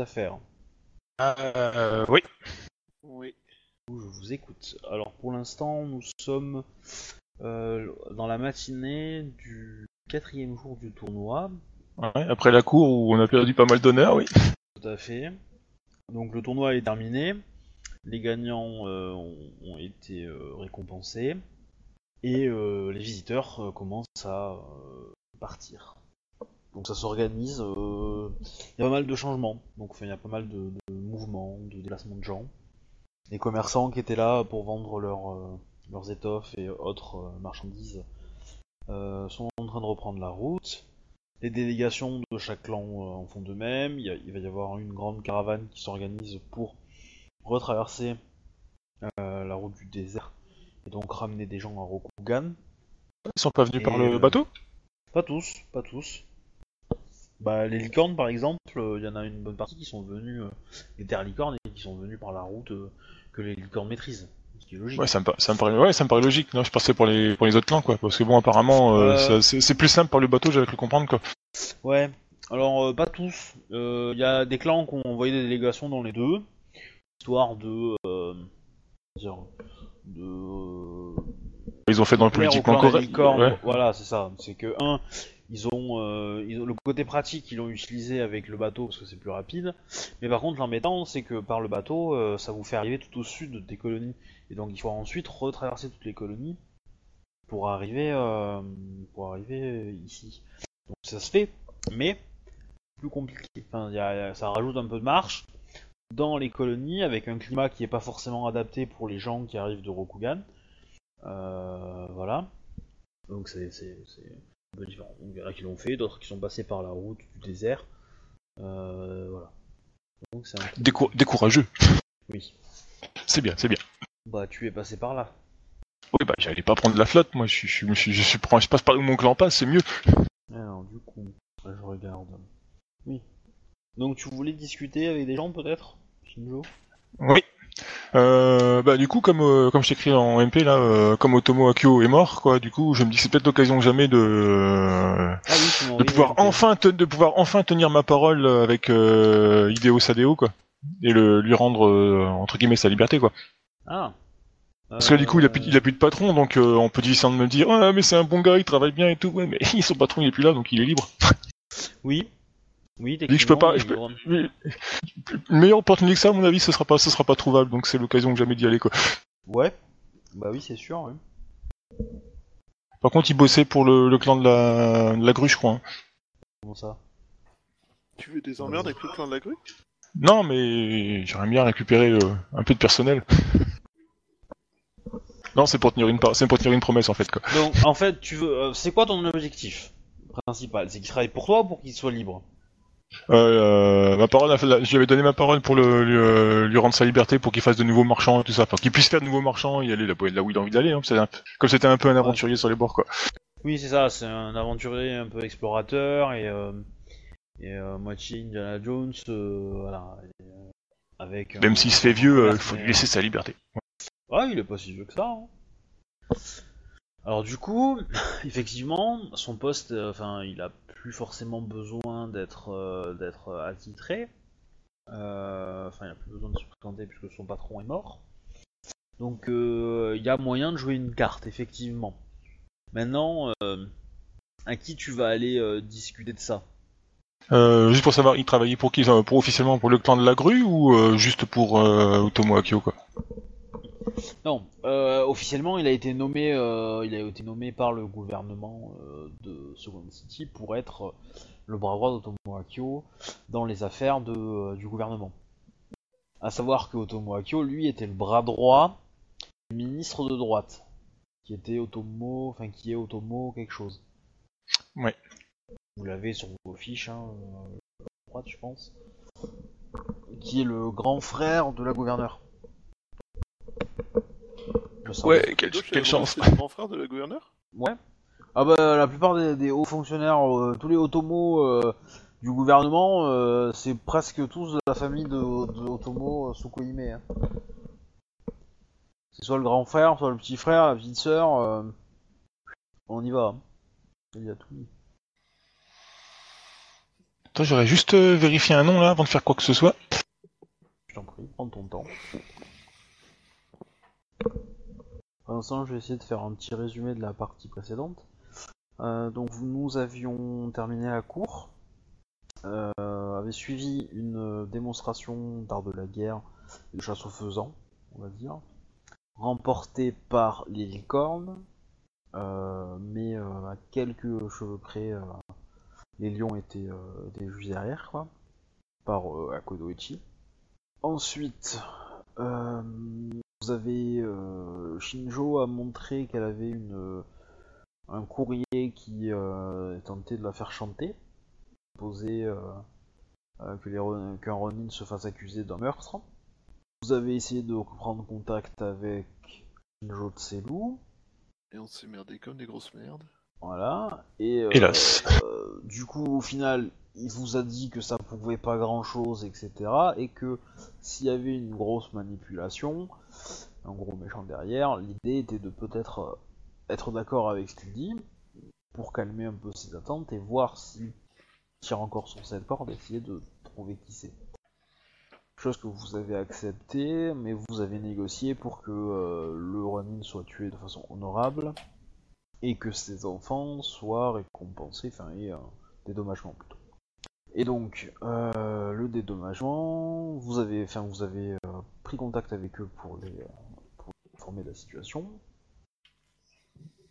choses à faire. Euh, oui. Oui. Je vous écoute. Alors pour l'instant, nous sommes euh, dans la matinée du quatrième jour du tournoi. Ouais, après la cour où on a perdu pas mal d'honneur, oui. Tout à fait. Donc le tournoi est terminé. Les gagnants euh, ont, ont été euh, récompensés. Et euh, les visiteurs euh, commencent à euh, partir. Donc ça s'organise. euh, Il y a pas mal de changements. Donc il y a pas mal de, de mouvements, de déplacements de gens. Les commerçants qui étaient là pour vendre leurs, euh, leurs étoffes et autres euh, marchandises sont en train de reprendre la route. Les délégations de chaque clan en font de même. Il, y a- il va y avoir une grande caravane qui s'organise pour retraverser euh, la route du désert et donc ramener des gens à Rokugan. Ils sont pas venus Et, par le euh, bateau? Pas tous, pas tous. Bah, les licornes, par exemple, euh, il y en a une bonne partie qui sont venus, euh, les terres licornes, et qui sont venus par la route euh, que les licornes maîtrisent. Ce qui est logique. Ouais, ça me, pa- ça me paraît, ouais, ça me paraît logique. Non, je pensais pour les, pour les autres clans, quoi. Parce que bon, apparemment, euh, ça- c'est c'est plus simple par le bateau, j'avais cru comprendre, quoi. Ouais, alors euh, pas tous. Il y a des clans qui ont envoyé des délégations dans les deux, histoire de. euh, dire, de. Ils ont fait dans le plaire clans des correct. licornes. Ouais. Voilà, c'est ça. C'est que, un, ils ont, euh, ils ont le côté pratique, ils l'ont utilisé avec le bateau parce que c'est plus rapide. Mais par contre, l'embêtant, c'est que par le bateau, euh, ça vous fait arriver tout au sud des colonies. Et donc, il faut ensuite retraverser toutes les colonies pour arriver, euh, pour arriver ici. Donc, ça se fait, mais plus compliqué. Enfin, ça rajoute un peu de marche dans les colonies avec un climat qui est pas forcément adapté pour les gens qui arrivent de Rokugan. Voilà. Donc c'est peu différent. Il y en a qui l'ont fait, d'autres qui sont passés par la route du désert. Euh, voilà. Donc c'est un décourageux. Oui. C'est bien, c'est bien. Bah tu es passé par là. Oui, bah, j'allais pas prendre la flotte, moi. Je, suis- je, suis- je, je, je passe par où mon clan passe, c'est mieux. Alors du coup, là, je regarde. Oui. Donc tu voulais discuter avec des gens peut-être Shinjo? Oui. Euh, bah du coup comme euh, comme je t'écris en MP là euh, comme Otomo Akio est mort quoi du coup je me dis que c'est peut-être l'occasion que jamais de euh, Ah oui, de pouvoir enfin te- de pouvoir enfin tenir ma parole avec euh, Hideo Sadeo quoi et le lui rendre euh, entre guillemets sa liberté quoi Ah. parce que du coup il a plus il a plus de patron donc euh, on peut difficilement me dire ouais mais c'est un bon gars il travaille bien et tout ouais mais son patron il est plus là donc il est libre Oui. Oui, que je peux pas- techniquement, je peux- une meilleure opportunité que ça à mon avis ce sera pas ce sera pas trouvable donc c'est l'occasion que jamais d'y aller quoi Ouais. Bah oui, c'est sûr. oui. par contre il bossait pour le, le clan de la, de la grue je crois hein. Comment ça? Tu veux des emmerdes avec le clan de la grue Non, mais j'aimerais bien récupérer euh, un peu de personnel. non, c'est pour tenir une c'est pour tenir une promesse en fait quoi. Donc, en fait, tu veux, euh, c'est quoi ton objectif principal? C'est qu'il travaille pour toi ou pour qu'il soit libre? Euh, ma parole, je lui avais donné ma parole pour le, lui, euh, lui rendre sa liberté pour qu'il fasse de nouveaux marchands et tout ça, enfin qu'il puisse faire de nouveaux marchands et aller là, là où il a envie d'aller. Hein, un comme c'était un peu un aventurier sur les bords quoi. Oui, c'est ça. C'est un aventurier un peu explorateur et euh, et euh, moitié Indiana Jones, euh, voilà. et, euh, avec. Même s'il se fait vieux, euh, il faut lui laisser sa liberté. Ah, il est pas si vieux que ça. hein. Alors du coup, effectivement, son poste, euh, enfin, il a plus forcément besoin d'être euh, d'être euh, attitré. Euh, Enfin, il a plus besoin de se présenter puisque son patron est mort. Donc, il y a moyen de jouer une carte, effectivement. Maintenant, à qui tu vas aller discuter de ça? Juste pour savoir, il travaillait pour qui? Pour officiellement pour le clan de la grue ou juste pour euh, Akio quoi? Non, euh, officiellement, il a été nommé, euh, il a été nommé par le gouvernement euh, de Second City pour être le bras droit d'Otomo Akio dans les affaires de, euh, du gouvernement. À savoir que Otomo Akio, lui, était le bras droit du ministre de droite, qui était Otomo, enfin qui est Otomo quelque chose. Ouais. Vous l'avez sur vos fiches, hein, droite, je pense. Qui est le grand frère de la gouverneure. Me semble. Ouais, quelle, chance. C'est le grand frère de la gouverneure? Ouais. Ah bah la plupart des, des hauts fonctionnaires, euh, tous les Otomo euh, du gouvernement, euh, c'est presque tous de la famille de, de Otomo euh. Hein. C'est soit le grand frère, soit le petit frère, la petite sœur. euh, On y va. hein. Il y a tout. Attends, j'aurais juste euh, vérifié un nom là avant de faire quoi que ce soit. Je t'en prie, prends ton temps. L'instant, je vais essayer de faire un petit résumé de la partie précédente. Euh, donc, nous avions terminé la cour. Euh, avait suivi une euh, démonstration d'art de la guerre de chasse aux faisans, on va dire, remportée par les licornes, mais à quelques cheveux près, les lions étaient, étaient juste derrière, quoi, par Akodoichi. Ensuite, vous avez euh, Shinjo a montré qu'elle avait une euh, un courrier qui euh, tentait de la faire chanter, euh, que qu'un Ronin se fasse accuser d'un meurtre. Vous avez essayé de prendre contact avec Shinjo Tselu, Et on s'est merdé comme des grosses merdes. Voilà, et euh, Hélas. euh, du coup au final il vous a dit que ça pouvait pas grand chose, etc. Et que s'il y avait une grosse manipulation, un gros méchant derrière, l'idée était de peut-être euh, être d'accord avec ce qu'il dit pour calmer un peu ses attentes et voir s'il tire encore sur cette corde, essayer de trouver qui c'est. Chose que vous avez accepté, mais vous avez négocié pour que euh, le Ronin soit tué de façon honorable et que ses enfants soient récompensés, enfin, et un dédommagement plutôt. Et donc, euh, le dédommagement, vous avez, enfin, vous avez euh, pris contact avec eux pour les, euh, pour les informer de la situation.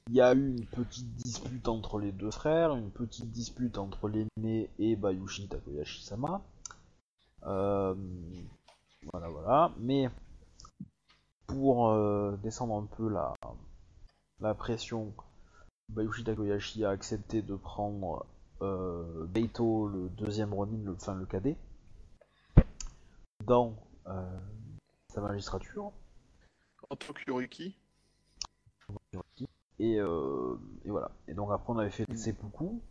Il y a eu une petite dispute entre les deux frères, une petite dispute entre l'aîné et Bayushi Takoyashi-sama. Euh, voilà, voilà. Mais pour euh, descendre un peu la, la pression, Bayushi Takoyashi a accepté de prendre euh, Beito, le deuxième Ronin, le, enfin le cadet, dans euh, sa magistrature. En tant que Yoriki, Et, euh, et voilà. Et donc après on avait fait le seppuku,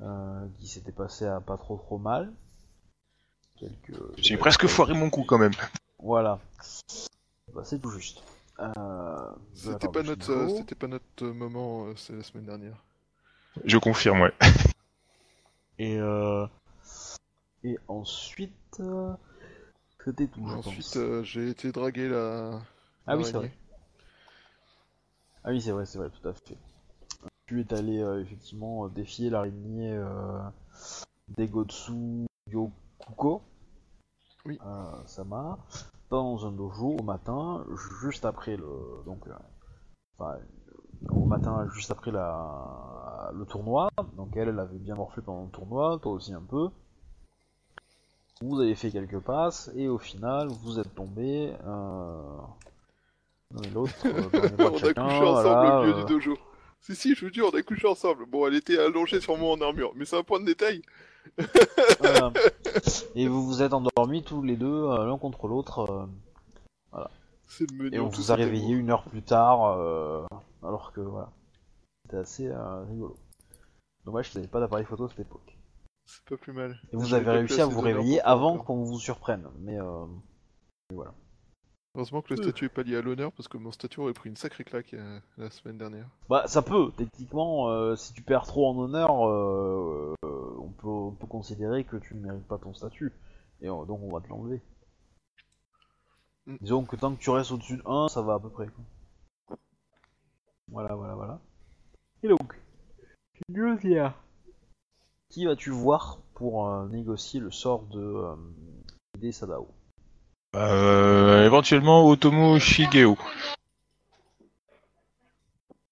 euh, qui s'était passé à pas trop trop mal. Quelques... J'ai presque foiré mon coup quand même. Voilà. Bah, c'est tout juste. Euh, c'était pas, notre, euh, c'était pas notre moment, euh, c'est la semaine dernière. Je confirme, ouais. Et, euh, et ensuite, euh, c'était tout. je Ensuite, pense? euh, j'ai été draguer la. ah oui, c'est vrai. Ah oui, c'est vrai, c'est vrai, tout à fait. Tu es allé euh, effectivement défier l'araignée euh, Degotsu Yokuko. Oui. Euh, Sama. Dans un dojo au matin, juste après le. Donc. euh, enfin, au matin, juste après la, le tournoi. Donc elle, elle avait bien morflé pendant le tournoi, toi aussi un peu. Vous avez fait quelques passes et au final, vous êtes tombé. Euh... l'autre euh, on a couché ensemble voilà, au milieu du dojo. Si, si, je vous jure, on a couché ensemble. Bon, elle était allongée sur moi en armure, mais c'est un point de détail. voilà. Et vous vous êtes endormis tous les deux, euh, l'un contre l'autre. euh, C'est le menu. et on vous a réveillé une heure plus tard, euh, alors que voilà. C'était assez euh, rigolo. Dommage que vous n'avez pas d'appareil photo à cette époque. C'est pas plus mal. Et vous avez réussi à vous réveiller avant qu'on vous surprenne. Mais euh, mais voilà. Heureusement que le statut est pas lié à l'honneur, parce que mon statut aurait pris une sacrée claque euh, la semaine dernière. Bah ça peut, techniquement, euh, si tu perds trop en honneur, euh, euh, on, peut, on peut considérer que tu ne mérites pas ton statut. Et euh, donc on va te l'enlever. Mm. Disons que tant que tu restes au-dessus de 1, ça va à peu près. quoi. Voilà, voilà, voilà. Et donc, Josiah. Qui vas-tu voir pour euh, négocier le sort de euh, Hide Sadao? Euh, éventuellement Otomo Shigeo.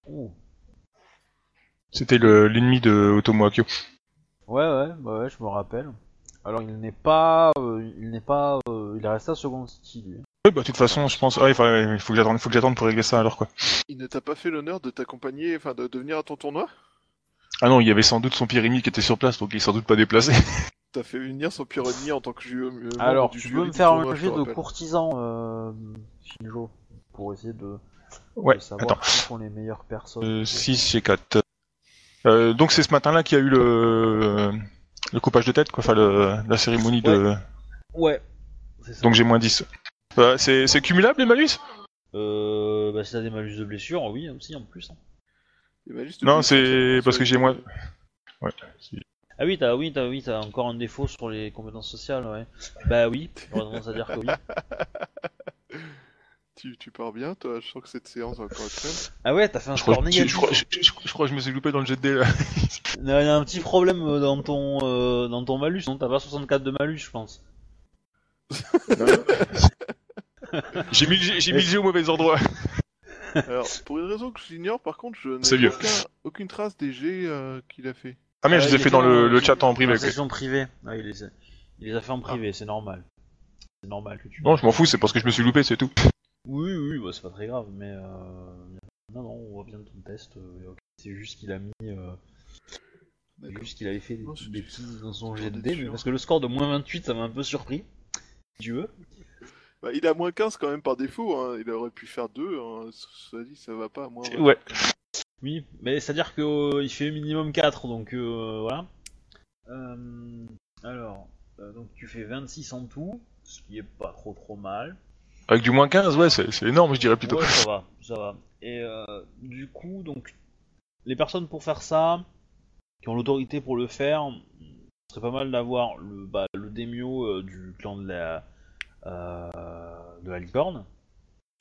Ouh. C'était le- l'ennemi de Otomo Akio. Ouais, ouais, bah ouais, je me rappelle. Alors il n'est pas, euh, il n'est pas, euh, il est resté à Second City lui. Oui, bah de toute façon, je pense. Ouais, enfin, ouais, il faut que j'attende, il faut que j'attende pour régler ça alors quoi. Il ne t'a pas fait l'honneur de t'accompagner, enfin de, de venir à ton tournoi? Ah non, il y avait sans doute son pire ennemi qui était sur place, donc il est sans doute pas déplacé. T'as fait venir son pire ennemi en tant que euh, membre Alors du tu peux me faire tournoi, un je jet te de courtisan, euh, Shinjo, pour essayer de, Ouais, de savoir attends. qui sont les meilleures personnes. Euh, 6 chez 4. Euh, donc c'est ce matin-là qu'il y a eu le le coupage de tête, quoi, enfin le, la cérémonie de. Ouais. Ça. Donc j'ai moins 10. Euh, c'est c'est cumulable les malus? Euh, bah si t'as des malus de blessure, oui aussi en plus. hein. Bah, Non, c'est parce que j'ai moins. Ouais. Ah oui, t'as oui, t'as oui, t'as encore un défaut sur les compétences sociales, ouais. Bah oui, j'aurais tendance à dire que oui. Tu, tu pars bien, toi Je sens que cette séance va encore être fun. Ah ouais, t'as fait un Je score négatif. je crois, je, je- je crois que je me suis loupé dans le jet de là. Il y a un petit problème euh, dans ton euh, dans ton malus, non T'as pas 64 de malus, je pense. J'ai mis, le G- j'ai mis le au mauvais endroit. Alors, pour une raison que j'ignore, par contre, je C'est n'ai aucun, aucune trace des jets euh, qu'il a fait. Ah merde, je les ai fait dans le, chat en privé. Privée. Ah, il, les a... il les a fait en privé, c'est normal. C'est normal que tu. Non, je m'en fous, c'est parce que je me suis loupé, c'est tout. Oui, oui, bah, c'est pas très grave, mais euh... non, non, on voit bien ton test. euh. C'est juste qu'il a mis, euh... juste qu'il avait fait des, Non, c'est- des petits dans son jet de dés, parce que le score de moins 28, ça m'a un peu surpris. Si tu veux. Bah, il a moins 15 quand même par défaut, hein. il aurait pu faire 2, hein. soit dit, ça va pas moins. Ouais. Oui, mais c'est-à-dire qu'il fait minimum 4, donc euh, voilà. Euh, alors, donc tu fais 26 en tout, ce qui est pas trop trop mal. Avec du moins 15, ouais, c'est énorme, je dirais plutôt. Ouais, ça va, ça va. Et euh, du coup, donc, les personnes pour faire ça, qui ont l'autorité pour le faire, ce serait pas mal d'avoir le, bah, le démio euh, du clan de la, euh, de la licorne.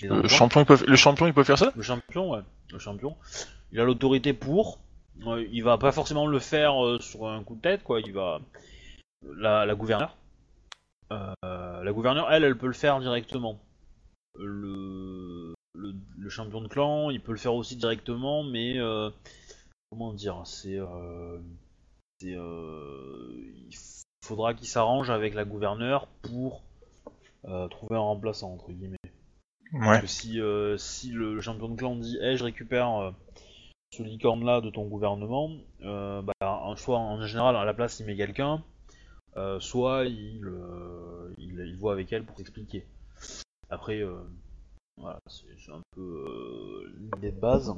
le champion, il peut, le champion, il peut faire ça? Le champion, ouais. Le champion. Il a l'autorité pour. Il va pas forcément le faire euh, sur un coup de tête, quoi. Il va. La, la gouverneure. La gouverneure, elle, elle peut le faire directement. Le, le, le champion de clan, il peut le faire aussi directement, mais. euh, comment dire C'est. Euh, c'est. Euh, il faudra qu'il s'arrange avec la gouverneure pour trouver un remplaçant, entre guillemets. Ouais. Parce que si, si le champion de clan dit hey, je récupère ce licorne là de ton gouvernement, euh, bah, soit en général à la place il met quelqu'un, euh, soit il, euh, il, il voit avec elle pour s'expliquer. Après, euh, voilà, c'est un peu euh, l'idée de base.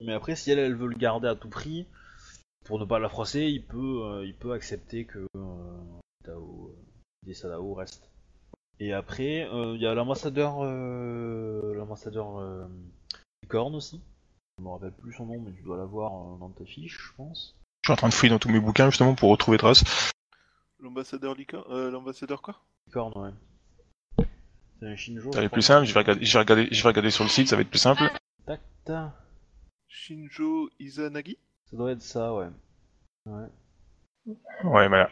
Mais après, si elle, elle veut le garder à tout prix, pour ne pas la froisser, il peut, euh, il peut accepter que euh, Tao, euh, des Sadao reste. Et après, euh, il y a l'ambassadeur, euh, l'ambassadeur euh, Licorne aussi. Je me rappelle plus son nom, mais tu dois l'avoir euh, dans tes fiches, je pense. Je suis en train de fouiller dans tous mes bouquins justement pour retrouver trace. L'ambassadeur Licorne euh, L'ambassadeur quoi? Licorne, ouais. C'est un Shinjo. Ça va être plus simple, je vais, regarder, je, vais regarder, je vais regarder sur le site, ça va être plus simple. Tac, tac. Shinjo Izanagi Ça doit être ça, ouais. Ouais. Ouais, voilà.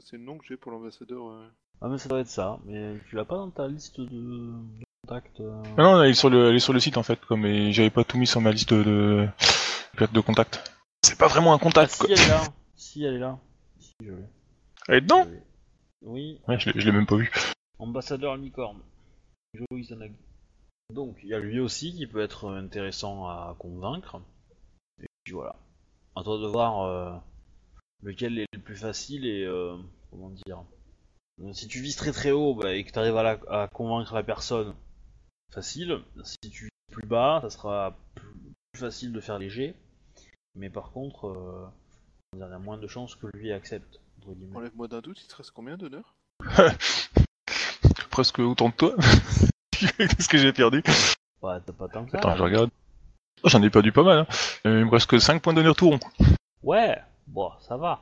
C'est le nom que j'ai pour l'ambassadeur. euh. Ah, mais ça doit être ça. Mais tu l'as pas dans ta liste de, de contacts euh, Ah non, elle est, sur le, elle est sur le site en fait, comme et j'avais pas tout mis sur ma liste de, de, contacts. C'est pas vraiment un Ah, contact si, quoi. elle est là. Si, elle est là. Si, je l'ai. Elle est dedans? Oui, Ouais, je l'ai même pas vu. Ambassadeur licorne. Joe Izanagi. Donc, il y a lui aussi qui peut être intéressant à convaincre. Et puis voilà. À toi de voir euh, lequel est le plus facile et euh, comment dire. Si tu vises très très haut bah, et que tu arrives à, la- à convaincre la personne, facile. Si tu vises plus bas, ça sera plus, plus facile de faire léger. Mais par contre, euh, il y a moins de chances que lui accepte. Enlève-moi d'un doute, il te reste combien d'honneur Presque autant de toi. Qu'est-ce que j'ai perdu Ouais, t'as pas tant que ça. Attends, je regarde. Oh, J'en ai perdu pas mal. Hein. Euh, il me reste que 5 points d'honneur tout rond. Ouais, bon, ça va.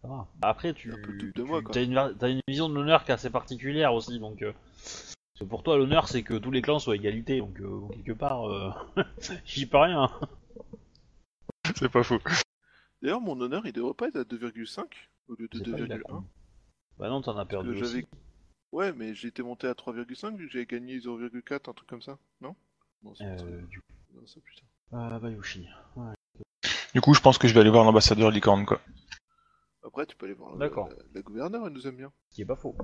Ça va. Après, tu, Un peu le double de moi, tu- quoi. t'as une, vision de l'honneur qui est assez particulière aussi, donc. euh, parce que pour toi, l'honneur, c'est que tous les clans soient à égalité, donc euh, quelque part, euh, j'y peux rien. C'est pas faux. D'ailleurs, mon honneur, il devrait pas être à 2,5 au lieu de C'est pas 2,1. exactement. Bah non, t'en as perdu que j'avais-. Ouais, mais j'ai été monté à 3,5 vu que j'avais gagné 0,4, un truc comme ça, non? Non, c'est pas ça. Euh, du coup. Non, ça, putain. Euh, Bayushi. Ouais. Du coup, je pense que je vais aller voir l'ambassadeur licorne quoi. Après, tu peux aller voir la, D'accord. la, la gouverneure, elle nous aime bien. Ce qui est pas faux.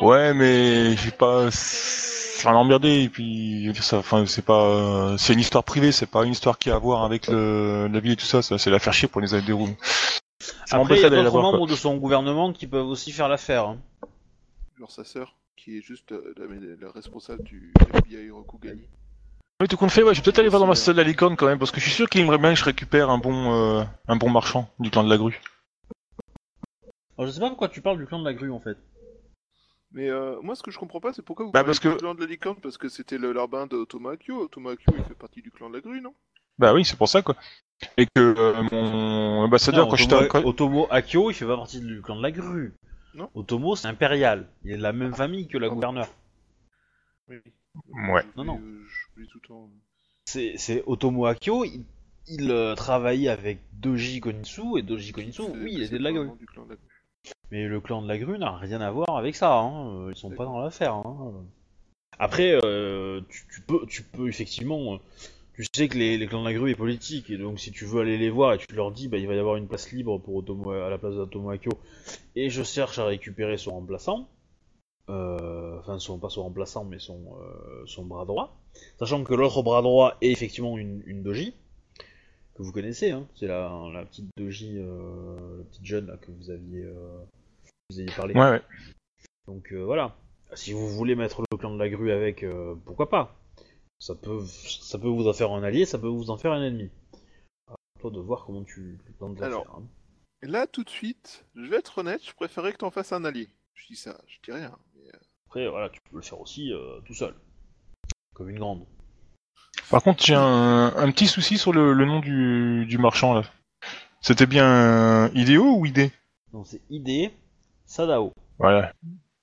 Ouais, mais j'ai pas. C'est un emmerdé et puis je veux dire ça. Enfin, c'est pas. C'est une histoire privée, c'est pas une histoire qui a à voir avec le... la vie et tout ça. ça c'est la faire chier pour les aider des roues. Ça Après, il y a d'autres membres de son gouvernement qui peuvent aussi faire l'affaire. hein. Genre sa sœur, qui est juste euh, la, la responsable du FBI Rokugani. Oui, tout compte fait, ouais, je vais peut-être aller voir Aussi, l'ambassadeur de la licorne quand même parce que je suis sûr qu'il aimerait bien que je récupère un bon, euh, un bon marchand du clan de la grue. Alors, je sais pas pourquoi tu parles du clan de la grue en fait. Mais euh, moi, ce que je comprends pas, c'est pourquoi vous Bah, parlez parce du que- clan de la licorne Parce que c'était le larbin de. Otoma Akio, il fait partie du clan de la grue, non? Bah oui, c'est pour ça quoi. Et que euh, mon ambassadeur, Non, quand j'étais Otomo, à- quand- Otomo Akio, il fait pas partie du clan de la grue. Non. Otomo, c'est impérial. Il est de la même famille que la Ah. gouverneure. Oui. Ouais. Non, non. euh, J'oublie tout le temps. C'est c'est Otomo Akio, il, il, euh, travaillait avec Doji Konitsu, et Doji Konitsu, C'est- oui, il était de la grue. vraiment du clan de la grue. Mais le clan de la grue n'a rien à voir avec ça, hein. euh, ils sont pas dans l'affaire. Hein. Après, euh, tu, tu peux, tu peux effectivement, euh, tu sais que les, les clans de la grue est politique, et donc si tu veux aller les voir et tu leur dis, bah, il va y avoir une place libre pour Otomo, à la place d'Otomo Akio, et je cherche à récupérer son remplaçant, euh, enfin son pas son remplaçant, mais son, euh, son bras droit, sachant que l'autre bras droit est effectivement une, une doji que vous connaissez, hein. c'est la, la petite doji, euh, la petite jeune là, que vous aviez, euh, vous aviez parlé. Ouais, ouais. Donc euh, voilà. Si vous voulez mettre le clan de la grue avec, euh, pourquoi pas? Ça peut, ça peut vous en faire un allié, ça peut vous en faire un ennemi. À toi de voir comment tu tentes de la Alors. faire. hein. Et là, tout de suite, je vais être honnête, je préférais que t'en fasses un allié. Je dis ça, je dis rien. mais, euh, Après, voilà, tu peux le faire aussi euh, tout seul. Comme une grande. Par contre, j'ai un, un petit souci sur le, le nom du, du marchand là. C'était bien Idéo ou Idée Donc c'est ID Sadao. Voilà.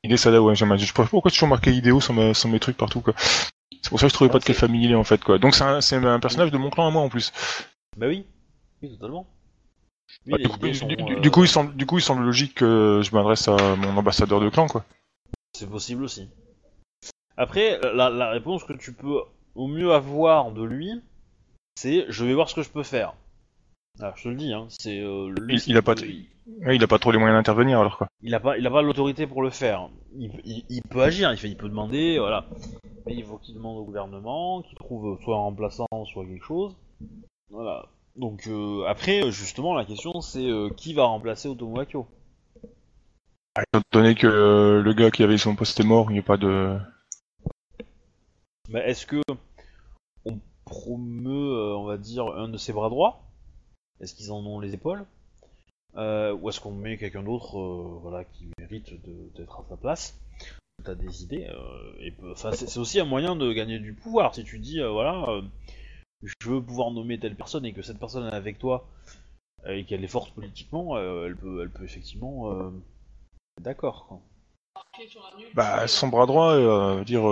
Idée Sada, ouais, j'aime. Je sais pas pourquoi tu as marqué Idéo sur, mes- sur mes trucs partout quoi. C'est pour ça que je trouvais Ah, pas de quelle famille il est en fait quoi. Donc c'est un, c'est un personnage de mon clan à moi en plus. Bah oui. Oui, totalement. Bah, du, coup, sont, du- euh, du coup, il semble, du coup, il semble logique que je m'adresse à mon ambassadeur de clan quoi. C'est possible aussi. Après, la, la réponse que tu peux au mieux avoir de lui, c'est je vais voir ce que je peux faire. Ah, je te le dis, hein, c'est euh, lui, Il- il a pas de- Ouais, il a pas trop les moyens d'intervenir alors quoi. il a pas, il a pas l'autorité pour le faire. Il, il- il peut agir, il, fait, il peut demander, voilà. Mais il faut qu'il demande au gouvernement, qu'il trouve soit un remplaçant, soit quelque chose. Voilà. Donc euh, après, justement, la question c'est euh, qui va remplacer Otomo Akio Étant donné que euh, le gars qui avait son poste est mort, il n'y a pas de. Mais est-ce que on promeut, euh, on va dire, un de ses bras droits? Est-ce qu'ils en ont les épaules Euh, Ou est-ce qu'on met quelqu'un d'autre, euh, voilà, qui mérite d'être à sa place T'as des idées euh, et c'est aussi un moyen de gagner du pouvoir. Si tu dis, voilà, je veux pouvoir nommer telle personne et que cette personne est avec toi et qu'elle est forte politiquement, elle peut, elle peut effectivement, d'accord. Bah, son bras droit, euh, dire.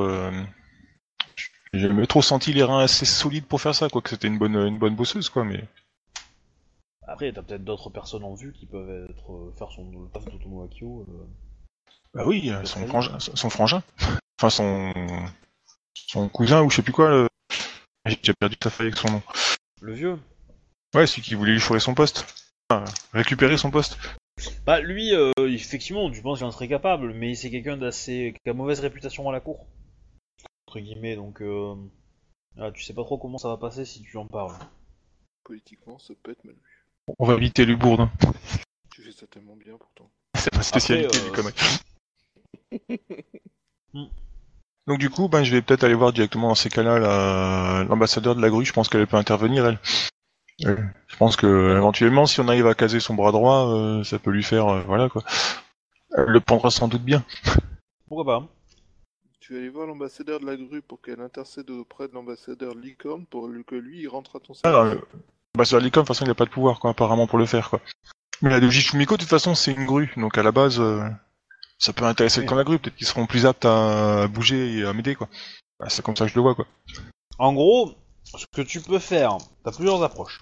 J'ai jamais trop senti les reins assez solides pour faire ça, quoi. Que c'était une bonne, une bonne bosseuse, quoi. Mais Après, t'as peut-être d'autres personnes en vue qui peuvent être euh, faire son le taf d'Otomo Akio. euh. bah oui, euh, son frangin, son frangin. Enfin, son son cousin ou je sais plus quoi. le- J'ai déjà perdu à fait avec son nom. Le vieux Ouais, celui qui voulait lui chourer son poste. Enfin, récupérer son poste. Bah lui, euh, effectivement, tu penses qu'il en serait capable, mais c'est quelqu'un d'assez... qui a mauvaise réputation à la cour. Entre guillemets, donc... Euh... ah, tu sais pas trop comment ça va passer si tu en parles. Politiquement, ça peut être mal vu. On va éviter les bourdes. hein. Tu fais ça tellement bien pourtant. C'est ma spécialité, Après, euh, les. Hmm. Donc du coup, ben, je vais peut-être aller voir directement dans ces cas-là la- l'ambassadeur de la grue. Je pense qu'elle peut intervenir, elle. Euh, je pense que éventuellement, si on arrive à caser son bras droit, euh, ça peut lui faire, euh, voilà quoi. Elle le prendra sans doute bien. Pourquoi pas hein. Tu vas aller voir l'ambassadeur de la grue pour qu'elle intercède auprès de l'ambassadeur de licorne pour que lui il rentre à ton Alors, service. euh, bah sur la licorne, de toute façon, il n'a pas de pouvoir, quoi, apparemment, pour le faire, quoi. Mais la de Jishumiko, de toute façon, c'est une grue, donc à la base, euh, ça peut intéresser le camp de la grue. Peut-être qu'ils seront plus aptes à bouger et à m'aider, quoi. Bah, c'est comme ça que je le vois, quoi. En gros, ce que tu peux faire, t'as plusieurs approches.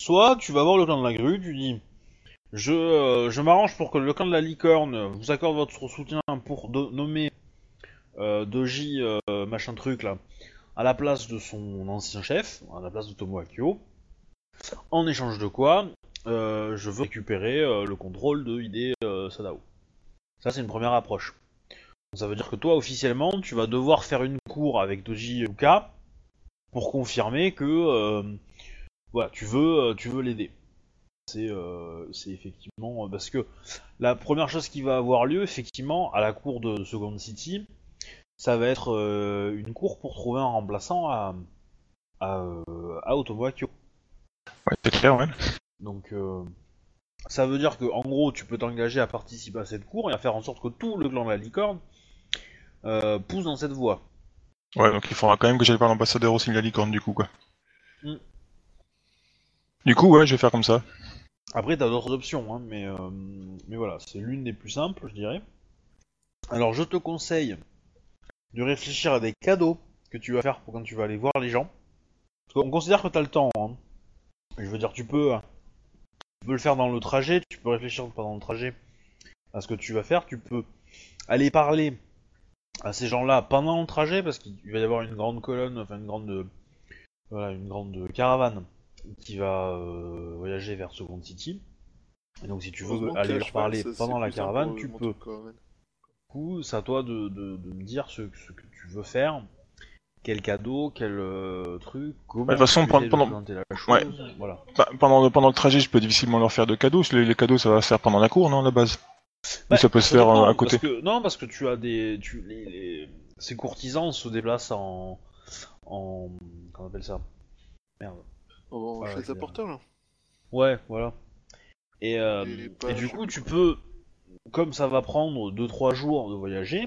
Soit tu vas voir le clan de la grue, tu dis... Je, euh, je m'arrange pour que le clan de la licorne vous accorde votre soutien pour nommer euh, Doji euh, machin truc là à la place de son ancien chef, à la place de Tomo Akio. En échange de quoi, euh, je veux récupérer euh, le contrôle de Hide euh, Sadao. Ça c'est une première approche. Ça veut dire que toi officiellement tu vas devoir faire une cour avec Doji Yuka pour confirmer que tu veux l'aider. C'est effectivement parce que la première chose qui va avoir lieu effectivement à la cour de Second City, ça va être une cour pour trouver un remplaçant à à. Ouais, c'est clair, ouais. Donc euh, ça veut dire que en gros tu peux t'engager à participer à cette cour et à faire en sorte que tout le clan de la licorne euh, pousse dans cette voie. Ouais, donc il faudra quand même que j'aille voir l'ambassadeur aussi de la licorne, du coup, quoi. Du coup, ouais, je vais faire comme ça. Après, t'as d'autres options, hein, mais, euh, mais voilà, c'est l'une des plus simples, je dirais. Alors, je te conseille de réfléchir à des cadeaux que tu vas faire pour quand tu vas aller voir les gens. Parce qu'on considère que t'as le temps. Hein. Je veux dire, tu peux, euh, tu peux le faire dans le trajet, tu peux réfléchir pendant le trajet à ce que tu vas faire. Tu peux aller parler à ces gens-là pendant le trajet, parce qu'il va y avoir une grande colonne, enfin une grande, voilà, une grande caravane qui va euh, voyager vers Second City. Et donc si tu veux aller leur parler ça, pendant la caravane, tu peux. Du coup, c'est à toi de, de- de me dire ce, ce que tu veux faire, quel cadeau, quel euh, truc, comment de toute façon, tu pendant- pendant- la chose, Ouais. voilà. Bah, pendant, pendant le trajet, je peux difficilement leur faire de cadeaux. Les, les cadeaux, ça va se faire pendant la cour, non, à la base? Ou ça peut se faire euh, à côté? parce que- non, parce que tu as des... Tu, les, les- Ces courtisans se déplacent en... en... Comment on appelle ça? Merde. En Ah, chaise à porteur, là. Ouais, voilà. Et, euh, Et et, du coup, tu peux, comme ça va prendre 2-3 jours de voyager,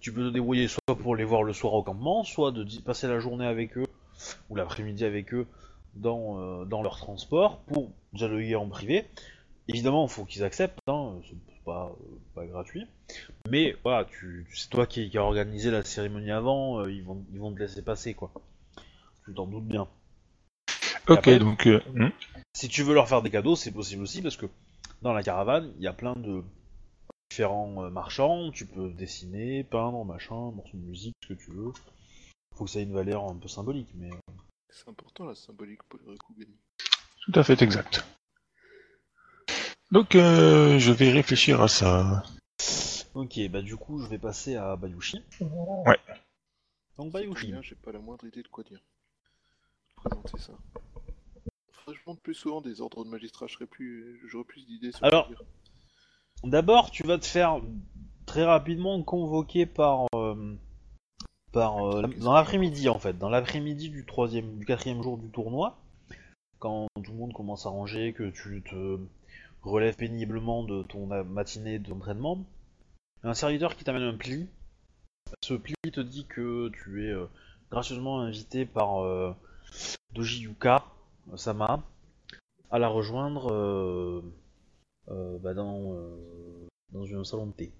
tu peux te débrouiller soit pour les voir le soir au campement, soit de passer la journée avec eux, ou l'après-midi avec eux, dans, euh, dans leur transport, pour dialoguer en privé. Évidemment, il faut qu'ils acceptent, hein, c'est pas, euh, pas gratuit. Mais voilà, tu, c'est toi qui, qui as organisé la cérémonie avant, euh, ils, vont, ils vont te laisser passer, quoi. Tu t'en doutes bien. Ok, après- donc... euh, hmm. Si tu veux leur faire des cadeaux, c'est possible aussi parce que dans la caravane, il y a plein de différents euh, marchands. Tu peux dessiner, peindre, machin, morceaux de musique, ce que tu veux. Faut que ça ait une valeur un peu symbolique, mais. euh, C'est important, la symbolique pour les Rikugani. Tout à fait exact. Donc, euh, je vais réfléchir à ça. Ok, bah du coup, je vais passer à Bayushi. Ouais. Donc Bayushi. J'ai pas la moindre idée de quoi dire. Présenter ça. Faudrait que je monte plus souvent des ordres de magistrat, je serais plus... j'aurais plus d'idées sur Alors. D'abord, tu vas te faire très rapidement convoquer par. euh, par euh, dans l'après-midi en fait, dans l'après-midi du troisième, du quatrième jour du tournoi, quand tout le monde commence à ranger, que tu te relèves péniblement de ton euh, matinée d'entraînement, un serviteur qui t'amène un pli. Ce pli te dit que tu es euh, gracieusement invité par euh, Doji Yuka Sama à la rejoindre bah, dans, euh, dans un salon de thé.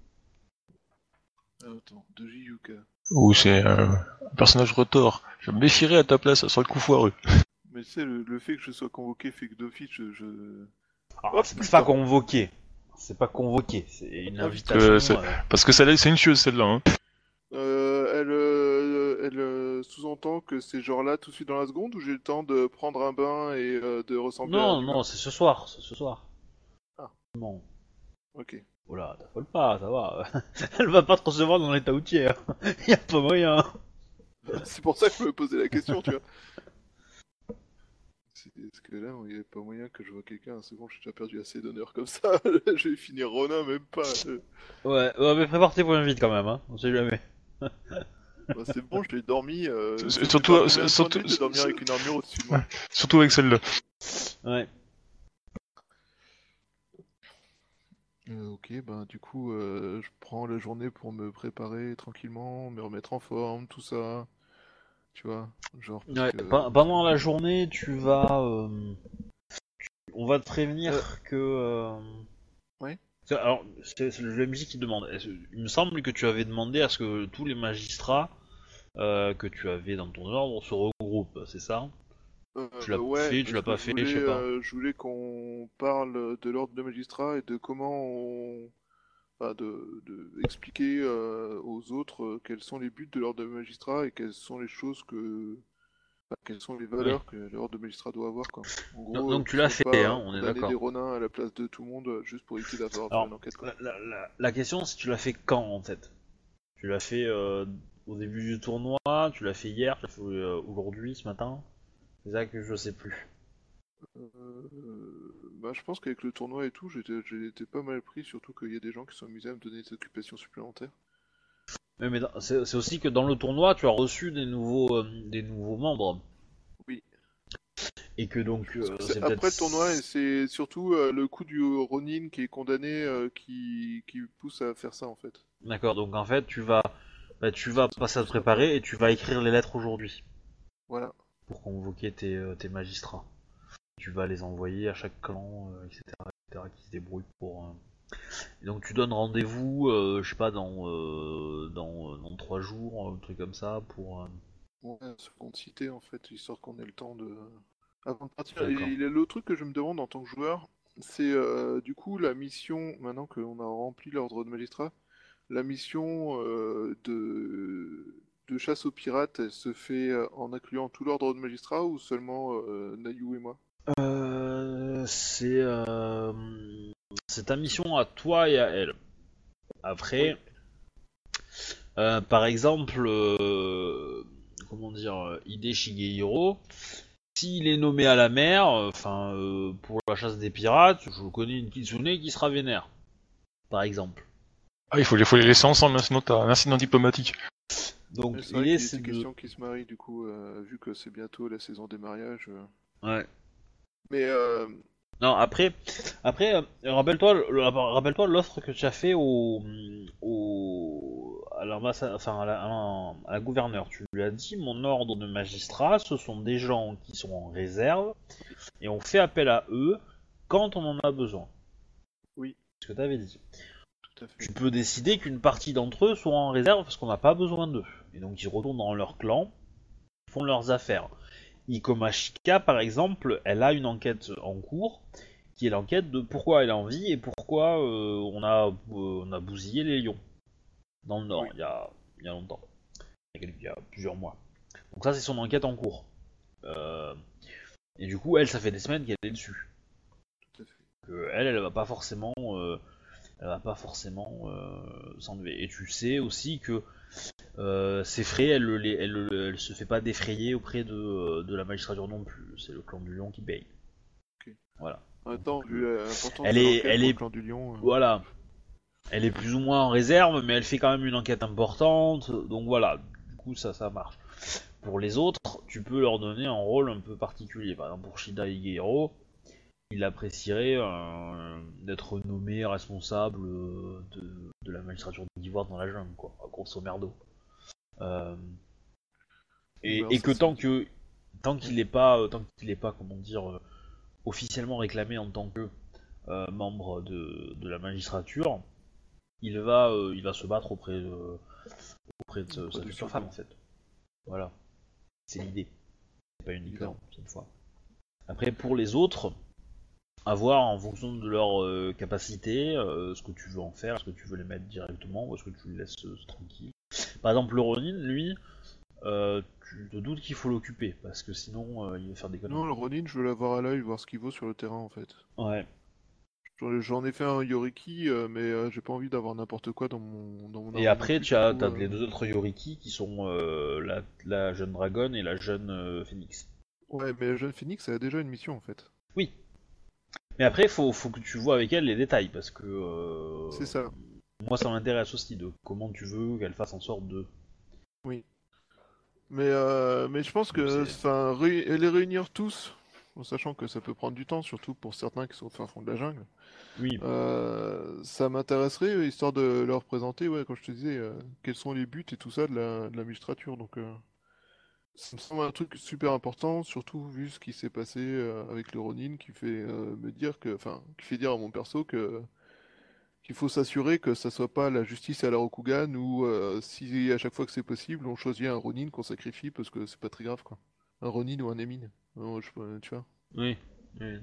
Ah, attends, Doji Yuka. Ou c'est euh, un personnage retors. Je me méfierais à ta place sur le coup foireux. Mais tu sais, le, le fait que je sois convoqué fait que d'office, je... Oh, c'est pas convoqué. C'est pas convoqué, c'est une Ah, invitation. euh, euh, Parce que celle-là, c'est une tueuse, celle-là. Hein. Euh, elle euh, elle euh, sous-entend que c'est genre là tout de suite dans la seconde ou j'ai le temps de prendre un bain et euh, de ressembler Non, non, c'est ce soir, c'est ce soir. Bon. Ok. Voilà, t'affole pas, ça va. Elle va pas te recevoir dans l'état outillé. hein. y a pas moyen. C'est pour ça que je me posais la question, tu vois. C'est- Parce que là, il n'y avait pas moyen que je vois quelqu'un un second, j'ai déjà perdu assez d'honneur comme ça. je vais finir Ronin, même pas. Euh, Ouais, ouais, mais prépare tes points vite quand même, hein. On sait jamais. bah, c'est bon, je l'ai dormi. Euh, C'est- surtout- c'est- dormir avec une armure au-dessus de moi. Surtout avec celle-là. Ouais. Euh, ok, ben du coup, euh, je prends la journée pour me préparer tranquillement, me remettre en forme, tout ça. Tu vois, genre. parce Ouais, que- pe- pendant la journée, tu vas. euh, tu- On va te prévenir que. euh, Ouais. c'est- Alors, c'est c'est le MJ qui demande. Est-ce- Il me semble que tu avais demandé à ce que tous les magistrats euh, que tu avais dans ton ordre se regroupent, c'est ça? Tu l'as ouais, fait, tu l'as pas fait, je sais voulais, pas. euh, je voulais qu'on parle de l'ordre de magistrat et de comment on. Enfin, de, de expliquer euh, aux autres euh, quels sont les buts de l'ordre de magistrat et quelles sont les choses que. enfin, quelles sont les valeurs que l'ordre de magistrat doit avoir, quoi. En gros, Donc, donc euh, tu l'as fait, pas hein, on est d'accord. des ronins à la place de tout le monde euh, juste pour éviter d'avoir une enquête, quoi. La, la- la- la question, c'est tu l'as fait quand en fait? Tu l'as fait euh, au début du tournoi Tu l'as fait hier Tu l'as fait euh, aujourd'hui, ce matin? C'est ça que je sais plus. Euh, bah, je pense qu'avec le tournoi et tout, j'étais j'ai été pas mal pris, surtout qu'il y a des gens qui sont amusés à me donner des occupations supplémentaires. Mais, c'est aussi que dans le tournoi, tu as reçu des nouveaux, euh, des nouveaux membres. Oui. Et que donc. Euh, que après le tournoi, c'est surtout euh, le coup du Ronin qui est condamné euh, qui, qui pousse à faire ça en fait. D'accord, donc en fait, tu vas, bah, tu vas passer à te préparer et tu vas écrire les lettres aujourd'hui Voilà. Pour convoquer tes, euh, tes magistrats. tu vas les envoyer à chaque clan, euh, etc., etc., qui se débrouille pour. euh. Et donc tu donnes rendez-vous, je sais pas, dans dans dans trois jours, un truc comme ça, pour. Ouais, seconde cité en fait, histoire qu'on ait le temps de. Avant de partir. Et le truc que je me demande en tant que joueur, c'est euh, du coup la mission, maintenant qu'on a rempli l'ordre de magistrat, la mission euh, de... de chasse aux pirates, elle se fait euh, en incluant tout l'ordre de magistrat ou seulement euh, Nayu et moi? Euh, c'est euh, c'est ta mission à toi et à elle. Après, euh, par exemple, euh, comment dire, Hide Shigehiro, s'il est nommé à la mer, enfin euh, pour la chasse des pirates, je connais une kitsune qui sera vénère, par exemple. Ah, il faut, les- faut les laisser ensemble, t'as un incident diplomatique. Donc l'idée c'est de, question qu'ils se marient du coup, euh, vu que c'est bientôt la saison des mariages. euh. ouais. Mais euh, Non, après, après, rappelle-toi, le- rappelle-toi l'offre que tu as fait au, au, à l'ambassade, enfin à la, à la- gouverneure. Tu lui as dit, mon ordre de magistrat, ce sont des gens qui sont en réserve et on fait appel à eux quand on en a besoin. Oui. C'est ce que tu avais dit. tout à fait. Tu peux décider qu'une partie d'entre eux soit en réserve parce qu'on n'a pas besoin d'eux. Et donc ils retournent dans leur clan, font leurs affaires. Ikomashika, par exemple, elle a une enquête en cours, qui est l'enquête de pourquoi elle est en vie et pourquoi euh, on, a, euh, on a bousillé les lions. Dans le nord, Oui. il, y a, il y a longtemps. Il y a, quelques- il y a plusieurs mois. Donc ça, c'est son enquête en cours. Euh, et du coup, elle, ça fait des semaines qu'elle est dessus. Tout à fait. Que elle, elle va pas forcément... elle va pas forcément euh, s'enlever. Et tu sais aussi que euh, ses frais, elle, elle, le- elle se fait pas défrayer auprès de, euh, de la magistrature non plus. C'est le clan du lion qui paye. Voilà. Vu l'importance Elle est- l'enquête elle pour le est- clan du lion. Voilà. Elle est plus ou moins en réserve, mais elle fait quand même une enquête importante. Donc voilà, du coup ça, ça marche. Pour les autres, tu peux leur donner un rôle un peu particulier. Par exemple, pour Shida il apprécierait euh, d'être nommé responsable euh, de, de la magistrature d'Ivoire dans la jungle, quoi, grosso merdo. Euh, et, et que tant que tant qu'il est pas, tant qu'il est pas, comment dire, officiellement réclamé en tant que euh, membre de, de la magistrature, il va, il va se battre auprès de, auprès de sa Auprès future femme en fait. Voilà, c'est l'idée. C'est pas uniquement cette fois. Après pour les autres, à voir en fonction de leur euh, capacité, euh, ce que tu veux en faire, est-ce que tu veux les mettre directement ou est-ce que tu les laisses euh, tranquilles. Par exemple le Ronin, lui, euh, tu te doutes qu'il faut l'occuper parce que sinon euh, il va faire des conneries. Non, le Ronin, je veux l'avoir à l'œil, voir ce qu'il vaut sur le terrain en fait. Ouais. J'en ai fait un Yoriki, mais j'ai pas envie d'avoir n'importe quoi dans mon, dans mon Et après, tu as, coup, les deux autres Yoriki qui sont la, la jeune dragon et la jeune phoenix. Ouais, mais la jeune Phoenix, elle a déjà une mission en fait. Oui. Mais après, faut, faut que tu vois avec elle les détails parce que. euh, C'est ça. Moi, ça m'intéresse aussi de comment tu veux qu'elle fasse en sorte de. Mais, euh, mais je pense que enfin, ré- les réunir tous, en sachant que ça peut prendre du temps, surtout pour certains qui sont au fin fond de la jungle, Oui. euh, ça m'intéresserait, histoire de leur présenter, ouais, comme je te disais, euh, quels sont les buts et tout ça de la, de la magistrature. Donc, euh, ça me semble un truc super important, surtout vu ce qui s'est passé euh, avec le Ronin, qui fait euh, me dire que, enfin, qui fait dire à mon perso que qu'il faut s'assurer que ça soit pas la justice à la Rokugan ou euh, si à chaque fois que c'est possible, on choisit un Ronin qu'on sacrifie parce que c'est pas très grave quoi. Un Ronin ou un Emin, Euh, je- tu vois. Oui. oui.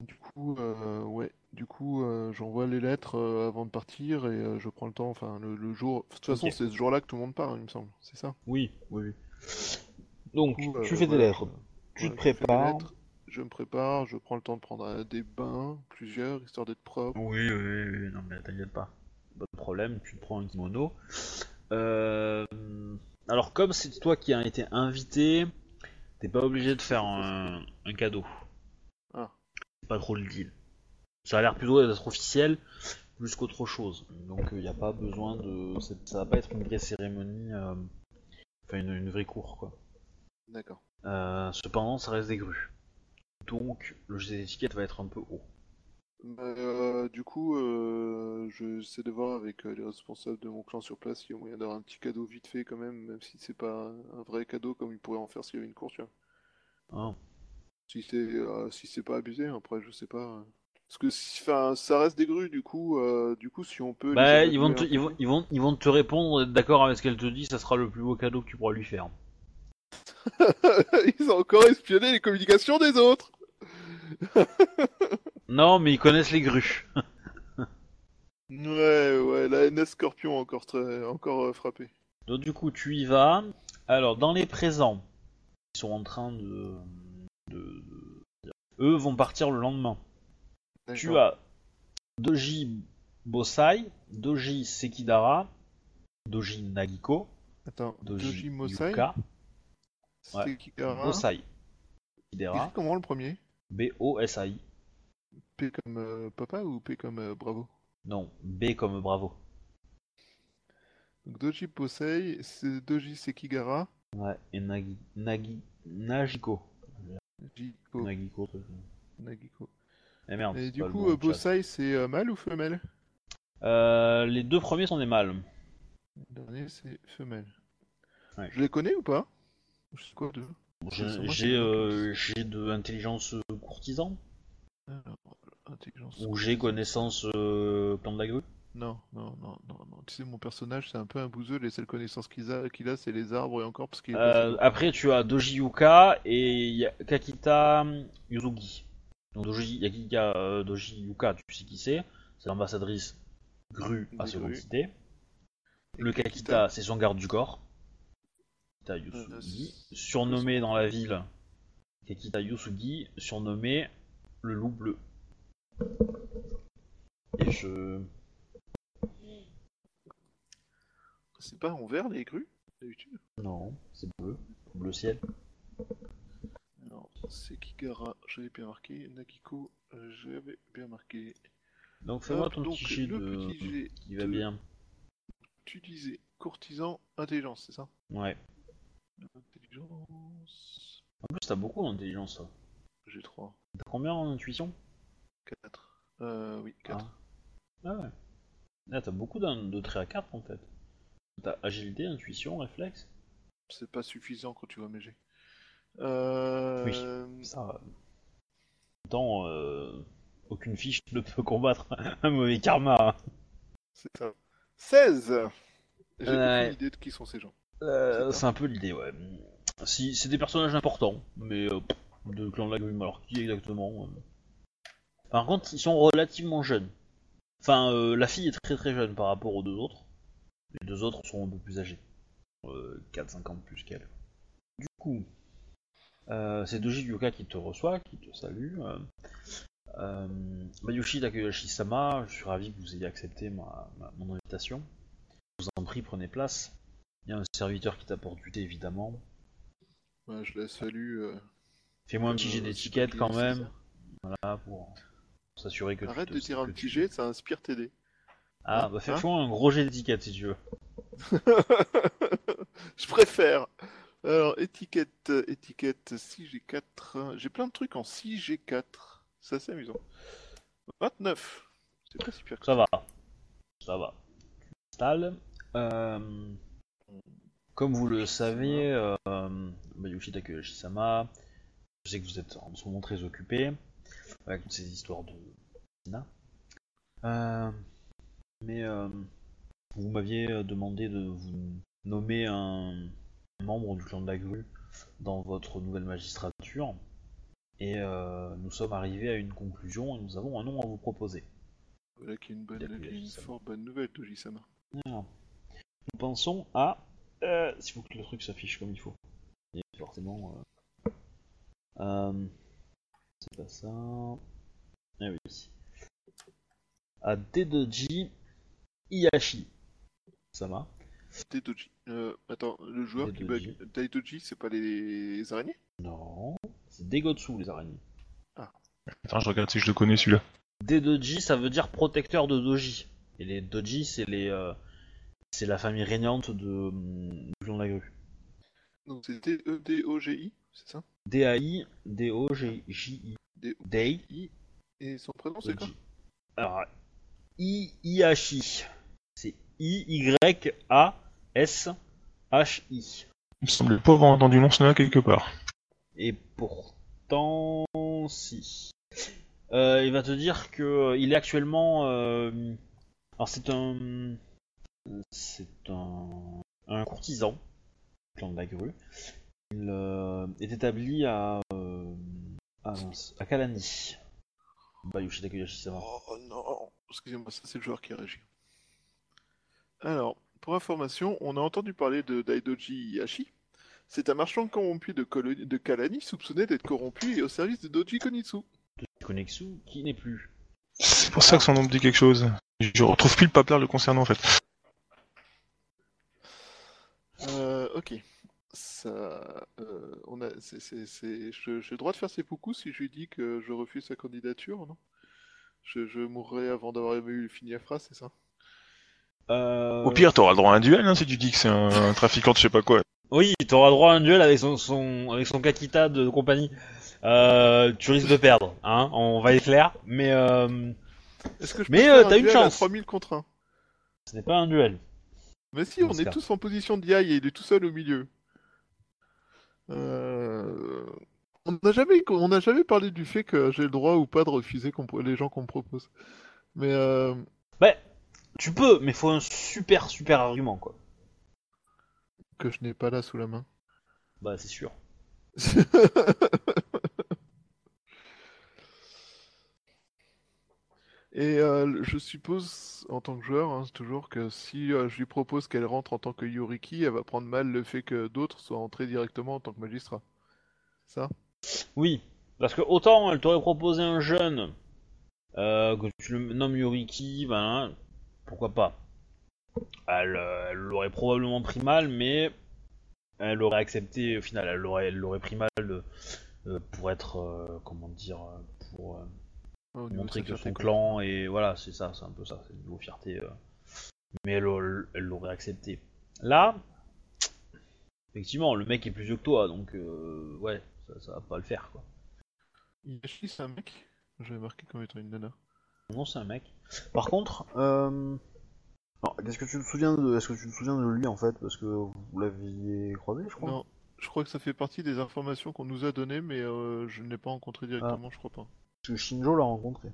Du coup, euh, ouais, du coup, euh, j'envoie les lettres euh, avant de partir et euh, je prends le temps, enfin le, le jour. De toute façon, Ok. c'est ce jour-là que tout le monde part, il me semble, c'est ça? Oui, oui, oui. Donc, Du coup, tu euh, fais des voilà, lettres. je- Tu voilà, te je fais des prépares. lettres, je me prépare, je prends le temps de prendre euh, des bains, plusieurs, histoire d'être propre. Oui, oui, oui, non mais t'inquiète pas. Pas de problème, tu te prends un kimono. Euh, Alors comme c'est toi qui as été invité, t'es pas obligé de faire un, un cadeau. Ah. C'est pas trop le deal. Ça a l'air plutôt d'être officiel plus qu'autre chose. Donc il n'y a pas besoin de... Ça va pas être une vraie cérémonie, euh, enfin une, une vraie cour quoi. D'accord. Euh, cependant ça reste des grues. Donc le jeu d'étiquette va être un peu haut. Bah, euh, du coup, euh, je j'essaie de voir avec euh, les responsables de mon clan sur place s'il y a moyen d'avoir un petit cadeau vite fait quand même, même si c'est pas un vrai cadeau comme ils pourraient en faire s'il y avait une course, tu vois. Hein. Si c'est euh, si c'est pas abusé, après je sais pas. Parce que si, ça reste des grues du coup, euh, du coup si on peut. Bah, ils vont, te, ils, vont, ils, vont, ils vont te répondre, d'accord avec ce qu'elle te dit, ça sera le plus beau cadeau que tu pourras lui faire. Ils ont encore espionné les communications des autres. Non, mais ils connaissent les grues. Ouais, ouais, la NS Scorpion encore très, encore euh, frappé. Donc du coup, tu y vas. Alors, dans les présents, ils sont en train de- Eux vont partir le lendemain. Tu as Doji Bosai, Doji Sekidara, Doji Nagiko, Attends, Doji, Doji Mosai, Yuka, c'est Kikara. Bosai. Sekidara, comment le premier? B-O-S-A-I. P comme euh, papa ou P comme euh, bravo? Non, B comme bravo. Donc Doji c'est Doji Sekigara, Ouais, et Nagi... Nagi... Najiko. Jiko, Nagiko. peut-être. Nagiko. Eh merde. Et du coup, euh. Bosai, c'est euh, mâle ou femelle? Euh, les deux premiers sont des mâles. Le dernier, c'est femelle. Ouais. Je les connais ou pas? Je sais quoi de J'ai euh, de intelligence euh, courtisan Alors, intelligence. ou j'ai connaissance euh, plan de la grue. Non, non, non, non, non. Tu sais, mon personnage, c'est un peu un bouseux. Les seules connaissances qu'il a, qu'il a c'est les arbres et encore parce qu'il Euh, après, tu as Doji Yuka et Kakita Yuzugi. Donc Doji, euh, Doji Yuka, tu sais qui c'est C'est l'ambassadrice grue à Seconde. Cité. Le Kakita, c'est son garde du corps. Kakita Euh, Yusugi, c'est- surnommé dans la ville Kakita Yusugi, surnommé le loup bleu. Et je... C'est pas en vert les grues d'habitude? Non, c'est bleu. Bleu ciel. Alors, c'est Kigara, j'avais bien marqué. Nagiko, j'avais bien marqué. Donc fais-moi ton donc, petit jet de... petit jet qui va de- bien. Tu disais courtisan, intelligence, c'est ça Ouais. Intelligence. En plus, t'as beaucoup d'intelligence, toi. J'ai 3. T'as combien en intuition 4. Euh, oui, 4. Ah ouais. Là, t'as beaucoup de traits à 4 en fait. T'as agilité, intuition, réflexe. C'est pas suffisant quand tu vois mes jets. Euh... Ça. euh, Pourtant, euh, aucune fiche ne peut combattre un mauvais karma. C'est ça. 16 J'ai Ouais. aucune idée de qui sont ces gens. Euh, C'est un peu l'idée, ouais. Si, c'est des personnages importants, mais euh, de clan de la Grume. Alors, qui exactement euh. Par contre, ils sont relativement jeunes. Enfin, euh, la fille est très très jeune par rapport aux deux autres. Les deux autres sont un peu plus âgés. Euh, 4-5 ans de plus qu'elle. Du coup, euh, c'est Doji Yuka qui te reçoit, qui te salue. Euh, euh, Mayushi Takayoshi-sama, je suis ravi que vous ayez accepté ma, ma- mon invitation. Je vous en prie, prenez place. Il y a un serviteur qui t'apporte du thé, évidemment. Ouais, je la salue. euh, Fais-moi un petit jet d'étiquette quand même. Voilà, pour, pour s'assurer que tu Arrête te- de tirer un petit tu- jet, ça inspire TD. Ah, bah Hein fais-moi un gros jet d'étiquette si tu veux. je préfère. Étiquette, euh, étiquette 6G4. J'ai plein de trucs en 6G4. C'est assez amusant. 29. C'est pas super. Ça va. Ça va. Tu t'installes. Euh, comme vous le savez, euh, Mayushi Takayoshi-sama, je sais que vous êtes en ce moment très occupé avec toutes ces histoires de. Euh, mais euh, vous m'aviez demandé de vous nommer un membre du clan de la grue dans votre nouvelle magistrature. Et euh, nous sommes arrivés à une conclusion et nous avons un nom à vous proposer. Voilà qui est une bonne, une fort nouvelle, Toji-sama. Nous pensons à. Euh, S'il faut que le truc s'affiche comme il faut. Et forcément. euh, euh, c'est pas ça. Ah oui. À Dedoji Iyashi. Daidoji. Euh, attends, le joueur qui bug. Daidoji, c'est pas les araignées? Non. C'est Degotsu les araignées. Attends, je regarde si je le connais celui-là. Dedoji ça veut dire protecteur de Doji. Et les Doji c'est les. euh, c'est la famille régnante de. clan de la grue. Donc c'est D-E-D-O-G-I, c'est ça? D-A-I, D-O-G-J-I. D-O. Dei. Et son prénom c'est quoi? Doji. Alors, I Ihashi. C'est I-Y-A-S-H-I. Il me semble pas avoir entendu nom là quelque part. Et pour temps, si. Euh, il va te dire que euh, il est actuellement. euh, alors c'est un, c'est un, un courtisan, clan de la grue. Il euh, est établi à, euh, à, mince, à Kalani. Bayushi Takeyoshi-sama. Oh non, excusez-moi, ça c'est le joueur qui réagit. Alors, pour information, on a entendu parler de Daidoji Hashi. C'est un marchand corrompu de, Kalani soupçonné d'être corrompu et au service de Doji Konitsu. Konexu qui n'est plus. C'est pour ça que son nom me dit quelque chose. Je retrouve plus le papier le concernant en fait. Euh, ok. Ça, euh, on a, c'est, c'est, c'est- je- j'ai le droit de faire seppuku si je lui dis que je refuse sa candidature, non? Je, je mourrai avant d'avoir eu fini la phrase, c'est ça? Euh, Au pire, t'auras le droit à un duel hein, si tu dis que c'est un, un trafiquant de je sais pas quoi. Oui, t'auras droit à un duel avec son, son avec son Kakita de compagnie. Euh, tu risques de perdre, hein, on va être clair, mais euh, Est-ce que je Mais, peux euh, faire t'as un une chance. 3000 contre 1? ce n'est pas un duel. Mais si, on est cas. tous en position de DI et il est tout seul au milieu. Euh, On n'a jamais, on n'a jamais parlé du fait que j'ai le droit ou pas de refuser qu'on- les gens qu'on me propose. Mais euh, Ouais, tu peux, mais faut un super super argument quoi. que je n'ai pas là sous la main. Bah c'est sûr. Et euh, je suppose, en tant que joueur, hein, toujours que si euh, je lui propose qu'elle rentre en tant que Yoriki, elle va prendre mal le fait que d'autres soient entrés directement en tant que magistrat. Ça? Oui, parce que autant elle t'aurait proposé un jeune euh, que tu le nommes Yoriki, ben pourquoi pas. Elle euh, elle l'aurait probablement pris mal, mais elle aurait accepté au final. Elle l'aurait elle l'aurait pris mal de- euh, pour être euh, comment dire euh, pour euh, de montrer que son clan et voilà c'est ça c'est un peu ça c'est le niveau fierté euh. mais elle, l'aurait accepté là effectivement le mec est plus vieux que toi donc euh, ouais ça, ça va pas le faire quoi Yashi, c'est un mec? J'avais marqué comme étant une nana. Non c'est un mec par contre euh... alors, qu'est-ce que tu te souviens de est-ce que tu te souviens de lui en fait parce que vous l'aviez croisé je crois? Non, je crois que ça fait partie des informations qu'on nous a données, mais euh, je ne l'ai pas rencontré Ah. directement, je crois pas. parce que Shinjo l'a rencontré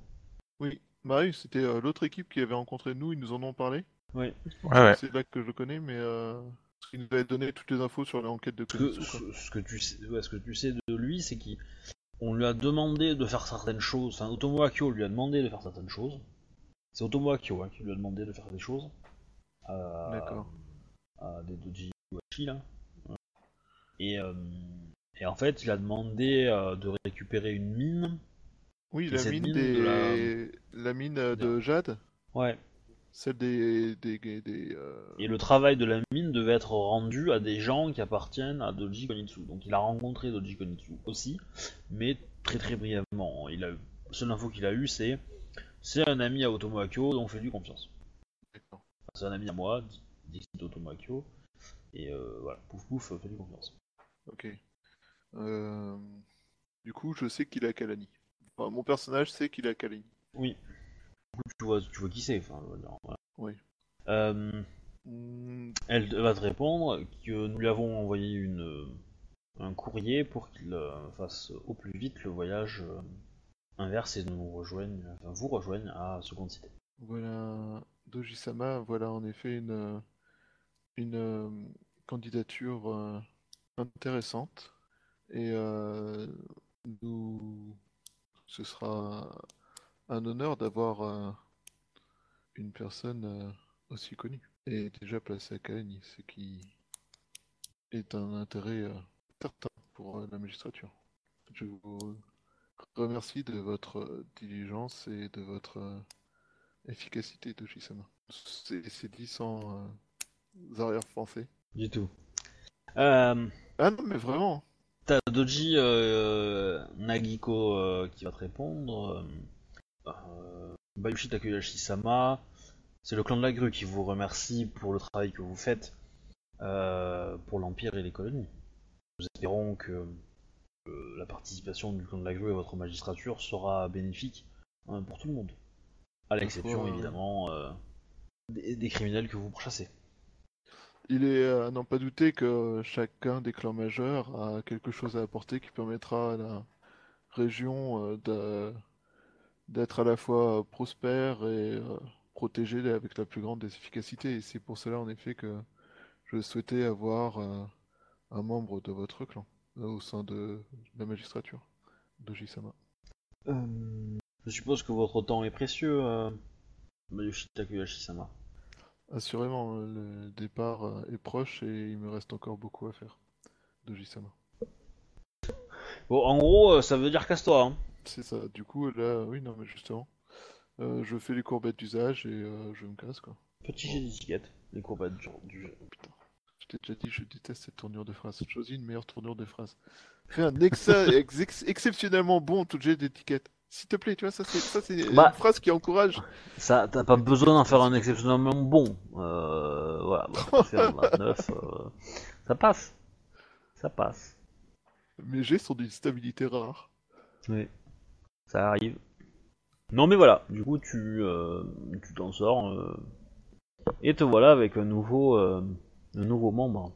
Oui, bah oui, c'était euh, l'autre équipe qui avait rencontré nous, ils nous en ont parlé. oui Ouais, ouais. C'est là que je le connais, mais euh, parce qu'il nous avait donné toutes les infos sur l'enquête de ce que, Konitsu, quoi. ce, ce que tu sais, ouais, ce que tu sais de lui, c'est qu'on lui a demandé de faire certaines choses. Enfin, Otomo Akio lui a demandé de faire certaines choses. C'est Otomo Akio hein, qui lui a demandé de faire des choses. À, D'accord. À des doji Washi, là. Et, euh, et en fait, il a demandé euh, de récupérer une mine. Oui, la mine mine des... de la mine euh, de Jade, Ouais. Celle des... des... des euh, Et le travail de la mine devait être rendu à des gens qui appartiennent à Doji Konitsu. Donc il a rencontré Doji Konitsu aussi, mais très très brièvement. Il a eu... La seule info qu'il a eu c'est c'est un ami à Otomo Akio, donc fais-lui confiance. Enfin, c'est un ami à moi, dit Otomo Akio, et euh, voilà, pouf pouf, fais-lui confiance. Ok. Euh, Du coup, je sais qu'il a Kalani. Enfin, mon personnage sait qu'il a Kalani. Oui. Tu vois, tu vois qui c'est, enfin, voilà. Oui. Euh, elle va te répondre que nous lui avons envoyé une, un courrier pour qu'il euh, fasse au plus vite le voyage euh, inverse et nous rejoigne, enfin, vous rejoigne à Seconde Cité. Voilà, Doji-sama, voilà en effet une, une candidature intéressante. Et euh, nous, ce sera un honneur d'avoir euh, une personne euh, aussi connue et déjà placée à Kalani, ce qui est un intérêt euh, certain pour euh, la magistrature. Je vous remercie de votre diligence et de votre euh, efficacité, Doji-sama. C'est c'est dit sans euh, arrière-pensée. Du tout. Euh, Ah non, mais vraiment. T'as Doji euh, Nagiko euh, qui va te répondre. Bayushi Takeyoshi-sama, c'est le clan de la grue qui vous remercie pour le travail que vous faites euh, pour l'Empire et les colonies. Nous espérons que euh, la participation du clan de la grue à votre magistrature sera bénéfique hein, pour tout le monde. À l'exception évidemment euh, des, des criminels que vous pourchassez. Il est à n'en pas douter que chacun des clans majeurs a quelque chose à apporter qui permettra à la région d'a- d'être à la fois prospère et euh, protégée avec la plus grande des efficacités. Et c'est pour cela, en effet, que je souhaitais avoir euh, un membre de votre clan euh, au sein de la magistrature de Jisama. Euh, je suppose que votre temps est précieux, euh, Yashisama. Assurément, euh, le départ euh, est proche et il me reste encore beaucoup à faire de Jisama. Bon, en gros, euh, ça veut dire casse-toi. Hein. C'est ça. Du coup, là, oui, non, mais justement, euh, je fais les courbettes d'usage et euh, je me casse, quoi. Petit jet d'étiquette, les courbettes du, du jeu. Putain. Je t'ai déjà dit, je déteste cette tournure de phrase. Choisis une meilleure tournure de phrase. Fais un ex- ex- exceptionnellement bon tout jet d'étiquette. S'il te plaît, tu vois, ça c'est ça c'est Bah. une phrase qui encourage. Ça, t'as pas besoin d'en faire un exceptionnellement bon. Euh, voilà, bah, un 29, euh, ça passe. Ça passe. Mes jets sont d'une stabilité rare. Oui. Ça arrive. Non mais voilà, du coup tu euh, tu t'en sors euh, et te voilà avec un nouveau euh, un nouveau membre.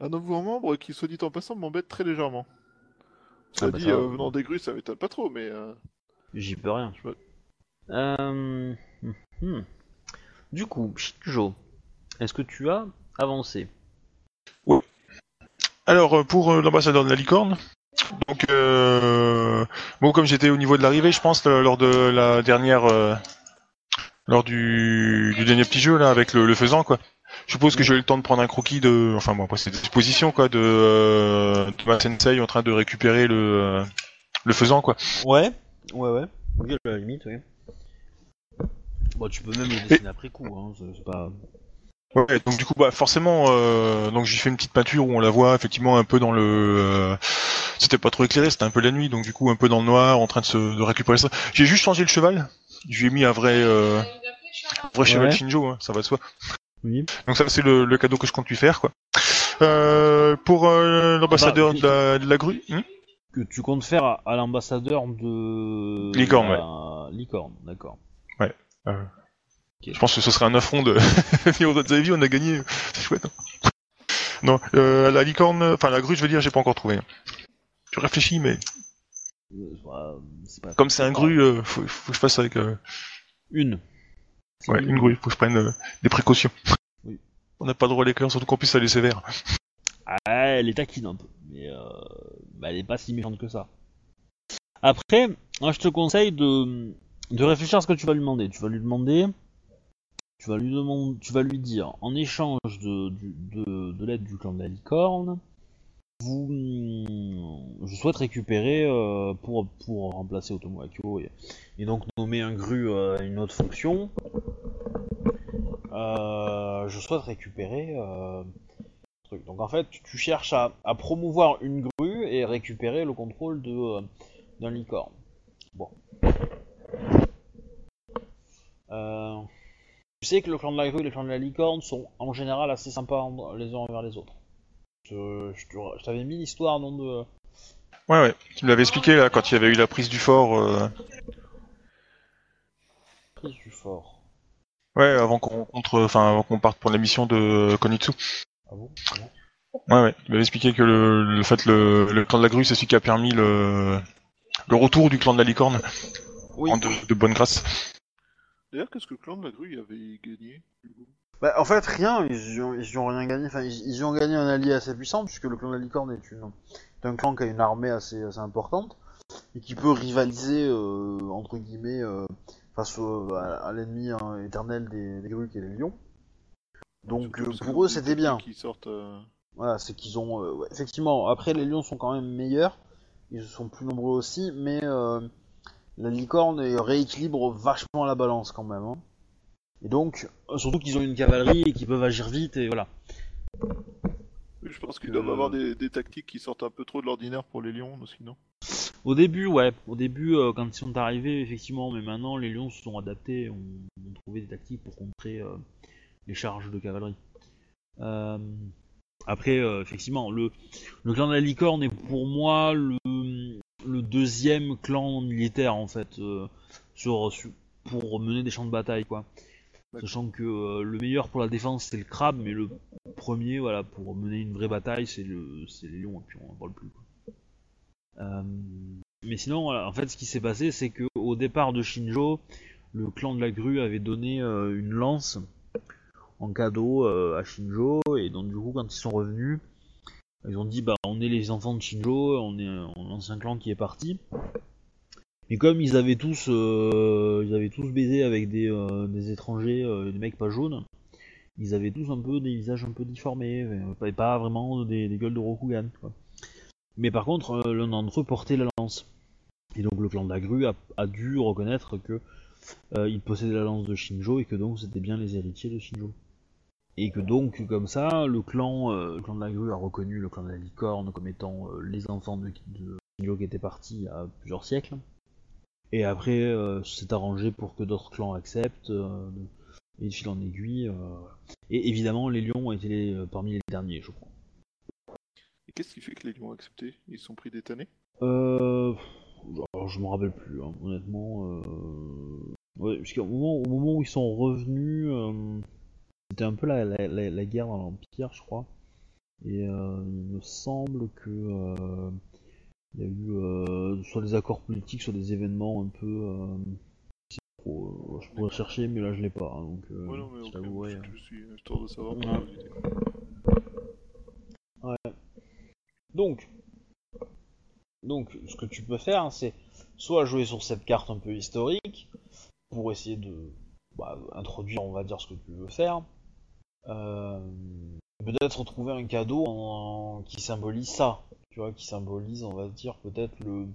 Un nouveau membre qui, soit dit en passant, m'embête très légèrement. Ça Ah bah dit, ça va. euh, venant des grues, ça m'étonne pas trop, mais euh, J'y peux rien. Je vois. Euh... hmm. Du coup, Shinjo, est-ce que tu as avancé? Alors euh, pour euh, l'ambassadeur de la licorne, donc euh, bon comme j'étais au niveau de l'arrivée, je pense euh, lors de la dernière, euh, lors du, du dernier petit jeu là avec le, le faisan quoi. Je suppose que j'ai eu le temps de prendre un croquis de, enfin bon après c'est des dispositions quoi de euh, Sensei en train de récupérer le le faisan quoi. Ouais, ouais, ouais. Oui, à la limite, oui. Bon, tu peux même le dessiner après coup, hein, c'est pas... Ouais, donc du coup bah forcément euh, donc j'ai fait une petite peinture où on la voit effectivement un peu dans le euh, c'était pas trop éclairé, c'était un peu la nuit donc du coup un peu dans le noir en train de se de récupérer ça. J'ai juste changé le cheval. Je lui ai mis un vrai euh, vrai cheval Ouais. Shinjo, hein, ça va de soi. Oui. Donc ça c'est le, le cadeau que je compte lui faire quoi. Euh, pour euh, l'ambassadeur Bah, de, la, de la grue. hmm Que tu comptes faire à, à l'ambassadeur de... Licorne, la- Licorne, d'accord. Je pense que ce serait un affront de venir aux autres avis, on a gagné, c'est chouette. hein. Non, euh, la licorne, enfin la grue je veux dire, j'ai pas encore trouvé. hein. Je réfléchis mais Euh, pas- comme c'est un grue, euh, faut, faut que je fasse avec euh, Une. Ouais, une grue, faut que je prenne euh, des précautions. Oui. On n'a pas le droit à l'éclair, surtout qu'en plus elle est sévère. Ah, elle est taquine un peu, mais euh, bah, elle est pas si méchante que ça. Après, moi, je te conseille de, de réfléchir à ce que tu vas lui demander. Tu vas lui demander, tu vas lui demander, tu vas lui dire, en échange de, l'aide du clan de la licorne, vous, je souhaite récupérer euh, pour, pour remplacer Otomo et, donc nommer un gru à une autre fonction. Euh, je souhaite récupérer euh, truc. Donc en fait, tu- tu cherches à, à promouvoir une grue et récupérer le contrôle de euh, d'un licorne. Bon. Tu sais que le clan de la grue et le clan de la licorne sont en général assez sympas les uns envers les autres. Je, je te- je t'avais mis l'histoire non de. Ouais ouais, tu me l'avais expliqué là quand il y avait eu la prise du fort. euh, Prise du fort. Ouais, avant qu'on rencontre, enfin avant qu'on parte pour la mission de Konitsu. Ah bon Ouais, ouais. Il m'avait expliqué que le, le fait le, le clan de la grue, c'est celui qui a permis le, le retour du clan de la licorne Oui. en de, de bonne grâce. D'ailleurs, qu'est-ce que le clan de la grue avait gagné du coup Bah, en fait, rien, ils y ont, ils y ont rien gagné. Enfin, ils, ils y ont gagné un allié assez puissant, puisque le clan de la licorne est, une, est un clan qui a une armée assez, assez importante et qui peut rivaliser, euh, entre guillemets, euh, face au- à, à l'ennemi hein, éternel des, des grues qui est les lions. Donc, euh, pour eux, c'était bien. Qui sortent. euh, Voilà, c'est qu'ils ont. ouais, effectivement, après, les lions sont quand même meilleurs, ils sont plus nombreux aussi, mais la licorne rééquilibre vachement la balance quand même. hein. Et donc, surtout qu'ils ont une cavalerie et qu'ils peuvent agir vite, et voilà. Oui, je pense qu'ils Euh, doivent avoir des, des tactiques qui sortent un peu trop de l'ordinaire pour les lions, sinon. Au début, ouais. Au début, euh, quand ils sont arrivés, effectivement, mais maintenant, les lions se sont adaptés, ont, ont trouvé des tactiques pour contrer euh, les charges de cavalerie. Euh, après, euh, effectivement, le, le clan de la licorne est pour moi le, le deuxième clan militaire, en fait, euh, sur, sur- pour mener des champs de bataille, quoi. Sachant que euh, le meilleur pour la défense, c'est le crabe, mais le premier, voilà, pour mener une vraie bataille, c'est le, c'est les lions, et puis on en parle plus, quoi. Euh, mais sinon, voilà, en fait, ce qui s'est passé, c'est que au départ de Shinjo, le clan de la grue avait donné une lance en cadeau à Shinjo, et donc du coup, quand ils sont revenus, ils ont dit bah on est les enfants de Shinjo, on est un ancien clan qui est parti. Mais comme ils avaient tous, euh, ils avaient tous baisé avec des, euh, étrangers, euh, des mecs pas jaunes, ils avaient tous un peu des visages un peu difformés, euh, pas, vraiment des, gueules de Rokugan. Mais par contre, l'un d'entre eux portait la lance. Et donc le clan de la grue a, dû reconnaître que il possédait la lance de Shinjo et que donc c'était bien les héritiers de Shinjo. Et que donc, comme ça, le clan, euh, le clan de la grue a reconnu le clan de la licorne comme étant euh, les enfants de, de qui étaient partis il y a plusieurs siècles. Et après, euh, c'est arrangé pour que d'autres clans acceptent, et de fil en aiguille. Et évidemment, les lions ont été les- parmi les derniers, je crois. Et qu'est-ce qui fait que les lions ont accepté? Ils sont pris des tannées? Euh, alors, je me rappelle plus, hein, honnêtement. Ouais, parce moment, au moment où ils sont revenus, c'était un peu la, la, la- la guerre dans l'Empire, je crois. Et euh, il me semble que euh, il y a eu euh, soit des accords politiques, soit des événements un peu. Trop, je pourrais chercher, mais là je l'ai pas. hein, donc, Ouais, non, mais je je suis histoire de savoir. Ouais. Donc, donc, ce que tu peux faire, c'est soit jouer sur cette carte un peu historique pour essayer de bah, introduire, on va dire, ce que tu veux faire. Euh, peut-être trouver un cadeau en- qui symbolise ça, tu vois, qui symbolise, on va dire, peut-être le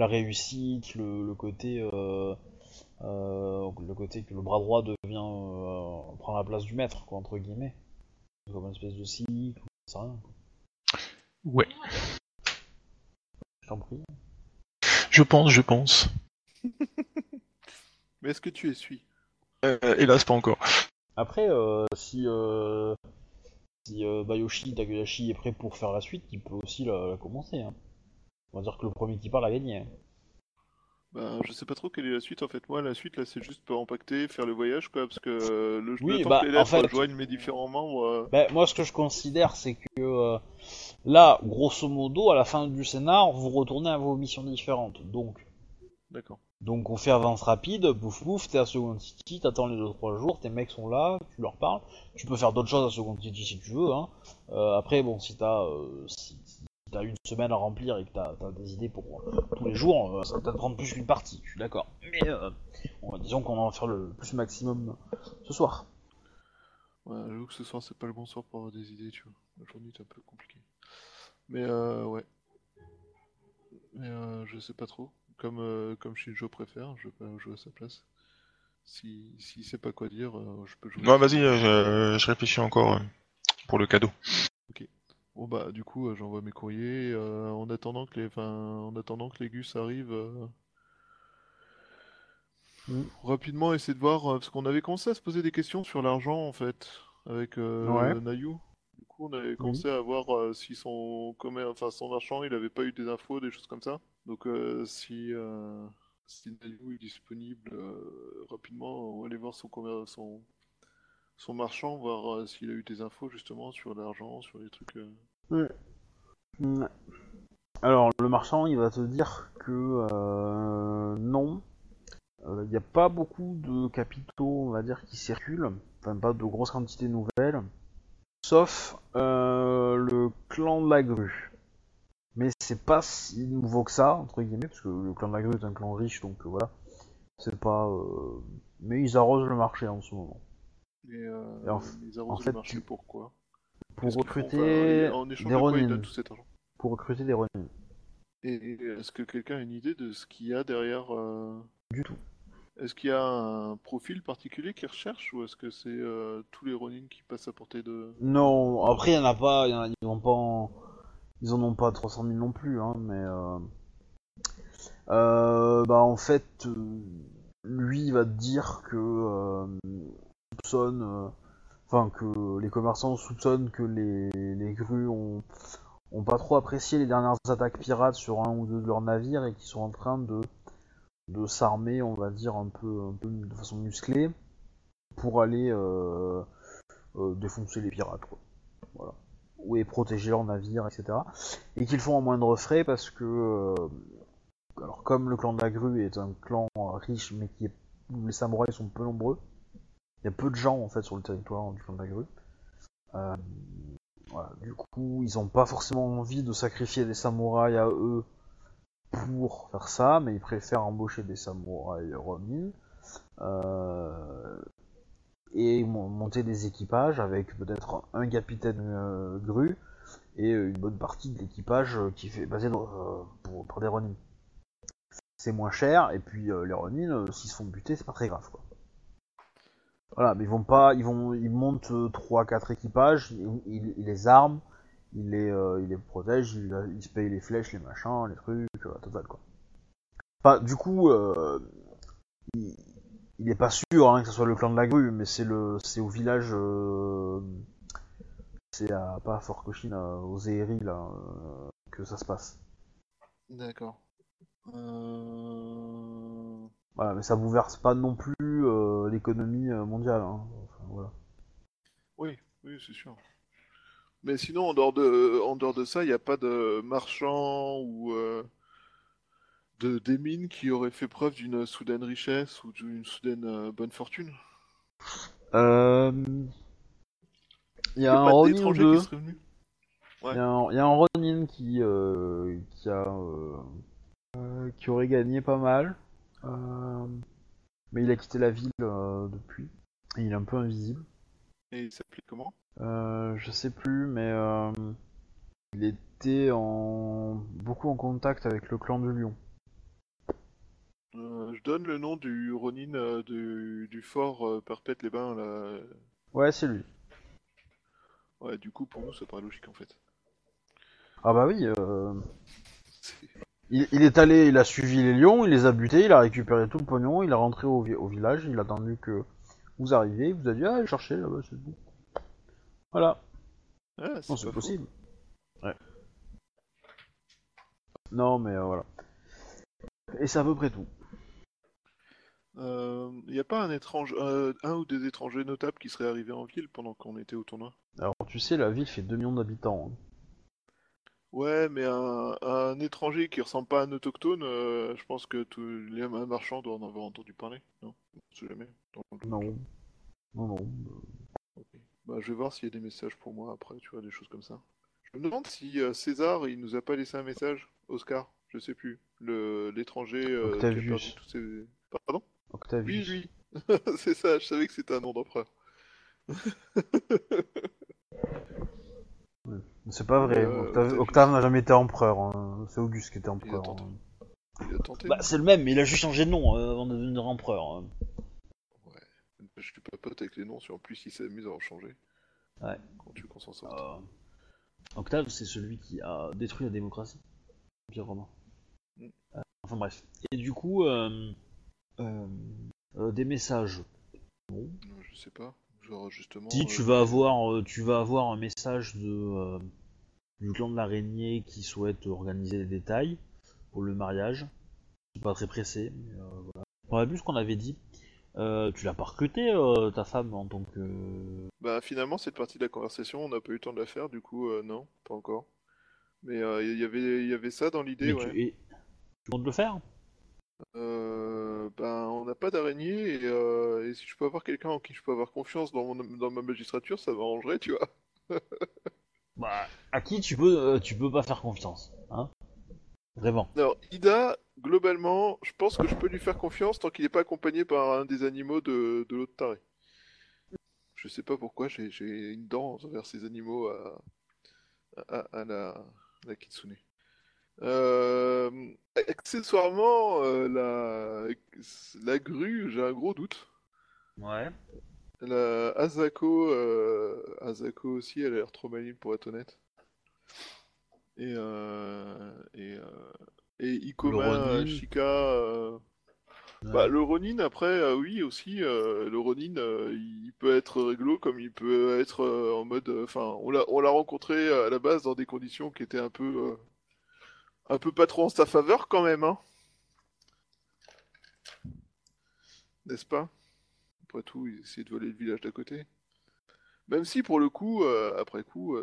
la réussite, le, le côté euh, euh, le côté que le bras droit devient euh, prend la place du maître, quoi, entre guillemets, comme une espèce de cycle, c'est rien. Quoi. Ouais. Je t'en prie. Je pense, je pense. Mais est-ce que tu essuies? Euh, hélas, pas encore. Après, euh, si, euh, si euh, Bayoshi Takedashi est prêt pour faire la suite, il peut aussi la, la commencer. hein. On va dire que le premier qui parle a gagné. hein. Bah, je sais pas trop quelle est la suite en fait. Moi, la suite là, c'est juste pour impacter, faire le voyage quoi, parce que le, Oui, le temps bah, en fait- rejoignent mes différents membres. euh, moi, ce que je considère, c'est que euh, là, grosso modo, à la fin du scénar, vous retournez à vos missions différentes. Donc, D'accord. Donc on fait avance rapide, pouf pouf, t'es à Second City, t'attends les 2-3 jours, tes mecs sont là, tu leur parles. Tu peux faire d'autres choses à Second City si tu veux. Hein. Euh, après, bon, si t'as euh, si, t'as une semaine à remplir et que t'as as des idées pour euh, tous les jours, euh, ça va peut-être prendre plus qu'une partie, je suis d'accord. Mais euh, disons qu'on va en faire le plus maximum ce soir. Ouais, j'avoue que ce soir, c'est pas le bon soir pour avoir des idées, tu vois. La journée un peu compliquée. Mais ouais. Mais je sais pas trop. Comme, euh, comme Shinjo préfère, je vais pas jouer à sa place. Si, s'il sait pas quoi dire, euh, je peux jouer. Ouais, vas-y, euh, je, je réfléchis encore euh, pour le cadeau. Bon bah du coup j'envoie mes courriers euh, en attendant que les enfin en attendant que les gus arrivent euh, Mm. rapidement essayer de voir parce qu'on avait commencé à se poser des questions sur l'argent en fait avec euh, Ouais. Nayu. Coup on avait commencé à voir euh, si son commerce enfin son marchand il avait pas eu des infos des choses comme ça. Donc euh, si euh, si est disponible euh, rapidement on va aller voir son son son marchand voir euh, s'il a eu des infos justement sur l'argent sur les trucs euh, Ouais. Alors, le marchand, il va te dire que non, il n'y a pas beaucoup de capitaux, on va dire, qui circulent, enfin pas de grosses quantités nouvelles, sauf euh, le clan de la grue. Mais c'est pas si nouveau que ça, entre guillemets, parce que le clan de la grue est un clan riche, donc euh, voilà. C'est pas. euh, Mais ils arrosent le marché en ce moment. Et, euh, Et en- ils arrosent en fait, le marché pourquoi? Pour recruter en des de quoi ils Ronin. donnent tout cet argent Pour recruter des Ronin. Et et est-ce que quelqu'un a une idée de ce qu'il y a derrière euh, Du tout. Est-ce qu'il y a un profil particulier qu'ils recherchent ou est-ce que c'est euh, tous les Ronin qui passent à portée de... Non, après, il y en a pas, y en a- ils ont pas en... Ont pas 300 000 non plus, hein, mais... Euh... euh, bah, en fait, lui, il va te dire que... Soupçonne... Enfin, que les commerçants soupçonnent que les, les grues ont... ont pas trop apprécié les dernières attaques pirates sur un ou deux de leurs navires et qui sont en train de de s'armer, on va dire, un peu, un peu de façon musclée pour aller euh, euh, défoncer les pirates, quoi. Voilà. et protéger leur navire, etc. Et qu'ils font en moindre frais parce que, euh, alors comme le clan de la grue est un clan riche mais qui est, où les samouraïs sont peu nombreux, il y a peu de gens en fait sur le territoire du clan de la grue. Du coup, ils ont pas forcément envie de sacrifier des samouraïs à eux pour faire ça, mais ils préfèrent embaucher des samouraïs Ronin euh, et mon- monter des équipages avec peut-être un capitaine euh, grue et une bonne partie de l'équipage euh, qui fait basé dans- euh, pour, des Ronin. C'est moins cher et puis euh, les Ronin, euh, s'ils se font buter, c'est pas très grave quoi. Voilà, mais ils vont pas, ils vont, ils montent 3-4 équipages, ils- ils les arment, les, euh, ils les protègent, ils, ils se payent les flèches, les machins, les trucs, euh, total quoi. Enfin, du coup, euh, il, il est pas sûr hein, que ce soit le clan de la grue, mais c'est le, c'est au village, euh, c'est à pas à Fort Cochin, aux Zéhéry là, euh, que ça se passe. D'accord. Euh... Voilà, mais ça bouleverse pas non plus euh, l'économie euh, mondiale. Hein. Enfin, voilà. Oui, oui, c'est sûr. Mais sinon, en dehors de, en dehors de ça, il n'y a pas de marchands ou euh, de, des mines qui auraient fait preuve d'une soudaine richesse ou d'une soudaine euh, bonne fortune. Euh, Il y a un Ronin. Il y, a un- il y a un Ronin qui, euh, qui a euh, euh, qui aurait gagné pas mal, Euh, mais il a quitté la ville euh, depuis. Et il est un peu invisible. Et il s'appelait comment? Euh, je sais plus, mais euh, il était en beaucoup en contact avec le clan du Lion. Euh, je donne le nom du Ronin euh, du, du fort euh, Perpète-les-Bains là. Ouais, c'est lui. Ouais, du coup, pour nous, ça paraît logique en fait. Ah bah oui. Il, il est allé, il a suivi les lions, il les a butés, il a récupéré tout le pognon, il est rentré au, vi- au village, il a attendu que vous arriviez, il vous a dit ah cherchez là-bas c'est bon. Voilà, Ah, non c'est possible. Ouais. Non mais euh, voilà. Et c'est à peu près tout. Il n'y a pas un étrange, euh, un ou des étrangers notables qui seraient arrivés en ville pendant qu'on était au tournoi? Alors tu sais la ville fait 2 millions d'habitants. hein. Ouais, mais un, un étranger qui ressemble pas à un autochtone, euh, je pense que tous les un marchand doit en avoir entendu parler. Non, on sait jamais. Dans le doute. Non. Non non. Bah, je vais voir s'il y a des messages pour moi après, tu vois, des choses comme ça. Je me demande si euh, César, il nous a pas laissé un message, Oscar, je sais plus, le l'étranger euh, qui a Octavius. perdu tous ses... Pardon? Oui, Octavius. lui. C'est ça, je savais que c'était un nom d'empereur. C'est pas vrai. Euh, Octave, n'a jamais été empereur. hein. C'est Auguste qui était empereur. tenté. hein. Il a tenté. Bah c'est le même, mais il a juste changé de nom euh, avant de devenir empereur. hein. Je suis pas pote avec les noms, si en plus il s'amuse à en changer. Ouais. Quand tu qu'on s'en sorte. Euh, Octave, c'est celui qui a détruit la démocratie. Empire romain. Mm. Euh, enfin bref. Et du coup, euh, des messages. Bon. Je sais pas. Genre justement. Si tu vas avoir, tu vas avoir un message de du clan de l'araignée qui souhaite organiser les détails pour le mariage. Je suis pas très pressé, mais voilà. On a vu ce qu'on avait dit. Euh, tu l'as pas recruté euh, ta femme en tant que. Bah finalement cette partie de la conversation, on n'a pas eu le temps de la faire, du coup euh, non, pas encore. Mais euh, il y avait il y avait ça dans l'idée, ouais. tu, et- tu comptes le faire Euh, ben on n'a pas d'araignée et, euh, et si je peux avoir quelqu'un en qui je peux avoir confiance dans mon dans ma magistrature, ça m'arrangerait, tu vois. Bah, à qui tu peux, euh, tu peux pas faire confiance, hein Vraiment. Alors Ida, globalement, je pense que je peux lui faire confiance tant qu'il n'est pas accompagné par un des animaux de, de l'autre taré. Je sais pas pourquoi j'ai une dent envers ces animaux à, à, à la, la kitsune. Euh, accessoirement, euh, la, la grue, j'ai un gros doute. Ouais. La Asako, euh, Asako aussi, elle a l'air trop maligne pour être honnête. Et, euh, et, euh, et Ikoma, Le Ronin. Shika, euh, bah, le Ronin, après, euh, oui, aussi, euh, le Ronin, euh, il peut être réglo comme il peut être en mode. Enfin, on l'a, on l'a rencontré à la base dans des conditions qui étaient un peu. un peu pas trop en sa faveur quand même, hein. N'est-ce pas? Après tout, il essayait de voler le village d'à côté. Même si, pour le coup, après coup,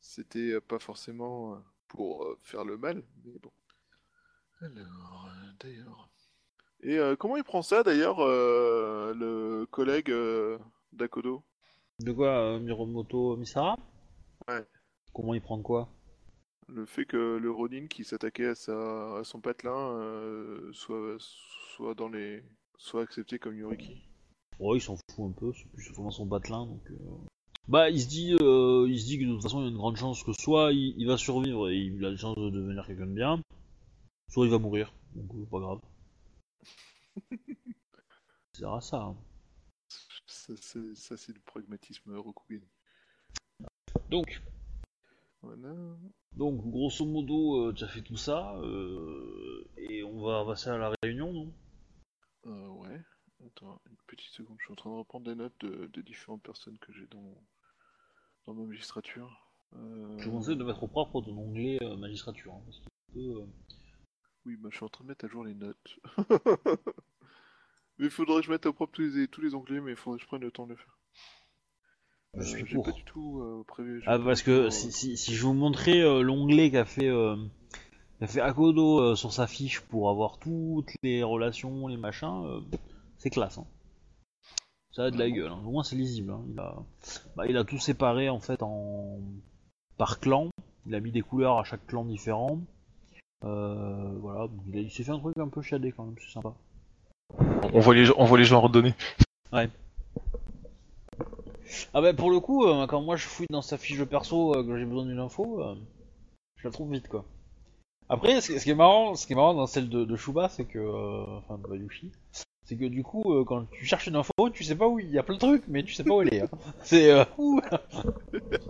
c'était euh, pas forcément euh, pour euh, faire le mal, mais bon. Alors, d'ailleurs. Et euh, comment il prend ça d'ailleurs, euh, le collègue euh, d'Akodo? De quoi, euh, Miromoto Misara? Ouais. Comment il prend quoi? Le fait que le Ronin qui s'attaquait à, sa... à son patelin euh, soit... soit dans les soit accepté comme Yoriki. Ouais, il s'en fout un peu, c'est plus vraiment son batelin, donc... Bah, il se dit, euh, il se dit que de toute façon, il y a une grande chance que soit il, il va survivre et il a la chance de devenir quelqu'un de bien, soit il va mourir, donc euh, pas grave. C'est à ça. hein. Ça, c'est ça, c'est du pragmatisme Rokugan. Donc, Voilà. donc, grosso modo, euh, tu as fait tout ça, euh, et on va passer à la réunion, non? Euh, ouais. Attends, une petite seconde. Je suis en train de reprendre des notes de, de différentes personnes que j'ai dans, dans ma magistrature. Euh, Je conseille de mettre au propre ton onglet euh, magistrature, hein, parce que euh, Oui, bah, je suis en train de mettre à jour les notes. mais il faudrait que je mette au propre tous les, tous les onglets, mais il faudrait que je prenne le temps de le faire. je suis pour. pas du tout prévu. Ah parce que si, si, si je vous montrais l'onglet qu'a fait qu'a fait Akodo euh, sur sa fiche pour avoir toutes les relations, les machins, euh, c'est classe. Hein. Ça a de la gueule. Hein. Au moins c'est lisible. Hein. Il a bah, il a tout séparé en fait en par clan. Il a mis des couleurs à chaque clan différent. Euh, voilà, il, a- il s'est fait un truc un peu shadé quand même, c'est sympa. On voit les gens, on voit les gens redonner. Ah bah pour le coup, euh, quand moi je fouille dans sa fiche de perso euh, que j'ai besoin d'une info, euh, je la trouve vite quoi. Après, ce, qui- ce qui est marrant, ce qui est marrant dans celle de, de Shuba, c'est que, euh, enfin de Bayushi, c'est que du coup, euh, quand tu cherches une info, tu sais pas où il y a plein de trucs, mais tu sais pas où elle est. hein. C'est euh, ouh.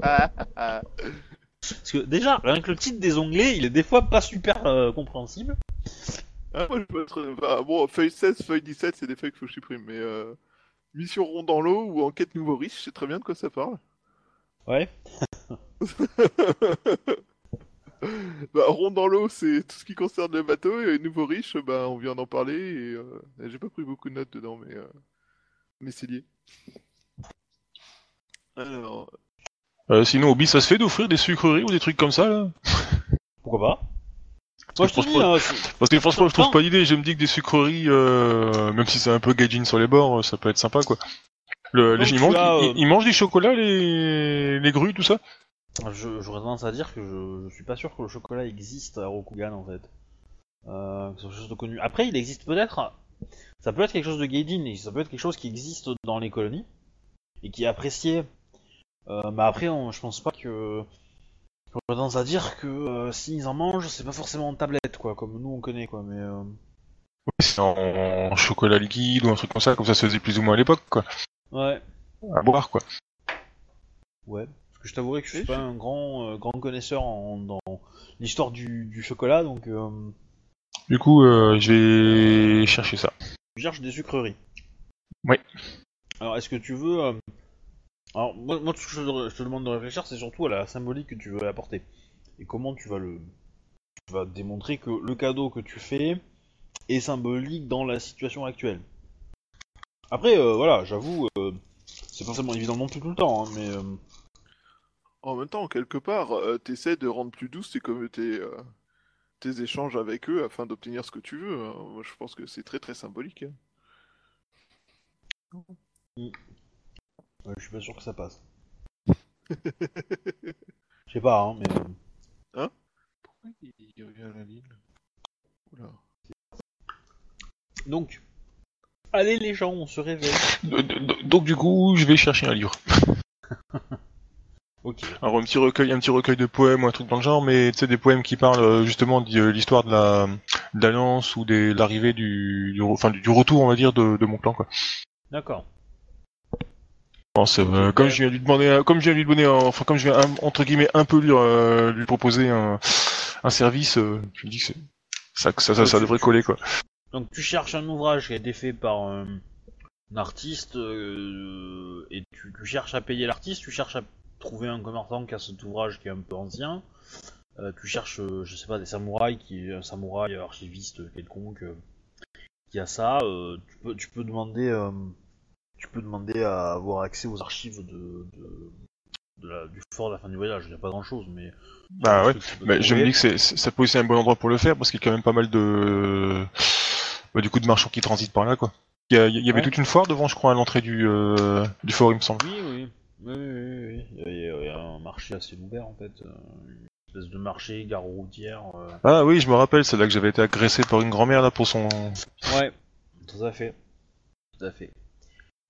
Parce que déjà, rien que le titre des onglets, il est des fois pas super euh, compréhensible. Ah, moi, je peux être... bah, bon, feuille 16, feuille 17, c'est des feuilles qu'il faut que je supprime, mais euh, mission rond dans l'eau ou enquête nouveau riche, je sais très bien de quoi ça parle. Ouais. bah, rond dans l'eau, c'est tout ce qui concerne le bateau, et nouveau riche, bah, on vient d'en parler, et euh, j'ai pas pris beaucoup de notes dedans, mais, euh, mais c'est lié. Alors, Euh, sinon, Obi, ça se fait d'offrir des sucreries ou des trucs comme ça là? Pourquoi pas? Moi je dis, franchement- hein, Parce que franchement, je trouve pas l'idée. Je me dis que des sucreries, euh, même si c'est un peu gaijin sur les bords, ça peut être sympa quoi. Le, les, ils, mangent, as, ils- euh, ils mangent des chocolats, les, les grues, tout ça? J'aurais tendance à dire que je, je suis pas sûr que le chocolat existe à Rokugan en fait. Euh, quelque chose de connu. Après, il existe peut-être. Ça peut être quelque chose de gaijin et ça peut être quelque chose qui existe dans les colonies et qui est apprécié. Euh, mais après, on- je pense pas que. J'aurais tendance à dire que euh, s'ils en mangent, c'est pas forcément en tablette quoi, comme nous on connaît quoi. Mais euh, C'est en, en chocolat liquide ou un truc comme ça, comme ça se faisait plus ou moins à l'époque quoi. ouais, À boire quoi. ouais. Que je t'avouerai que je suis Oui, pas je- un grand euh, grand connaisseur en, dans l'histoire du, du chocolat, donc euh, Du coup, euh, je vais chercher ça. Tu cherches des sucreries. Oui. Alors, est-ce que tu veux. Alors, moi, moi, tout ce que je te- je demande de réfléchir, c'est surtout à la symbolique que tu veux apporter. Et comment tu vas le. Tu vas démontrer que le cadeau que tu fais est symbolique dans la situation actuelle. Après, euh, voilà, j'avoue, euh, c'est pas forcément évident non plus tout le temps, hein, mais. euh, en même temps, quelque part, euh, t'essaies de rendre plus douce tes, comme tes, euh, tes échanges avec eux afin d'obtenir ce que tu veux. hein. Moi, je pense que c'est très très symbolique. hein. ouais, je suis pas sûr que ça passe. Je sais pas, hein, mais. euh, Pourquoi il, revient à la ligne? Oula. Donc. Allez, les gens, on se réveille. Donc du coup, je vais chercher un livre. Ok. Alors un petit recueil, un petit recueil de poèmes ou un truc dans le genre, mais tu sais des poèmes qui parlent euh, justement de l'histoire de la de l'alliance ou de l'arrivée du, du, enfin du, retour on va dire de, de mon clan quoi. D'accord. Bon, euh, comme je viens lui demander, un- comme je viens lui un- enfin comme je viens entre guillemets un peu lui, euh, lui proposer un, un service, euh, je me dis que ça, ça, ça, ça devrait coller quoi. Donc tu cherches un ouvrage qui a été fait par euh, un artiste euh, et tu, tu cherches à payer l'artiste, tu cherches à trouver un commerçant qui a cet ouvrage qui est un peu ancien, euh, tu cherches, euh, je sais pas, des samouraïs qui un samouraï archiviste quelconque euh, qui a ça, tu peux tu peux demander tu peux demander à avoir accès aux archives de, de, de la- du fort de la fin du voyage. Il n'y a pas grand chose, mais. Bah ouais. Mais je me dis que c'est, ça peut aussi être un bon endroit pour le faire parce qu'il y a quand même pas mal de, bah, du coup, de marchands qui transitent par là, quoi. Il y, avait Ouais. toute une foire devant, je crois, à l'entrée du, du fort, il me semble. Oui, oui. Oui, oui, oui. Il y a- il y, un marché assez ouvert en fait. euh, Une espèce de marché, gare routière. euh. Ah oui, je me rappelle, c'est là que j'avais été agressé par une grand-mère là pour son. Ouais, tout à fait. Tout à fait.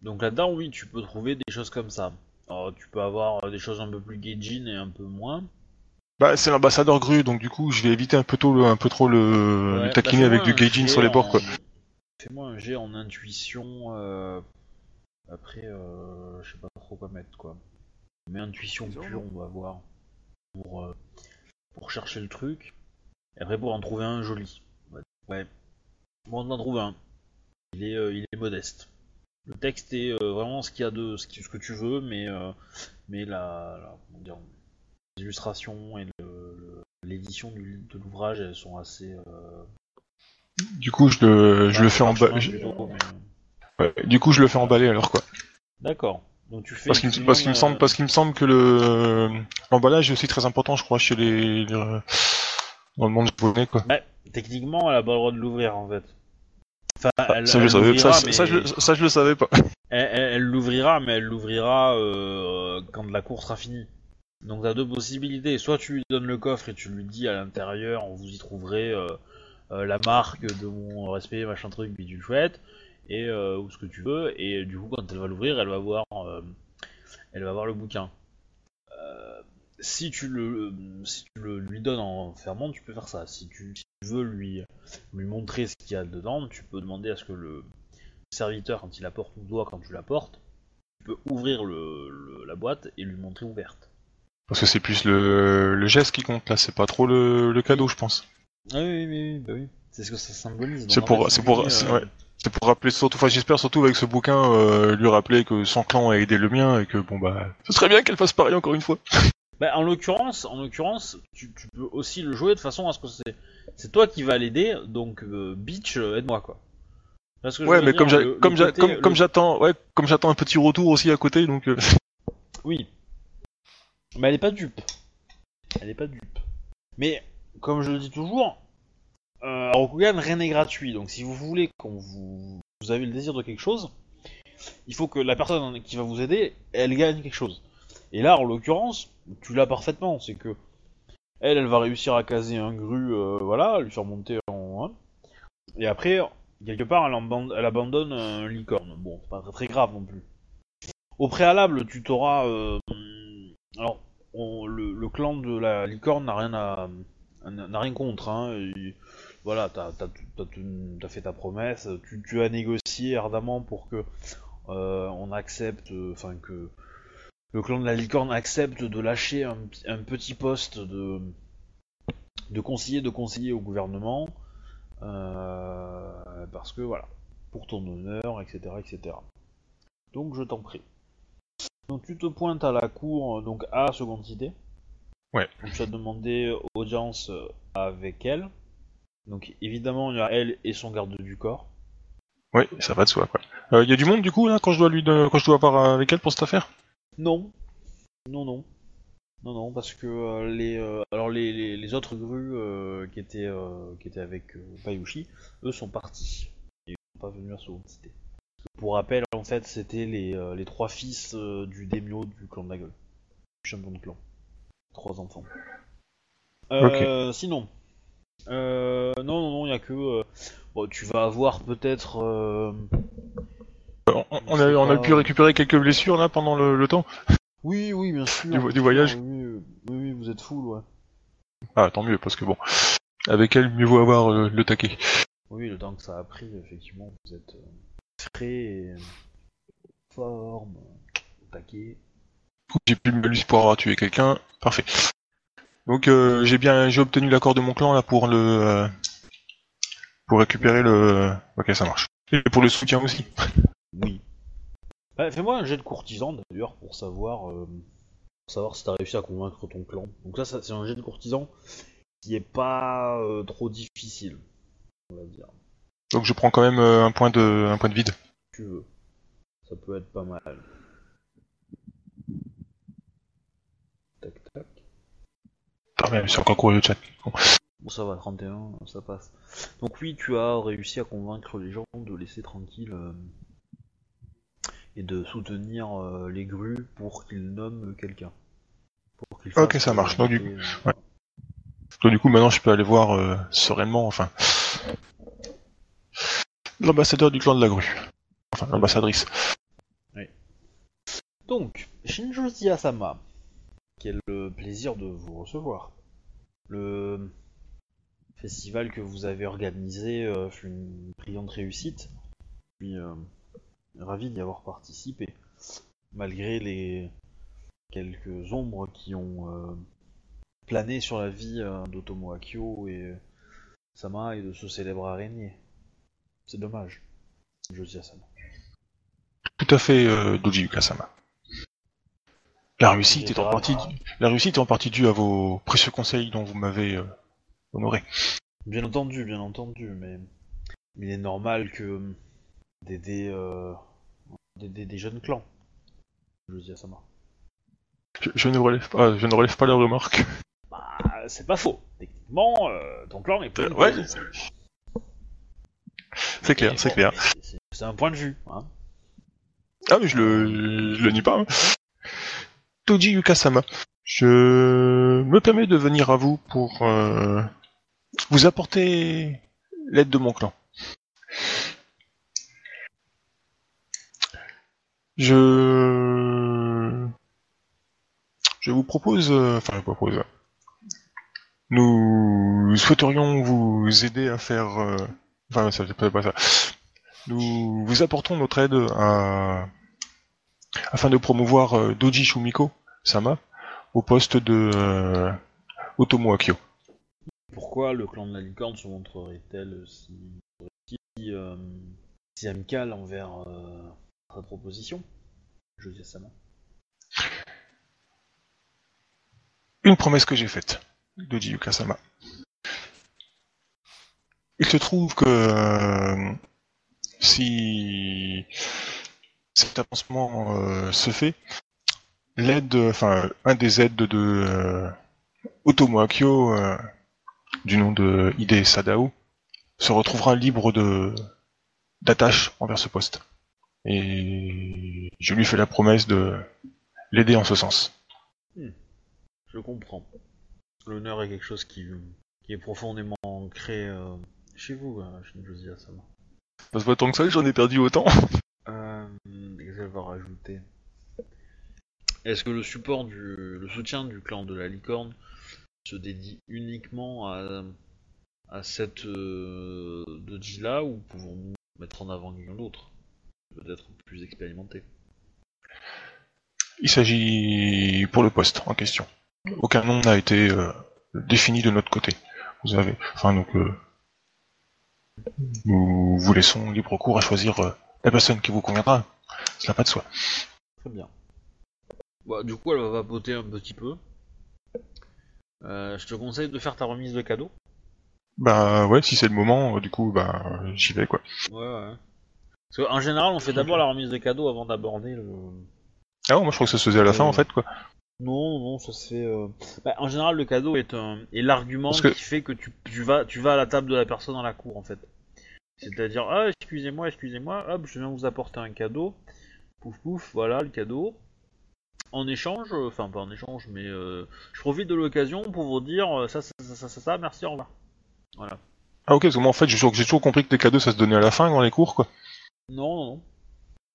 Donc là-dedans, oui, tu peux trouver des choses comme ça. Alors, tu peux avoir euh, des choses un peu plus gaijin et un peu moins. Bah c'est l'ambassadeur Gru, donc du coup je vais éviter un peu, tôt le- un peu trop le, Ouais, le taquiner bah, avec du un gaijin jet sur les bords, quoi. en- Fais-moi un jet en intuition. euh, Après, euh, je sais pas trop quoi mettre, quoi. Mais intuition Disons. pure, on va voir. Pour, euh, pour chercher le truc. Et après, pour en trouver un joli. Ouais. Bon, on en trouve un. Il est, euh, il est modeste. Le texte est euh, vraiment ce qu'il y a de ce, qui- ce que tu veux, mais, euh, mais la, la- comment dire, les illustrations et le- le- l'édition de l'ouvrage, elles sont assez. euh, Du coup je le, je le fais parchemin emballer. Ouais, du coup je le fais emballer alors quoi. D'accord. Donc tu fais. Parce qu'il me, effectivement, parce qu'il me euh, semble, parce qu'il me semble que le l'emballage est aussi très important, je crois, chez les, les- dans le monde japonais quoi. Ouais, techniquement, elle a pas le droit de l'ouvrir en fait. Enfin, elle, ça, je le elle savais, l'ouvrira, ça, mais- ça, je, ça, je le savais pas. Elle l'ouvrira, mais elle l'ouvrira euh, quand la course sera finie. Donc t'as deux possibilités. Soit tu lui donnes le coffre et tu lui dis à l'intérieur, vous y trouverez euh, euh, la marque de mon respect, machin truc, puis tu le chouette, et euh, ou ce que tu veux. Et du coup, quand elle va l'ouvrir, elle va voir, euh, elle va voir le bouquin. Euh, si tu le, si tu le lui donnes en fermant, tu peux faire ça. Si tu, si tu veux lui, lui montrer ce qu'il y a dedans, tu peux demander à ce que le serviteur, quand il apporte ou toi quand tu l'apportes, tu peux ouvrir le, le- la boîte et lui montrer ouverte. Parce que c'est plus le, le geste qui compte là, c'est pas trop le, cadeau, je pense. Ah oui, oui, oui, bah oui. C'est ce que ça symbolise. C'est pour- c'est pour- euh, ouais. C'est pour rappeler surtout, enfin j'espère surtout avec ce bouquin, euh, lui rappeler que son clan a aidé le mien et que bon bah, ce serait bien qu'elle fasse pareil encore une fois. Bah, en l'occurrence, en l'occurrence, tu, tu peux aussi le jouer de façon à ce que c'est, c'est toi qui vas l'aider, donc euh, bitch, euh, aide-moi quoi. Parce que je Ouais, mais dire, comme j'a- le- le comme j'a- côté- comme, le- comme j'attends, ouais, comme j'attends un petit retour aussi à côté, donc. euh, Oui. Mais elle est pas dupe. Elle est pas dupe. Mais, comme je le dis toujours, euh, à Rokugan, rien n'est gratuit. Donc si vous voulez qu'on vous... Vous avez le désir de quelque chose, il faut que la personne qui va vous aider, elle gagne quelque chose. Et là, en l'occurrence, tu l'as parfaitement. C'est que elle, elle va réussir à caser un gru, euh, voilà, lui faire monter en... hein. Et après, quelque part, elle, abandonne, elle abandonne un licorne. Bon, c'est pas très, grave non plus. Au préalable, tu t'auras... euh, alors, on- le, le clan de la licorne n'a rien à n'a rien contre. Hein, voilà, t'as t'as fait ta promesse, tu, tu as négocié ardemment pour que euh, on accepte, enfin que le clan de la licorne accepte de lâcher un, un petit poste de de conseiller de conseiller au gouvernement, euh, parce que voilà, pour ton honneur, etc., etc. Donc je t'en prie. Donc tu te pointes à la cour, donc à Seconde Cité. Ouais. Donc tu as demandé audience euh, avec elle. Donc évidemment il y a elle et son garde du corps. Ouais, ça va de soi quoi. Il y a du monde du coup là quand je dois lui, quand je dois avoir avec elle pour cette affaire? Non. Non, non. Non, non, parce que euh, les, euh, alors les, les, les autres grues euh, qui, étaient, euh, qui étaient avec euh, Payushi, eux sont partis. Ils sont pas venus à Seconde Cité. Pour rappel, en fait, c'était les, euh, les trois fils euh, du Demio du clan de la gueule. Du champion de clan. Trois enfants. Euh, Sinon, euh, non, non, non, il y a que. euh, bon, tu vas avoir peut-être. euh, On, on a, on a pu récupérer quelques blessures là pendant le, le temps. Oui, oui, bien sûr. Du- voyage. Oui, oui, vous êtes full, ouais. Ah tant mieux parce que bon, avec elle mieux vaut avoir euh, le taquet. Oui, le temps que ça a pris, effectivement, vous êtes euh, frais et forme, au taquet. J'ai plus de malus pour avoir tué quelqu'un. Parfait. Donc euh, j'ai bien j'ai obtenu l'accord de mon clan là pour le euh, pour récupérer le. Ok ça marche. Et pour le soutien aussi. Oui. Bah, Fais-moi un jet de courtisan d'ailleurs pour savoir, euh, pour savoir si t'as réussi à convaincre ton clan. Donc là, ça, c'est un jet de courtisan qui est pas euh, trop difficile, on va dire. Donc je prends quand même un point de un point de vide. Si tu veux. Ça peut être pas mal. tac. Mais c'est encore couru le chat. Bon. Ça va, 31, ça passe. Donc oui, tu as réussi à convaincre les gens de laisser tranquille euh, et de soutenir euh, les grues pour qu'ils nomment quelqu'un. Pour qu'ils Ok, ça marche. Donc, du euh, ouais. Donc du coup, maintenant, je peux aller voir euh, sereinement, enfin, l'ambassadeur du clan de la grue. Enfin, l'ambassadrice. Donc, Shinjozi Asama, quel plaisir de vous recevoir. Le festival que vous avez organisé euh, fut une brillante réussite. Je suis euh, ravi d'y avoir participé, malgré les quelques ombres qui ont euh, plané sur la vie d'Otomo Akio et Sama et de ce célèbre araignée. C'est dommage, Shinjozi Asama. Tout à fait, Doji Yukasama. La réussite, Et est en toi partie, la réussite est en partie due à vos précieux conseils dont vous m'avez euh, honoré. Bien entendu, bien entendu, mais il est normal que d'aider euh, d'aider des jeunes clans. Je dis à Sama. Je, je ne relève pas, je ne relève pas la remarque. Bah, c'est pas faux. Techniquement, euh, ton clan est plus. Ouais, C'est clair, c'est clair. C'est- un point de vue. Hein. Ah mais je le, je le nie pas. hein. Toji Yukasama, je me permets de venir à vous pour euh, vous apporter l'aide de mon clan. Je vous propose, enfin je propose. Nous souhaiterions vous aider à faire, euh, enfin ça pas ça. Nous vous apportons notre aide à afin de promouvoir euh, Doji Shumiko Sama au poste de euh, Otomo Akio. Pourquoi le clan de la licorne se montrerait-elle si, si, euh, si amical envers euh, sa proposition? À Sama. Une promesse que j'ai faite, Doji Yukasama. Il se trouve que euh, si cet avancement euh, se fait, l'aide, enfin un des aides de euh, Otomo Akio, euh, du nom de Hide Sadao, se retrouvera libre de d'attache envers ce poste. Et je lui fais la promesse de l'aider en ce sens. Je comprends. L'honneur est quelque chose qui, qui est profondément ancré euh, chez vous, euh, Shinjozi Asama. Ça se voit tant que ça que j'en ai perdu autant. Euh, qu'est-ce qu'elle va rajouter? Est-ce que le support du, le soutien du clan de la licorne se dédie uniquement à, à cette euh, doji là ou pouvons-nous mettre en avant quelqu'un d'autre Peut-être plus expérimenté? Il s'agit pour le poste en question. Aucun nom n'a été euh, défini de notre côté. Vous avez, enfin donc, euh, nous vous laissons libre cours à choisir euh, la personne qui vous conviendra. Cela n'a pas de soi. Très bien. Bah, du coup, elle va vapoter un petit peu. Euh, je te conseille de faire ta remise de cadeau. Bah ouais, si c'est le moment, euh, du coup, bah j'y vais quoi. Ouais, ouais. Parce qu'en général, on fait d'abord la remise de cadeau avant d'aborder le. Ah ouais, moi je crois que ça se faisait à la fin en fait quoi. Non, non, ça se fait. euh, bah, en général, le cadeau est, un... est l'argument Parce que- qui fait que tu, tu, vas, tu vas à la table de la personne dans la cour, en fait. C'est-à-dire, ah, excusez-moi, excusez-moi, hop, je viens vous apporter un cadeau. Pouf, pouf, voilà le cadeau. En échange, euh, enfin, pas en échange, mais euh, je profite de l'occasion pour vous dire euh, ça, ça, ça, ça, ça, merci, au revoir. Voilà. Ah ok, parce que moi en fait j'ai toujours, compris que les cadeaux ça se donnait à la fin dans les cours quoi. Non, non, non.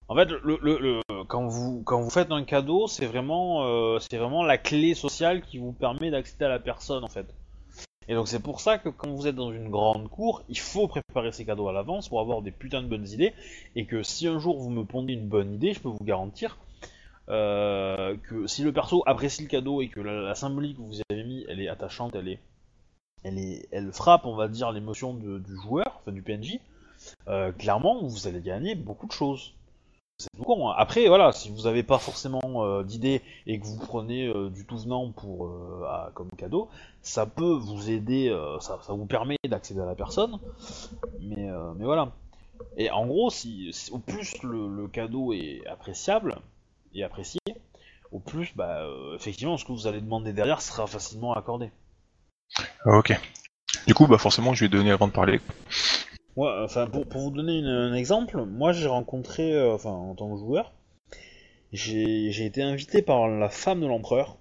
En fait, le, le, le- quand, vous, quand vous faites un cadeau, c'est vraiment, euh, c'est vraiment la clé sociale qui vous permet d'accéder à la personne, en fait. Et donc c'est pour ça que quand vous êtes dans une grande cour, il faut préparer ces cadeaux à l'avance pour avoir des putains de bonnes idées. Et que si un jour vous me pondez une bonne idée, je peux vous garantir euh, que si le perso apprécie le cadeau et que la, symbolique que vous avez mis, elle est attachante, elle est, elle est, elle frappe, on va dire, l'émotion du joueur, enfin du PNJ. euh, clairement, vous allez gagner beaucoup de choses. C'est tout con. hein. Après, voilà, si vous n'avez pas forcément euh, d'idée et que vous prenez euh, du tout venant pour comme cadeau, ça peut vous aider, ça, ça vous permet d'accéder à la personne. Mais, mais voilà. Et en gros, si, au plus le cadeau est appréciable et apprécié, au plus, bah, euh, effectivement, ce que vous allez demander derrière sera facilement accordé. Ok. Du coup, bah forcément, je vais donner avant de parler. Ouais, enfin, pour, pour vous donner une- un exemple, moi j'ai rencontré, euh, enfin, en tant que joueur, j'ai j'ai été invité par la femme de l'empereur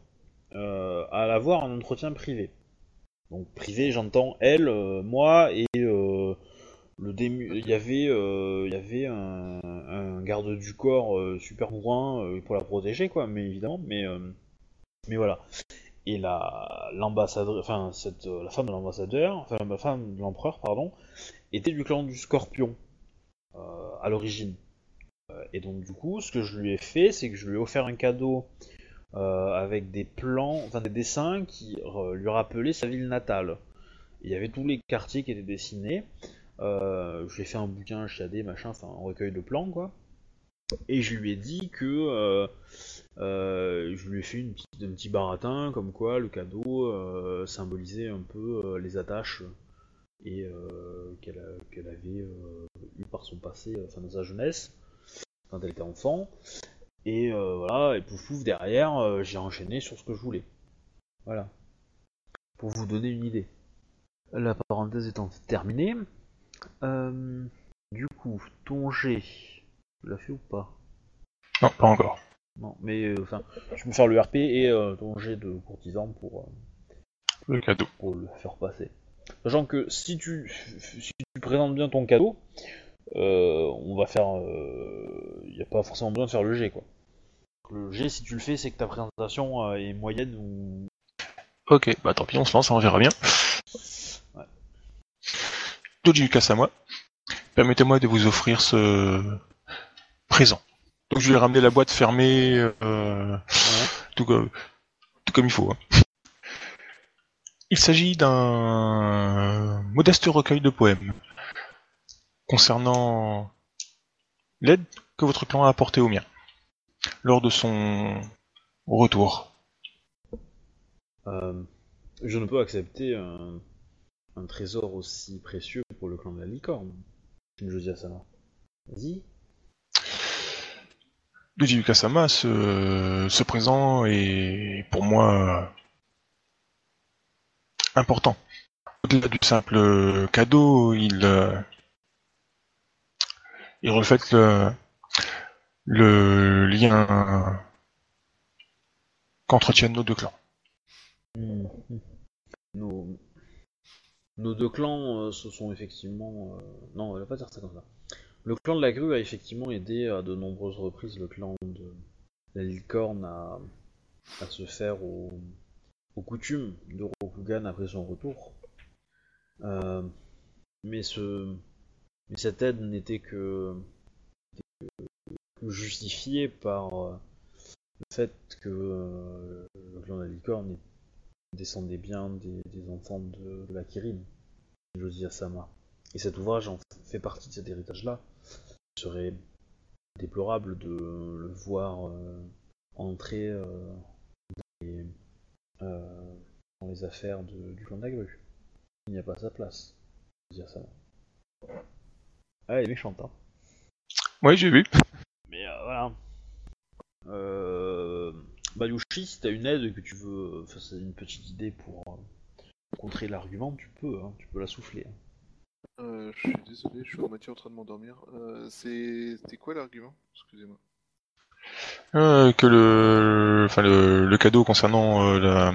euh, à la voir en entretien privé. Donc privé, j'entends elle, moi et le dému. Il y avait, il y avait un, un garde du corps euh, super bourrin euh, pour la protéger, quoi. Mais évidemment, mais euh, mais voilà. Et la l'ambassadeur, enfin la femme de l'ambassadeur, femme de l'empereur, pardon, était du clan du Scorpion à l'origine. Et donc du coup, ce que je lui ai fait, c'est que je lui ai offert un cadeau avec des plans, enfin des dessins qui lui rappelaient sa ville natale. Il y avait tous les quartiers qui étaient dessinés. Euh, je lui ai fait un bouquin chiadé, machin, enfin un recueil de plans quoi. Et je lui ai dit que euh, euh, je lui ai fait une petite, un petit baratin comme quoi le cadeau symbolisait un peu les attaches et qu'elle avait euh, eu par son passé, enfin dans sa jeunesse, quand elle était enfant. Et voilà, et pouf pouf derrière, j'ai enchaîné sur ce que je voulais. Voilà. Pour vous donner une idée. La parenthèse étant terminée, euh, du coup, ton G, tu l'as fait ou pas? Non, pas encore. Non, mais euh, enfin, tu peux faire le RP et euh, ton G de courtisan pour, Le cadeau. pour le faire passer. Sachant que si tu, si tu présentes bien ton cadeau, on va faire. Il n'y a pas forcément besoin de faire le G quoi. Le G, si tu le fais, c'est que ta présentation est moyenne ou. Ok, bah tant pis, on se lance, on verra bien. Ouais. Doji Kasama, permettez-moi de vous offrir ce présent. Donc je lui ai ramené la boîte fermée, euh, tout, comme, il faut. hein. Il s'agit d'un modeste recueil de poèmes concernant l'aide que votre clan a apportée au mien lors de son retour. Euh, je ne peux accepter un trésor aussi précieux pour le clan de la licorne. Shinjoji Asama. Vas-y. Kasama, ce, ce présent est pour moi important. Au-delà du simple cadeau, il, euh, il reflète le, le lien qu'entretiennent nos deux clans. Hmm. Nos... Nos deux clans euh, se sont effectivement. euh, Non, on va pas dire ça comme ça. Le clan de la grue a effectivement aidé à de nombreuses reprises le clan de la licorne à, se faire aux, coutumes de Rokugan après son retour. Euh, mais, ce... mais cette aide n'était que... justifiée par le fait que le clan de la licorne descendait bien des, des enfants de, de la Kirin, Josie Asama. Et cet ouvrage en fait partie de cet héritage-là. Il serait déplorable de le voir euh, entrer euh, dans, les, euh, dans les affaires de- du clan de la grue. Il n'y a pas sa place, Josie Asama. Ah, elle est méchante, hein. Oui, j'ai vu. Mais voilà. Euh... Bayushi, si t'as une aide que tu veux, enfin c'est une petite idée pour euh, contrer l'argument, tu peux, hein, tu peux la souffler. hein. Euh, je suis désolé, je suis à moitié en train de m'endormir. Euh, c'est- C'était quoi l'argument? Excusez-moi. Euh, que le, enfin le, le cadeau concernant euh, la,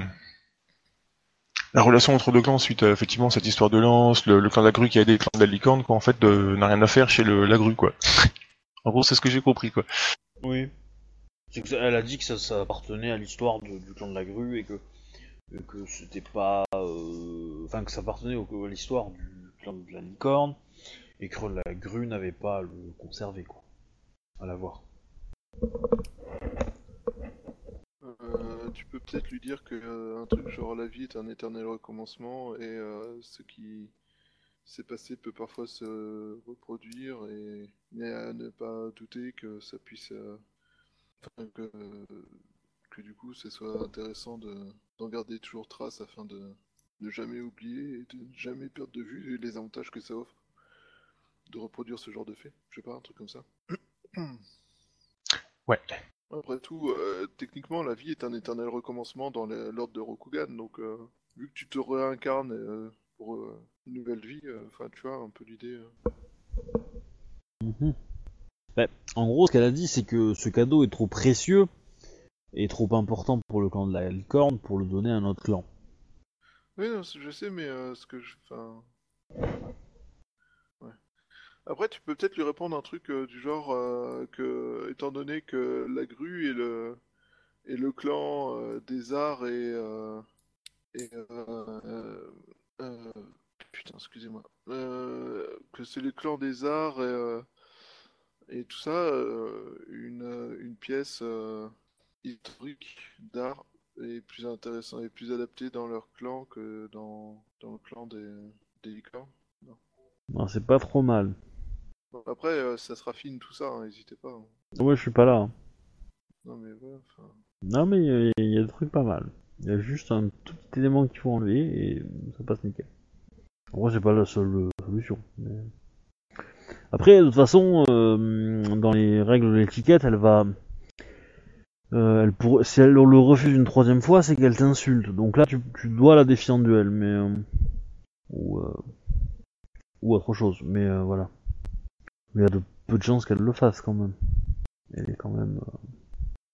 la relation entre deux clans suite à effectivement cette histoire de lance, le, le clan de la grue qui a aidé le clan de la licorne, quoi, en fait, de- n'a rien à faire chez le, la grue, quoi. en gros, c'est ce que j'ai compris, quoi. Oui. Elle a dit que ça, appartenait à l'histoire du clan de la grue et que, c'était pas. euh, Enfin, que ça appartenait au- à l'histoire du clan de la licorne et que la grue n'avait pas à le conserver, quoi. À l'avoir. Euh, tu peux peut-être lui dire que euh, un truc genre la vie est un éternel recommencement et euh, ce qui s'est passé peut parfois se reproduire et à ne pas douter que ça puisse que, que du coup ce soit intéressant de d'en garder toujours trace afin de ne jamais oublier et de ne jamais perdre de vue les avantages que ça offre de reproduire ce genre de fait. Je sais pas, un truc comme ça. Ouais. Après tout, euh, techniquement, la vie est un éternel recommencement dans l'ordre de Rokugan, donc euh, vu que tu te réincarnes euh, pour une nouvelle vie, enfin tu vois un peu l'idée. Mhm. Bah, en gros, ce qu'elle a dit, c'est que ce cadeau est trop précieux et trop important pour le clan de la licorne pour le donner à un autre clan. Oui, je sais, mais euh, ce que je. Enfin. Ouais. Après, tu peux peut-être lui répondre un truc euh, du genre euh, que, étant donné que la grue est le, est le clan des arts et. et putain, excusez-moi. Que c'est le clan des arts et, et tout ça, euh, une, euh, une pièce euh, historique d'art est plus intéressant et plus adapté dans leur clan que dans, dans le clan des, des licornes. Non, c'est pas trop mal. Bon, après, ça se raffine tout ça, hein, n'hésitez pas. hein. Ouais, je suis pas là. hein. Non mais voilà, enfin... Non, mais il y, a- il y a des trucs pas mal. Il y a juste un tout petit élément qu'il faut enlever et ça passe nickel. En vrai, c'est pas la seule solution. mais- Après, de toute façon, euh, dans les règles de l'étiquette, elle va. euh, elle pour... Si elle le refuse une troisième fois, c'est qu'elle t'insulte. Donc là, tu, tu dois la défier en duel, mais. euh, Ou, euh, ou autre chose, mais euh, voilà. Il y a de peu de chances qu'elle le fasse quand même. Elle est quand même. euh,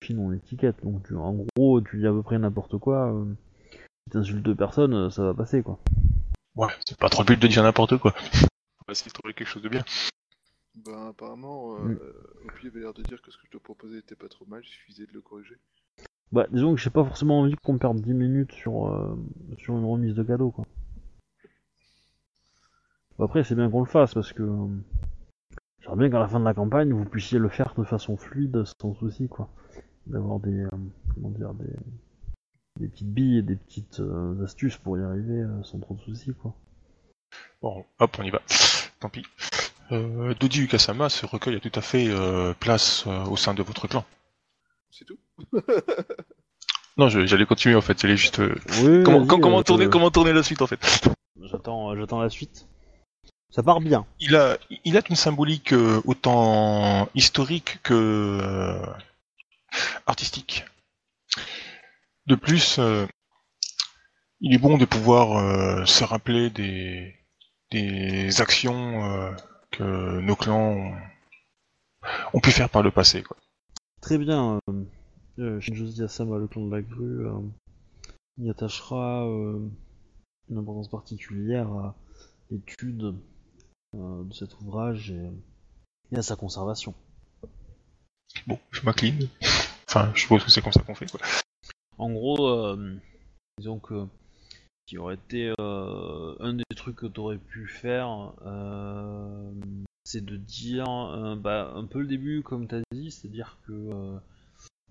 fine en étiquette. Donc tu- en gros, tu dis à peu près n'importe quoi. Si t'insultes deux personnes, ça va passer quoi. Ouais, c'est pas trop le de dire n'importe quoi. On va essayer de trouver quelque chose de bien. Ben, apparemment, euh, Mm. Opi avait l'air de dire que ce que je te proposais était pas trop mal, il suffisait de le corriger. Bah disons que j'ai pas forcément envie qu'on perde 10 minutes sur, euh, sur une remise de cadeau quoi. Après c'est bien qu'on le fasse parce que euh, j'aimerais bien qu'à la fin de la campagne vous puissiez le faire de façon fluide sans souci quoi. D'avoir des euh, comment dire des, des petites billes et des petites euh, astuces pour y arriver euh, sans trop de soucis quoi. Bon, hop, on y va. Tant pis. Euh, Doji Ukasama, ce recueil a tout à fait euh, place euh, au sein de votre clan. C'est tout? Non, je- j'allais continuer en fait, j'allais juste... euh, Oui, comment, vas-y, com- comment euh, tourner, comment tourner la suite en fait? J'attends, euh, j'attends la suite. Ça part bien. il a, il a une symbolique euh, autant historique que euh, artistique. De plus, euh, il est bon de pouvoir euh, se rappeler des, des actions euh, que nos clans ont, pu faire par le passé. Quoi. Très bien. Euh, euh, Shinjozi Asama, le clan de la grue, euh, y attachera euh, une importance particulière à l'étude euh, de cet ouvrage et, et à sa conservation. Bon, je m'incline. Enfin, je suppose que c'est comme ça qu'on fait. Quoi. En gros, disons que qui aurait été euh, un des trucs que tu aurais pu faire, euh, c'est de dire euh, bah, un peu le début comme tu as dit, c'est-à-dire que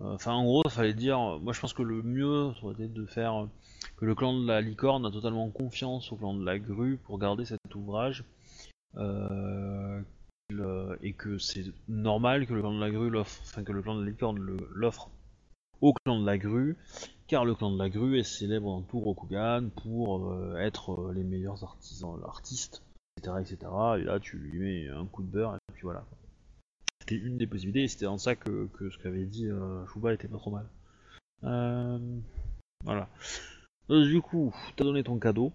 Enfin, en gros, il fallait dire. Moi, je pense que le mieux, ça aurait été de faire que le clan de la licorne a totalement confiance au clan de la grue pour garder cet ouvrage. Et que c'est normal que le clan de la grue l'offre. Enfin, que le clan de la licorne l'offre au clan de la grue. Le clan de la grue est célèbre dans tout Rokugan pour euh, être euh, les meilleurs artisans, artistes, etc., etc. Et là, tu lui mets un coup de beurre, et puis voilà. C'était une des possibilités, c'était en ça que, ce qu'avait dit euh, Chouba était pas trop mal. Voilà. Du coup, t'as donné ton cadeau.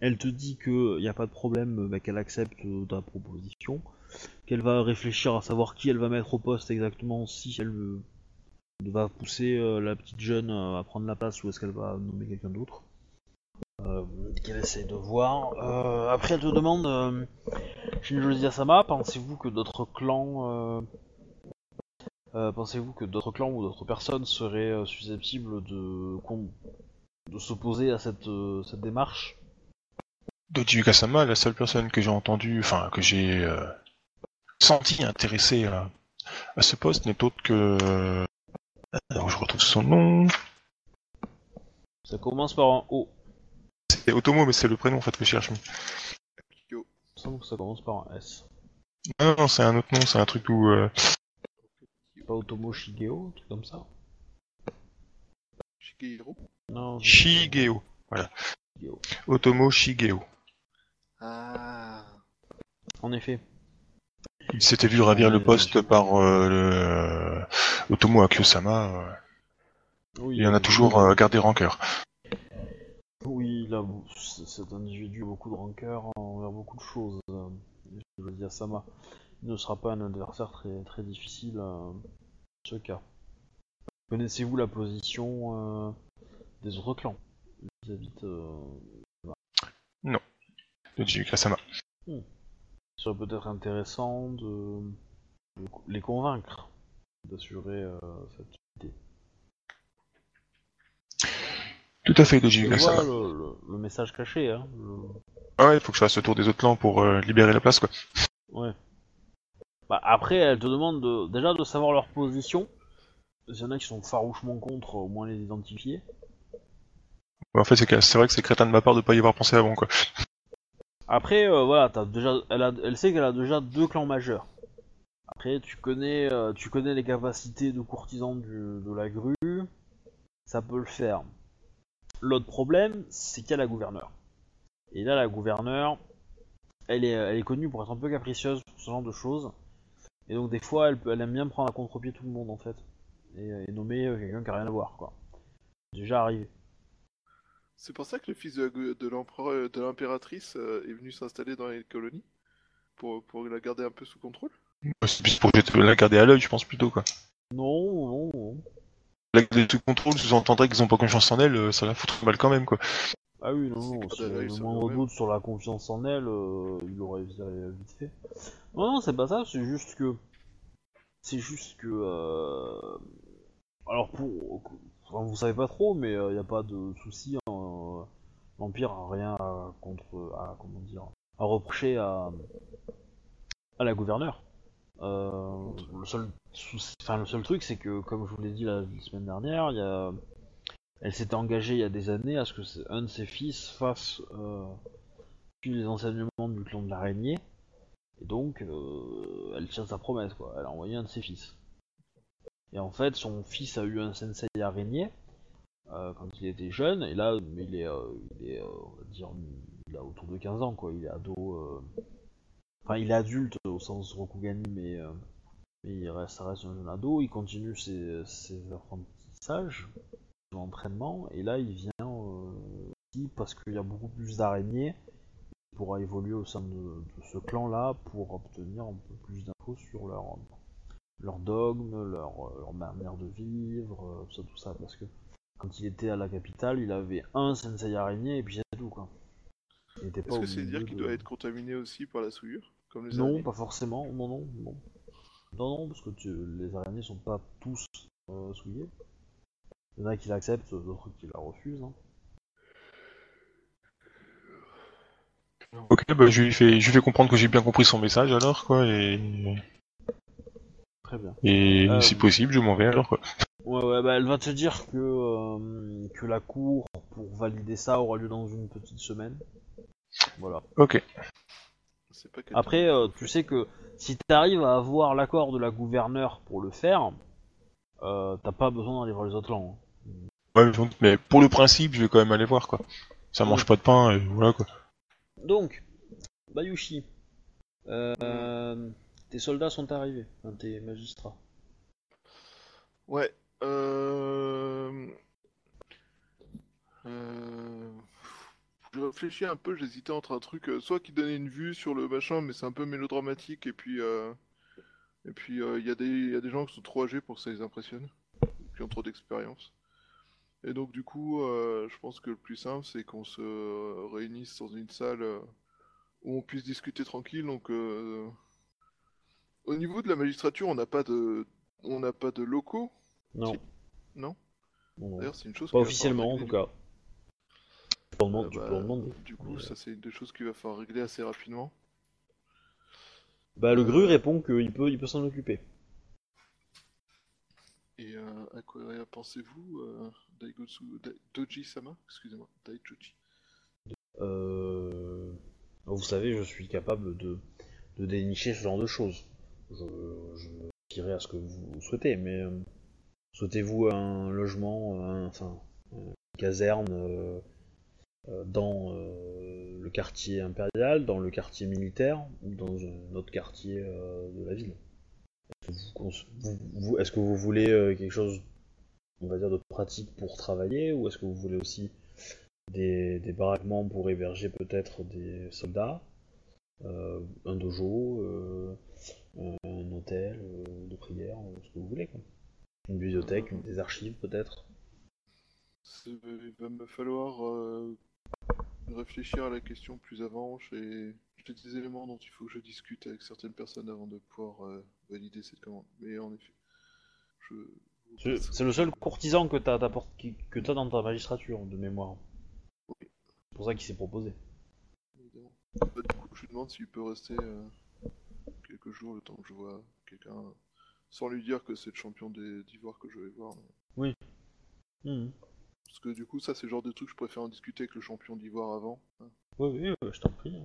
Elle te dit que y a pas de problème, bah, qu'elle accepte ta proposition, qu'elle va réfléchir à savoir qui elle va mettre au poste exactement, si elle euh, va pousser euh, la petite jeune euh, à prendre la place ou est-ce qu'elle va nommer quelqu'un d'autre? Euh, qu'elle essaie de voir. Après, elle te demande, Shinjozi Asama, pensez-vous que d'autres clans, pensez-vous que d'autres clans ou d'autres personnes seraient susceptibles de, s'opposer à cette, démarche? Doji Ukasama, la seule personne que j'ai entendue, enfin que j'ai senti intéressée à ce poste n'est autre que... Alors je retrouve son nom... Ça commence par un O. C'est Otomo, mais c'est le prénom en fait que je cherche. Il me semble que ça commence par un S. Non, non, c'est un autre nom, c'est un truc où... euh, Pas Otomo Shigeo, un truc comme ça Shigehiro Non. Shigeo. Voilà. Shigeo. Otomo Shigeo. Ah. En effet. Il s'était vu ravir le poste par euh, le... Otomo Akio-sama, euh, Oui, il en a euh, toujours euh, gardé rancœur. Oui, là, cet individu a beaucoup de rancœur envers beaucoup de choses. euh, Je veux dire, Sama. Il ne sera pas un adversaire très, très difficile euh, dans ce cas. Connaissez-vous la position euh, des autres clans vis-à-vis de... euh, de Jimika-sama. Il serait peut-être intéressant de, de les convaincre d'assurer euh, cette unité. Tout à fait, vois Jimika-sama. le, le- le message caché, hein le- Ah ouais, il faut que je fasse le tour des autres clans pour euh, libérer la place, quoi. Ouais. Bah, après, elle te demande de, déjà de savoir leur position. S'il y en a qui sont farouchement contre, au moins les identifier. En fait, c'est vrai que c'est crétin de ma part de pas y avoir pensé avant, quoi. Après, euh, voilà, déjà, elle, a, elle sait qu'elle a déjà deux clans majeurs. Après, tu connais, euh, tu connais les capacités de courtisans du- de la grue, ça peut le faire. L'autre problème, c'est qu'il y a la gouverneure. Et là, la gouverneure, elle est, elle est connue pour être un peu capricieuse pour ce genre de choses. Et donc, des fois, elle, aime bien prendre à contre-pied tout le monde, en fait. Et, et nommer euh, quelqu'un qui a rien à voir, quoi. Déjà arrivé. C'est pour ça que le fils de, l'empereur, de l'impératrice euh, est venu s'installer dans les colonies pour, pour la garder un peu sous contrôle. C'est plus pour que je la garder à l'œil, je pense plutôt, quoi. Non, non, non. La garder sous contrôle sous-entendrait qu'ils ont pas confiance en elle, euh, ça la foutrait mal quand même, quoi. Ah oui, non, non, l'œil le sur moindre doute sur la confiance en elle, euh, il aurait vite fait. Non, non, c'est pas ça, c'est juste que. C'est juste que. euh, Alors, pour. Enfin, vous savez pas trop, mais il n'y a pas de souci. hein, L'Empire a rien à contre. à. comment dire. à reprocher à. à la gouverneure. Euh, le seul enfin le seul truc c'est que comme je vous l'ai dit la, semaine dernière, il y a elle s'était engagée il y a des années à ce que un de ses fils fasse euh, les enseignements du clan de l'araignée. Et donc, euh, elle tient sa promesse, quoi. Elle a envoyé un de ses fils. Et en fait, son fils a eu un sensei araignée euh, quand il était jeune, et là, il est, on va dire, il a autour de 15 ans, quoi. Il est ado. Euh, Enfin, il est adulte au sens Rokugani, mais, euh, mais il reste, ça reste un jeune ado. Il continue ses, ses apprentissages l'entraînement et là il vient euh, ici parce qu'il y a beaucoup plus d'araignées il pourra évoluer au sein de, de ce clan là pour obtenir un peu plus d'infos sur leur leur dogme, leur, leur manière de vivre, euh, tout ça tout ça parce que quand il était à la capitale il avait un sensei araignée et puis c'est tout quoi. Il était pas Est-ce que c'est dire qu'il de- doit être contaminé aussi par la souillure? Comme les non, araignées pas forcément. Non, non, non. Non, non, parce que tu- les araignées sont pas tous euh, souillés. Il y en a qui l'acceptent, d'autres qui la refusent. hein. Ok, bah je lui fais, je lui fais comprendre que j'ai bien compris son message alors, quoi, et, Très bien. et Euh, si possible, je m'en vais alors, quoi. Ouais, ouais, bah elle va te dire que, euh, que la cour pour valider ça aura lieu dans une petite semaine. Voilà. Ok. C'est pas quel Après, euh, tu sais que si t'arrives à avoir l'accord de la gouverneure pour le faire, euh, t'as pas besoin d'aller voir les autres clans. hein. Ouais, mais- mais pour le principe, je vais quand même aller voir, quoi. Ça mange pas de pain, et voilà, quoi. Donc, Bayushi, euh, tes soldats sont arrivés, enfin, tes magistrats. Ouais. Euh... Euh... Je réfléchis un peu, j'hésitais entre un truc, euh, soit qui donnait une vue sur le machin, mais c'est un peu mélodramatique, et puis euh, et puis euh, il y, a des- il y a des gens qui sont trop âgés pour que ça les impressionne, qui ont trop d'expérience. Et donc du coup, je pense que le plus simple, c'est qu'on se réunisse dans une salle où on puisse discuter tranquille. Donc, au niveau de la magistrature, on n'a pas de, on n'a pas de locaux? Non. Si. Non? Non. D'ailleurs, c'est une chose. Pas officiellement en tout cas. Tu peux en demander- tu bah, peux en demander. Du coup, ça c'est une des choses qu'il va falloir régler assez rapidement. Bah, le gru répond qu'il peut, il peut s'en occuper. Et euh, à quoi pensez-vous, euh, Daigotsu, Da- Doji-sama? Excusez-moi, Daijoji. Euh... Vous savez, je suis capable de, de dénicher ce genre de choses. Je, je dirai à ce que vous souhaitez, mais euh, souhaitez-vous un logement, un- enfin, une caserne dans euh, le quartier impérial, dans le quartier militaire ou dans un autre quartier euh, de la ville vous- vous- vous- Est-ce que vous voulez euh, quelque chose, on va dire, de pratique pour travailler, ou est-ce que vous voulez aussi des, des baraquements pour héberger peut-être des soldats, euh, un dojo, euh, un hôtel euh, de prière, euh, ce que vous voulez, quoi. Une bibliothèque, une- des archives peut-être. Il va me falloir euh, réfléchir à la question plus avant. J'ai des éléments dont il faut que je discute avec certaines personnes avant de pouvoir euh, valider cette commande. Mais en effet, je. C'est le seul courtisan que t'as que t'as dans ta magistrature, de mémoire. Oui. C'est pour ça qu'il s'est proposé. Évidemment. Bah, du coup, je lui demande s'il peut rester euh, quelques jours le temps que je vois quelqu'un, sans lui dire que c'est le champion des- d'Ivoire que je vais voir. mais- Mhm. Parce que du coup, ça, c'est le genre de truc que je préfère en discuter avec le champion d'Ivoire avant. Oui, oui, euh, je t'en prie, hein.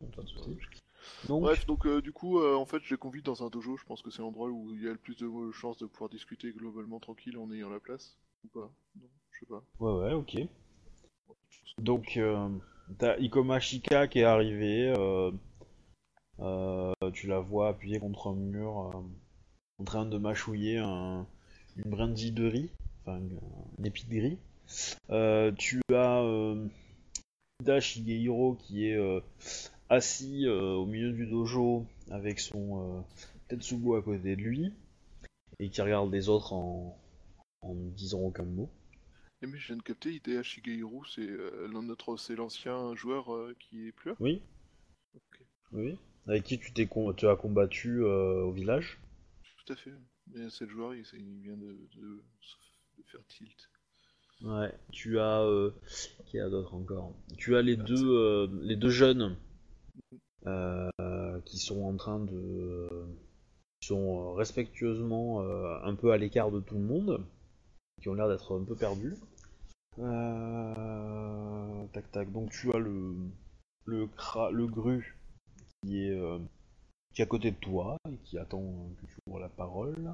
Donc, Bref, donc euh, du coup, euh, en fait, je les convie dans un dojo. Je pense que c'est l'endroit où il y a le plus de chances de pouvoir discuter globalement tranquille en ayant la place. Ou pas Non, je sais pas. ouais, ouais, ok. Donc, t'as Ikoma Shika qui est arrivé. tu la vois appuyée contre un mur, en train de mâchouiller un- une brindille de riz, enfin une, une épi de riz. Euh, tu as euh, Ida Shigehiro qui est euh, assis au milieu du dojo avec son Tetsugo à côté de lui et qui regarde les autres en, en ne disant aucun mot. Et mais je viens de capter, Hidea Shigeru, c'est notre, c'est l'ancien joueur qui est plus là. Oui, oui. Avec qui tu t'es tu as combattu euh, au village tout à fait. Mais c'est le joueur, il, vient de, de- de faire tilt. Ouais. Tu as euh, qui a d'autre encore? Tu as les deux euh, les deux jeunes euh, qui sont en train de qui sont respectueusement un peu à l'écart de tout le monde, qui ont l'air d'être un peu perdus. Tac tac. Donc tu as le le cra- le gru qui est qui est à côté de toi et qui attend que tu ouvres la parole.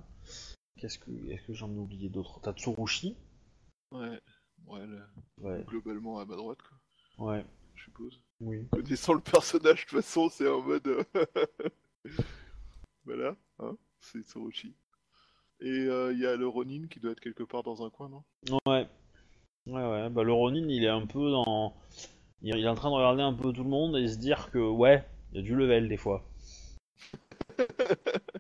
Qu'est-ce que est-ce que j'en ai oublié d'autres T'as Tsurushi. Ouais, ouais, là, Ouais. globalement à ma droite, quoi, Ouais. je suppose. Oui. Connaissant le personnage, de toute façon, c'est en mode. euh, voilà, hein, c'est Tsurushi. Et euh, il y a le Ronin qui doit être quelque part dans un coin, non? Ouais. Ouais, ouais. Bah, le Ronin, il est un peu dans. Il est en train de regarder un peu tout le monde et se dire que, ouais, il y a du level des fois.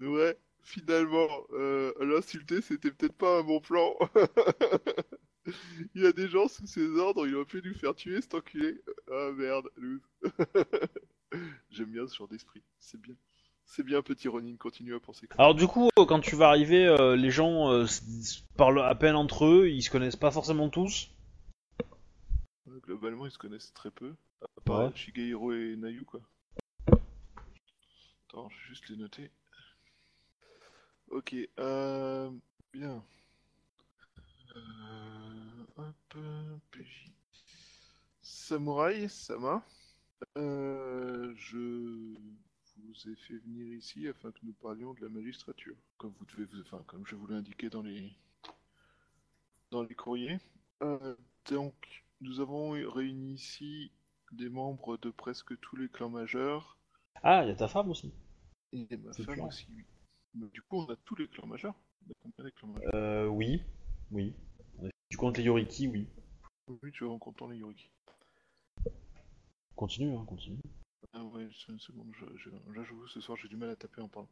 Ouais, finalement, euh, l'insulter, c'était peut-être pas un bon plan. il y a des gens sous ses ordres, il aurait pu nous faire tuer cet enculé. Ah merde, loose. J'aime bien ce genre d'esprit, c'est bien. C'est bien, petit Ronin, continue à penser Alors, du coup, euh, quand tu vas arriver, euh, les gens euh, parlent à peine entre eux, ils se connaissent pas forcément tous. Globalement, ils se connaissent très peu. À part Ouais. Shigehiro et Nayu, quoi. Attends, je vais juste les noter. Ok, euh... Bien. Euh... Hop, PJ. Samouraï, Sama. Euh... Je vous ai fait venir ici afin que nous parlions de la magistrature. Comme vous devez vous... Enfin, comme je vous l'ai indiqué dans les... Dans les courriers. Euh, donc, nous avons réuni ici des membres de presque tous les clans majeurs Ah, il y a ta femme aussi. et ma femme aussi, oui. Du coup, on a tous les clans majeurs. On a combien de clans majeurs Euh, oui. Oui. Tu comptes les Yoriki, oui. Oui, tu vois, en comptant les Yoriki. Continue, hein, continue. Ah ouais, c'est une seconde, je, je, là j'avoue, ce soir j'ai du mal à taper en parlant.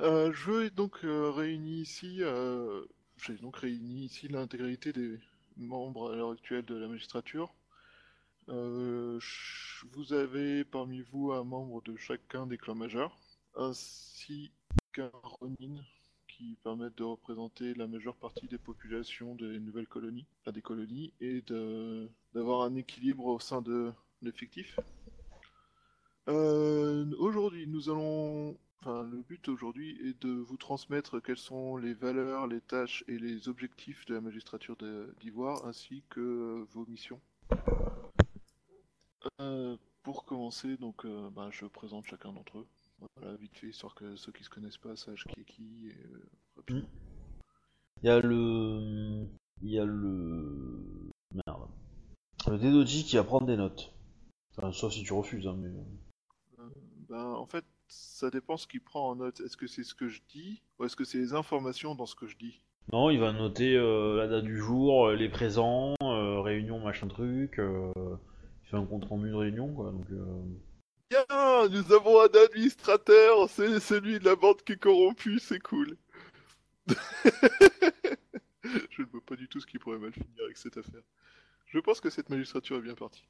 Euh, je veux donc euh, réuni ici, euh, j'ai donc réuni ici l'intégralité des membres à l'heure actuelle de la magistrature. Vous avez parmi vous un membre de chacun des clans majeurs, ainsi qu'un qui permettent de représenter la majeure partie des populations des nouvelles colonies, des colonies, et d'avoir un équilibre au sein de l'effectif. Euh, aujourd'hui, nous allons. Enfin, le but aujourd'hui est de vous transmettre quelles sont les valeurs, les tâches et les objectifs de la magistrature d'Ivoire, ainsi que vos missions. Euh, pour commencer, donc, euh, bah, je présente chacun d'entre eux. Voilà, vite fait, histoire que ceux qui se connaissent pas sachent qui est qui. Et, euh, rapidement. Il y a le. Il y a le. Merde. Le Dedoji qui va prendre des notes. Enfin, sauf si tu refuses, hein, mais. Ben, en fait, ça dépend ce qu'il prend en note. Est-ce que c'est ce que je dis ou est-ce que c'est les informations dans ce que je dis? Non, il va noter euh, la date du jour, euh, les présents, euh, réunion, machin truc. euh, il fait un compte rendu de réunion, quoi. Donc, euh, Nous avons un administrateur, c'est celui de la bande qui est corrompue, c'est cool. je ne vois pas du tout ce qui pourrait mal finir avec cette affaire. Je pense que cette magistrature est bien partie.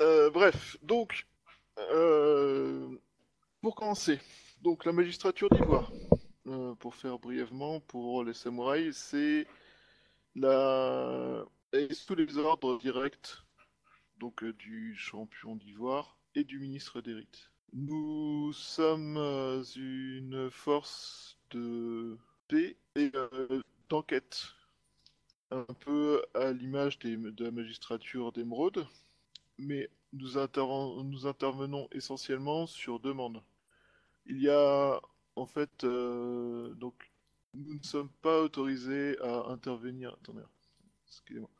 Euh, bref, donc, euh, pour commencer, donc la magistrature d'Ivoire, euh, pour faire brièvement pour les samouraïs, c'est la sous les ordres directs donc du champion d'Ivoire et du ministre des rites. Nous sommes euh, une force de paix et euh, d'enquête, un peu à l'image de la magistrature d'émeraude, mais nous, interven- nous intervenons essentiellement sur demande. Il y a en fait euh, donc nous ne sommes pas autorisés à intervenir. Excusez-moi.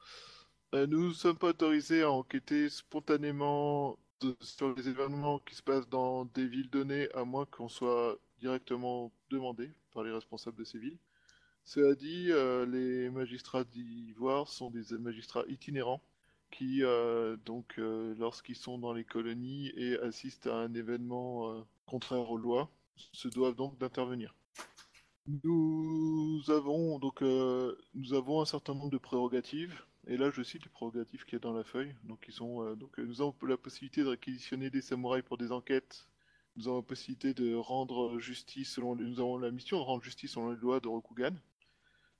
Nous ne sommes pas autorisés à enquêter spontanément sur les événements qui se passent dans des villes données, à moins qu'on soit directement demandé par les responsables de ces villes. Cela dit, euh, les magistrats d'Ivoire sont des magistrats itinérants qui, euh, donc, euh, lorsqu'ils sont dans les colonies et assistent à un événement contraire aux lois, se doivent donc d'intervenir. Nous avons donc nous avons un certain nombre de prérogatives et là je cite les prérogatives qu'il y a dans la feuille. Donc ils sont euh, donc euh, nous avons la possibilité de réquisitionner des samouraïs pour des enquêtes. Nous avons la possibilité de rendre justice selon nous avons la mission de rendre justice selon les lois de Rokugan.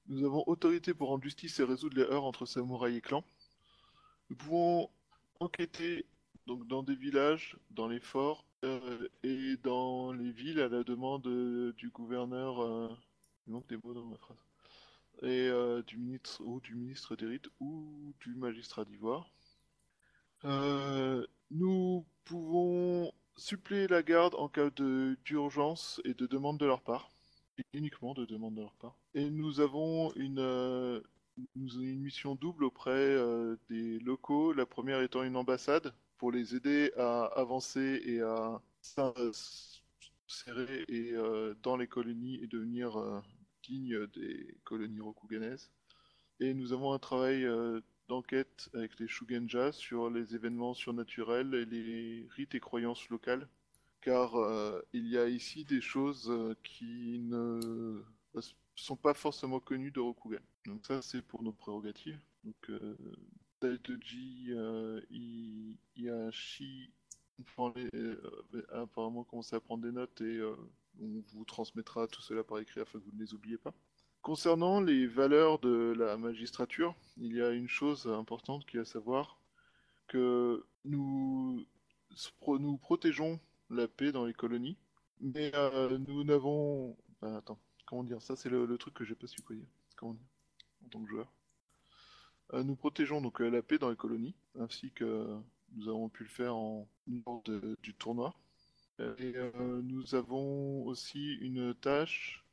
Nous avons autorité pour rendre justice et résoudre les heurts entre samouraïs et clans. Nous pouvons enquêter donc dans des villages, dans les forts euh, et dans les villes à la demande du gouverneur. Il manque des mots dans ma phrase. Et euh, du ministre ou du ministre des rites ou du magistrat d'Ivoire. Euh, nous pouvons suppléer la garde en cas d'urgence et de demande de leur part. Uniquement de demande de leur part. Et nous avons une, euh, mission double auprès des locaux, la première étant une ambassade pour les aider à avancer et à s'insérer et dans les colonies et devenir dignes des colonies rokuganaises. Et nous avons un travail euh, d'enquête avec les Shugenja sur les événements surnaturels et les rites et croyances locales, car euh, il y a ici des choses euh, qui ne sont pas forcément connues de Rokugan. Donc ça c'est pour nos prérogatives. Donc euh, Daitoji euh, Iashi les- euh, a apparemment commencé à prendre des notes et on vous transmettra tout cela par écrit afin que vous ne les oubliez pas. Concernant les valeurs de la magistrature, il y a une chose importante qui est à savoir que nous, nous protégeons la paix dans les colonies, mais euh, nous n'avons... enfin, attends, comment dire Ça, c'est le, truc que j'ai pas su quoi dire. Comment dire En tant que joueur. Euh, nous protégeons donc euh, la paix dans les colonies, ainsi que nous avons pu le faire en lors du tournoi. Et euh, nous avons aussi une tâche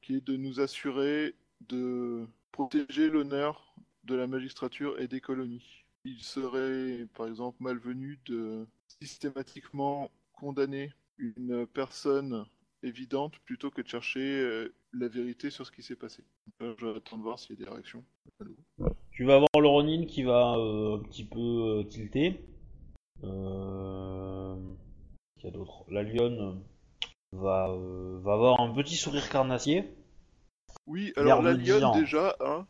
qui est de nous assurer de protéger l'honneur de la magistrature et des colonies. Il serait, par exemple, malvenu de systématiquement condamner une personne évidente plutôt que de chercher euh, la vérité sur ce qui s'est passé. Donc là, J'attends de voir s'il y a des réactions. Tu vas avoir le qui va euh, un petit peu euh, tilter. Euh... Qu'il y a d'autre La lionne va, euh, va avoir un petit sourire carnassier. Oui, alors la lionne, déjà, hein,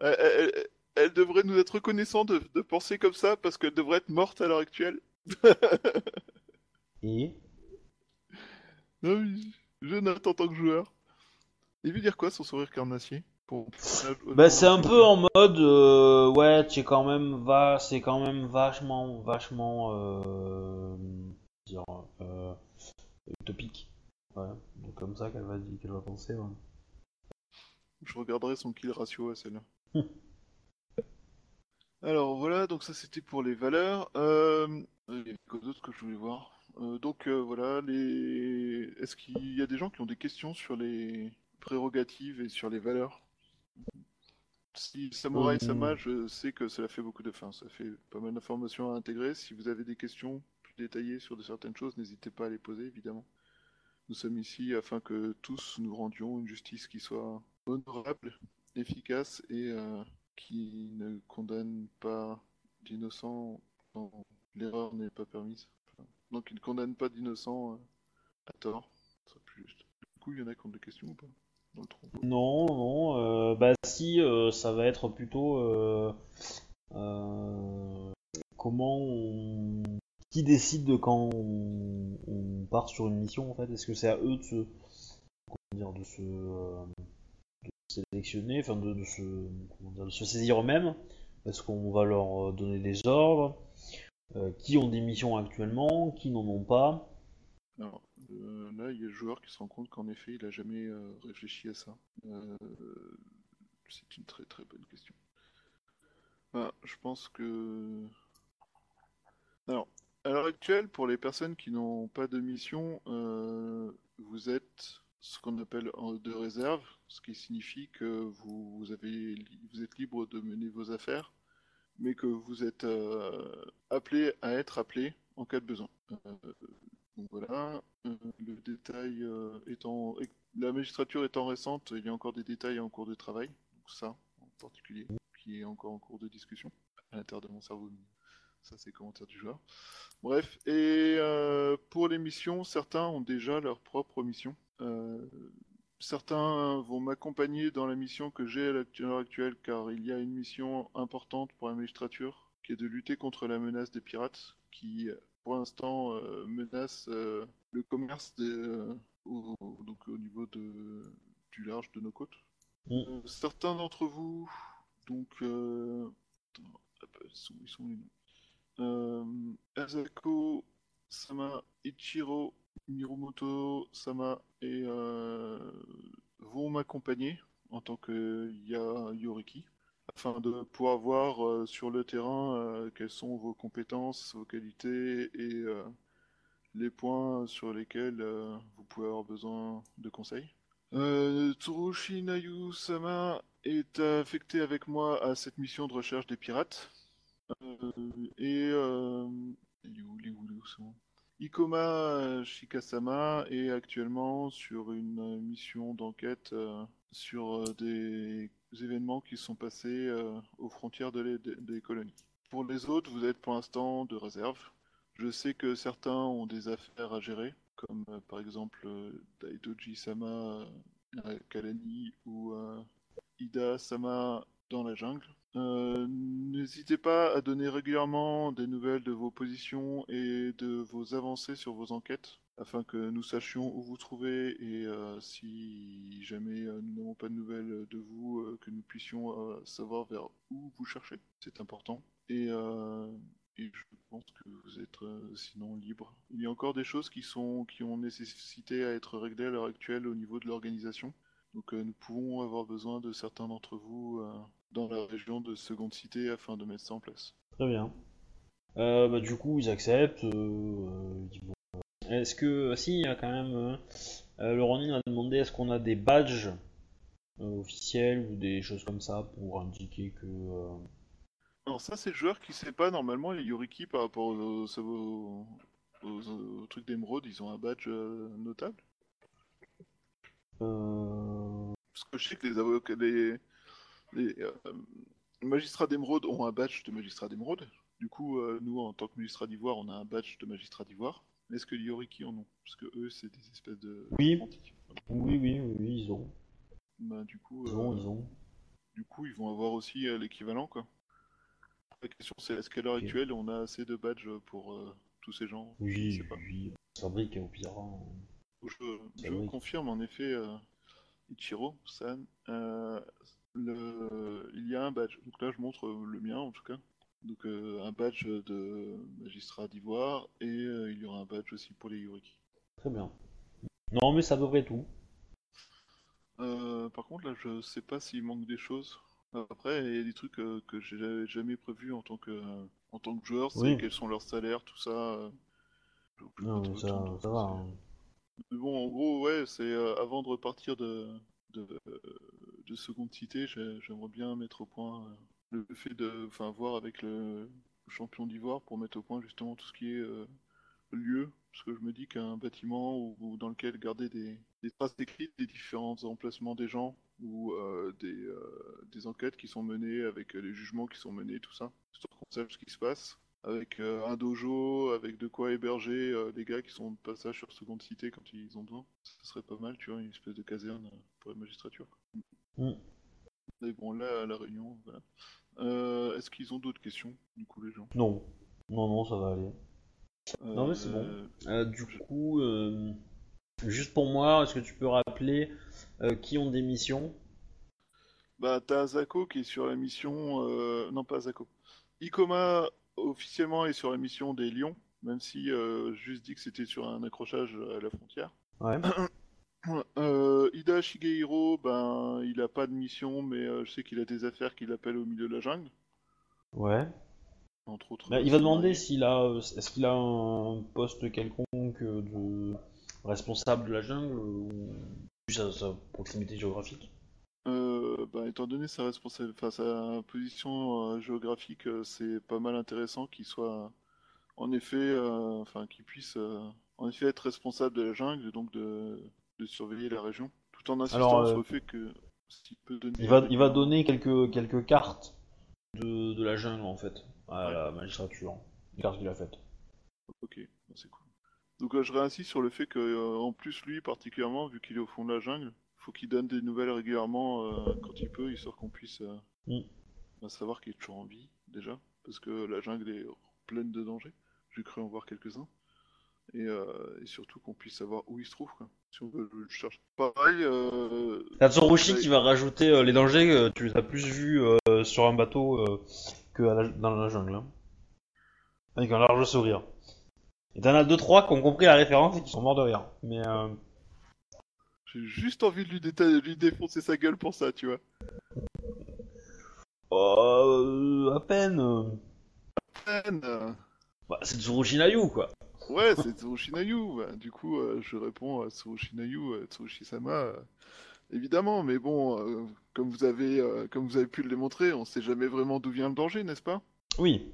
elle, elle- elle- elle devrait nous être reconnaissante de, de penser comme ça parce qu'elle devrait être morte à l'heure actuelle. Et? Non, note en tant que joueur. Il veut dire quoi son sourire carnassier? Pour... bah, c'est un peu en mode euh, ouais, tu es quand même va, c'est quand même vachement, vachement euh, dire euh, utopique. Ouais, donc comme ça qu'elle va qu'elle va penser. ouais. Je regarderai son kill ratio à celle-là. Alors voilà, donc ça c'était pour les valeurs. Euh, il y avait quoi d'autre que je voulais voir? Euh, Donc euh, voilà, les... est-ce qu'il y a des gens qui ont des questions sur les prérogatives et sur les valeurs? Si Samurai Sama, je sais que cela fait beaucoup de... Enfin, ça fait pas mal d'informations à intégrer. Si vous avez des questions détaillées sur de certaines choses, n'hésitez pas à les poser, évidemment. Nous sommes ici afin que tous nous rendions une justice qui soit honorable, efficace et euh, qui ne condamne pas d'innocents quand l'erreur n'est pas permise. Donc, qui ne condamne pas d'innocents euh, à tort. Ce serait plus juste. Du coup, il y en a qui ont des questions ou pas? Non, non, euh, bah si, ça va être plutôt comment on... Qui décide de quand on, part sur une mission en fait. Est-ce que c'est à eux de se, comment dire, de se, euh, de sélectionner, enfin de, se, dire, de se saisir eux-mêmes? Est-ce qu'on va leur donner des ordres? Euh, Qui ont des missions actuellement? Qui n'en ont pas? Alors, euh, là, il y a le joueur qui se rend compte qu'en effet, il a jamais euh, réfléchi à ça. Euh, c'est une très très bonne question. Ah, je pense que... Alors, à l'heure actuelle, pour les personnes qui n'ont pas de mission, euh, vous êtes ce qu'on appelle de réserve, ce qui signifie que vous, avez, vous êtes libre de mener vos affaires, mais que vous êtes euh, appelé à être appelé en cas de besoin. Euh, donc voilà, le détail étant, la magistrature étant récente, il y a encore des détails en cours de travail, donc ça en particulier, qui est encore en cours de discussion à l'intérieur de mon cerveau. Ça, c'est commentaire du joueur. Bref, et euh, pour les missions, certains ont déjà leur propre mission. Euh, certains vont m'accompagner dans la mission que j'ai à l'heure actuelle, car il y a une mission importante pour la magistrature, qui est de lutter contre la menace des pirates, qui pour l'instant euh, menace le commerce des, au, donc au niveau de, du large de nos côtes. Mm. Certains d'entre vous, donc, attends, ils sont, ils sont où les noms? Asako, Sama, Ichiro, Mirumoto, Sama et euh, vont m'accompagner en tant que Yoriki afin de pouvoir voir euh, sur le terrain euh, quelles sont vos compétences, vos qualités et euh, les points sur lesquels euh, vous pouvez avoir besoin de conseils. Euh, Tsurushi Nayu-sama est affecté avec moi à cette mission de recherche des pirates. Euh, et euh, où, il est où. Ikoma Shikasama est actuellement sur une euh, mission d'enquête euh, sur euh, des événements qui sont passés euh, aux frontières de les- de- des colonies. Pour les autres, vous êtes pour l'instant de réserve. Je sais que certains ont des affaires à gérer, comme euh, par exemple euh, Daidoji-sama euh, à Kalani ou euh, Ida-sama dans la jungle. Euh, N'hésitez pas à donner régulièrement des nouvelles de vos positions et de vos avancées sur vos enquêtes, afin que nous sachions où vous trouvez et euh, si jamais euh, nous n'avons pas de nouvelles de vous, que nous puissions savoir vers où vous cherchez. C'est important. Et, et je pense que vous êtes sinon libre. Il y a encore des choses qui sont qui ont nécessité à être réglées à l'heure actuelle au niveau de l'organisation. Donc euh, nous pouvons avoir besoin de certains d'entre vous euh, dans la région de Seconde Cité afin de mettre ça en place. Très bien. Euh, bah, du coup, ils acceptent. Est-ce que. Si, il y a quand même. le Ronin a demandé est-ce qu'on a des badges officiels ou des choses comme ça pour indiquer que. Alors ça c'est le joueur qui sait pas, normalement les Yoriki par rapport aux, aux, aux- aux trucs d'émeraude, ils ont un badge euh, notable? Euh, Parce que je sais que les avocats, les, les euh, magistrats d'émeraude ont un badge de magistrat d'émeraude. Du coup, euh, nous en tant que magistrat d'ivoire, on a un badge de magistrat d'ivoire. Est-ce que les Yoriki en ont? Parce que eux c'est des espèces de... Oui. Oui, oui, oui, oui, ils ont. Bah, du coup, Ils ont, euh, ils ont. Du coup, ils vont avoir aussi euh, l'équivalent, quoi. La question, c'est est-ce qu'à l'heure actuelle, on a assez de badges pour euh, tous ces gens? Je Oui, sais pas. oui. Au pire. hein. Je, je oui. confirme en effet, euh, Ichiro, San, euh, le... il y a un badge. Donc là, je montre euh, le mien en tout cas. Donc euh, un badge de magistrat d'ivoire et il y aura un badge aussi pour les Yoriki. Très bien. Non, mais ça devrait tout. Par contre, là, je sais pas s'il manque des choses. Après, il y a des trucs que j'ai jamais prévus en tant que, en tant que joueur, c'est Oui. quels sont leurs salaires, tout ça. Non, mais ça, va. hein. Mais bon, en gros, ouais, c'est euh, avant de repartir de, de, de seconde cité, j'ai- j'aimerais bien mettre au point euh, le fait de, enfin, voir avec le champion d'ivoire pour mettre au point justement tout ce qui est euh, lieu Parce que je me dis qu'un bâtiment ou, dans lequel garder des, des traces écrites des différents emplacements des gens ou des, des enquêtes qui sont menées avec les jugements qui sont menés, tout ça, histoire qu'on sache ce qui se passe. Avec euh, un dojo, avec de quoi héberger euh, les gars qui sont de passage sur seconde cité quand ils ont besoin. Ça serait pas mal, tu vois, une espèce de caserne euh, pour la magistrature. Mm. Mais bon, là, à la réunion, voilà. Euh, Est-ce qu'ils ont d'autres questions, du coup, les gens? Non. Non, non, ça va aller. Non, mais c'est bon. Du coup, juste pour moi, est-ce que tu peux rappeler qui ont des missions? Bah, t'as Zako qui est sur la mission. Non, pas Zako. Ikoma, officiellement, est sur la mission des Lions, même si euh, juste dit que c'était sur un accrochage à la frontière. Ouais. Euh, Ida Shigehiro, ben, il a pas de mission, mais euh, je sais qu'il a des affaires qui l'appellent au milieu de la jungle, Ouais. entre autres. Bah, il va demander s'il a, euh, est-ce qu'il a un poste quelconque euh, de responsable de la jungle ou juste à sa proximité géographique. Euh, bah, étant donné sa, enfin, sa position euh, géographique, euh, c'est pas mal intéressant qu'il soit, en effet, enfin, qu'il puisse, en effet, être responsable de la jungle et donc de, de surveiller la région, tout en insistant sur le fait que s'il peut donner. Il va, il va donner quelques, quelques cartes de, de la jungle en fait à Ouais. la magistrature. Les cartes qu'il a faites. Ok, bah, c'est cool. Donc je réinsiste sur le fait que, en plus lui particulièrement, vu qu'il est au fond de la jungle, faut qu'il donne des nouvelles régulièrement euh, quand il peut, histoire qu'on puisse euh, Mm. bah, savoir qu'il est toujours en vie déjà, parce que la jungle est pleine de dangers. J'ai cru en voir quelques-uns. Et, euh, et surtout qu'on puisse savoir où il se trouve, quoi. Si on veut le chercher. Pareil, euh... T'as Tsurushi qui va rajouter les dangers, tu les as plus vus sur un bateau que la- dans la jungle. hein. Avec un large sourire. Et t'en as deux trois qui ont compris la référence et qui sont morts de rire. Mais euh, J'ai juste envie de lui, de lui défoncer sa gueule pour ça, tu vois. euh, à peine. Man, euh, Bah, c'est Tsurushi Nayu quoi. Ouais, c'est Tsurushi Nayu. Bah, du coup, euh, je réponds à Tsurushi Nayu, euh, Tsurushi-sama. euh, évidemment, mais bon, euh, comme vous avez, comme vous avez pu le démontrer, on sait jamais vraiment d'où vient le danger, n'est-ce pas? Oui,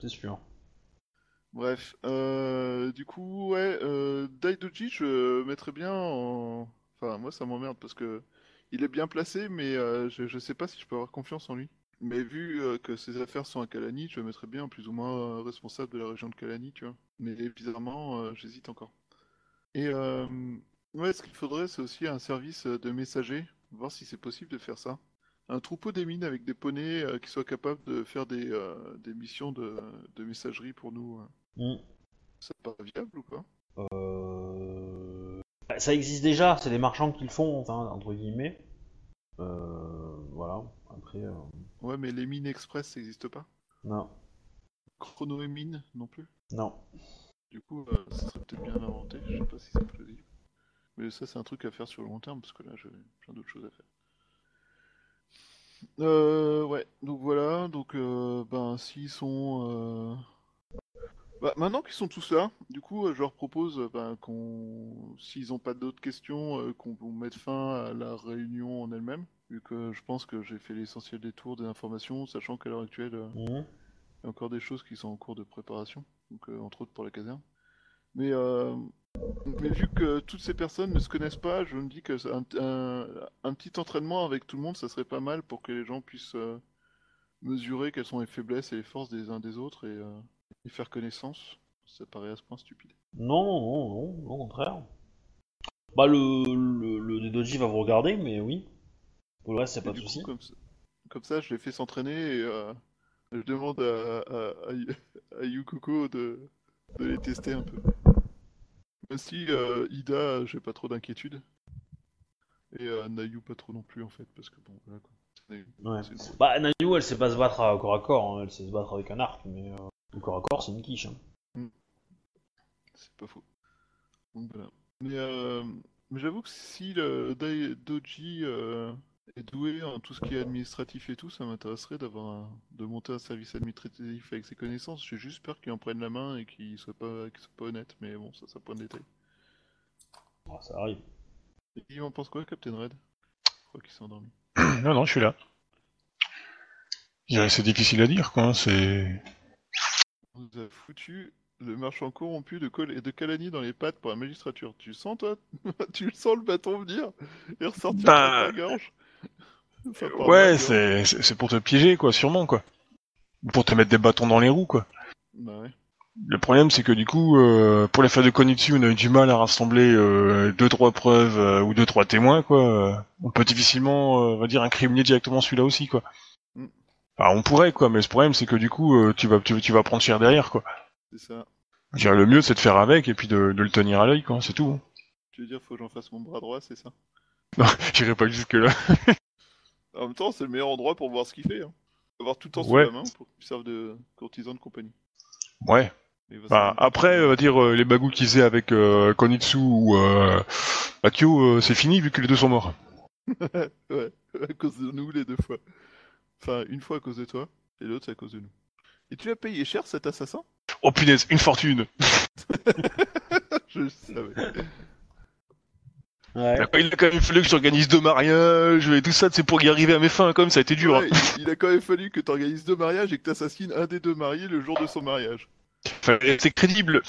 c'est sûr. Bref, euh, du coup, ouais, euh, Daidoji, je mettrais bien en... Enfin, moi, ça m'emmerde parce que il est bien placé, mais euh, je, je sais pas si je peux avoir confiance en lui. Mais vu euh, que ses affaires sont à Kalani, je le mettrais bien plus ou moins euh, responsable de la région de Kalani, tu vois. Mais bizarrement, j'hésite encore. Et ouais, ce qu'il faudrait, c'est aussi un service de messager, voir si c'est possible de faire ça. Un troupeau des mines avec des poneys qui soient capables de faire des, des missions de, de messagerie pour nous. Hmm. Ça paraît viable ou pas? Ça existe déjà, c'est les marchands qui le font, enfin, entre guillemets. Euh, voilà, après... euh, Ouais, mais les mines express, ça n'existe pas? Non, Chrono et mine non plus? non. Du coup, euh, ça serait peut-être bien inventé. Je sais pas si c'est plausible. Mais ça, c'est un truc à faire sur le long terme parce que là, j'ai plein d'autres choses à faire. Euh, ouais, donc voilà. Donc, euh, ben, s'ils sont. Bah, maintenant qu'ils sont tous là, du coup, euh, je leur propose euh, ben, qu'on. S'ils n'ont pas d'autres questions, euh, qu'on mette fin à la réunion en elle-même. Vu que je pense que j'ai fait l'essentiel des tours des informations, sachant qu'à l'heure actuelle. euh, Mhm. il y a encore des choses qui sont en cours de préparation, donc euh, entre autres pour la caserne. Mais, euh, mais vu que toutes ces personnes ne se connaissent pas, je me dis que un, un- un petit entraînement avec tout le monde, ça serait pas mal pour que les gens puissent mesurer quelles sont les faiblesses et les forces des uns des autres et, et faire connaissance. Ça paraît à ce point stupide. Non, non, non, au contraire. Bah, le, le, le Doji va vous regarder, mais oui. Pour le reste, c'est pas de soucis. comme ça, comme ça, je les fais s'entraîner et euh, je demande à, à, à, de, de les tester un peu. Même si euh, Ida, j'ai pas trop d'inquiétude. Et euh, Nayu, pas trop non plus en fait, parce que bon, voilà quoi. Nayu. Ouais. Bah, Nayu, elle sait pas se battre à corps à corps, hein, elle sait se battre avec un arc, mais euh, le corps à corps, c'est une quiche. Hein. C'est pas faux. Donc voilà. Mais, euh, mais j'avoue que si le Dai- Doji euh, est doué en tout ce qui est administratif et tout, ça m'intéresserait d'avoir un- de monter un service administratif avec ses connaissances. J'ai juste peur qu'il en prenne la main et qu'il soit pas, qu'il soit pas honnête, mais bon, ça, c'est un point de détail. Ah, ça arrive. Et il en pense quoi, Captain Red? Je crois qu'il s'est endormi. Non, non, je suis là. Je dirais que C'est difficile à dire, quoi. hein, C'est. On nous a foutu Le marchand corrompu de, Col- de Calani dans les pattes pour la magistrature. Tu sens, toi? Tu le sens le bâton venir et ressortir Bah, par ta gorge? Ouais, c'est pour te piéger, quoi, sûrement, quoi. Ou Pour te mettre des bâtons dans les roues, quoi. Bah ouais. Le problème, c'est que du coup, euh, pour l'affaire de Konitsu, on a eu du mal à rassembler euh, deux trois preuves euh, ou deux trois témoins, quoi. On peut difficilement, euh, on va dire, incriminer directement celui-là aussi, quoi. Enfin, on pourrait, quoi, mais le problème, c'est que du coup, euh, tu vas, tu, tu vas prendre cher derrière, quoi. C'est ça. Je dirais, le mieux, c'est de faire avec et puis de, de le tenir à l'œil, quoi. C'est tout. hein. Tu veux dire, faut que j'en fasse mon bras droit, c'est ça? J'irai pas jusque là. En même temps, c'est le meilleur endroit pour voir ce qu'il fait. Hein. Avoir tout le temps sous Ouais. la main pour qu'il serve de courtisan de compagnie. Ouais. Bah, après, on va dire, euh, les bagous qu'ils faisaient avec euh, Konitsu ou euh, Akio, euh, c'est fini vu que les deux sont morts. ouais, à cause de nous les deux fois. Enfin, une fois à cause de toi, et l'autre c'est à cause de nous. Et tu l'as payé cher cet assassin? Oh punaise, une fortune Je savais. Ouais. Il a quand même fallu que j'organise deux mariages et tout ça, c'est pour y arriver à mes fins, comme ça a été dur. Ouais, il, il a quand même fallu que tu organises deux mariages et que tu assassines un des deux mariés le jour de son mariage. Enfin, c'est crédible.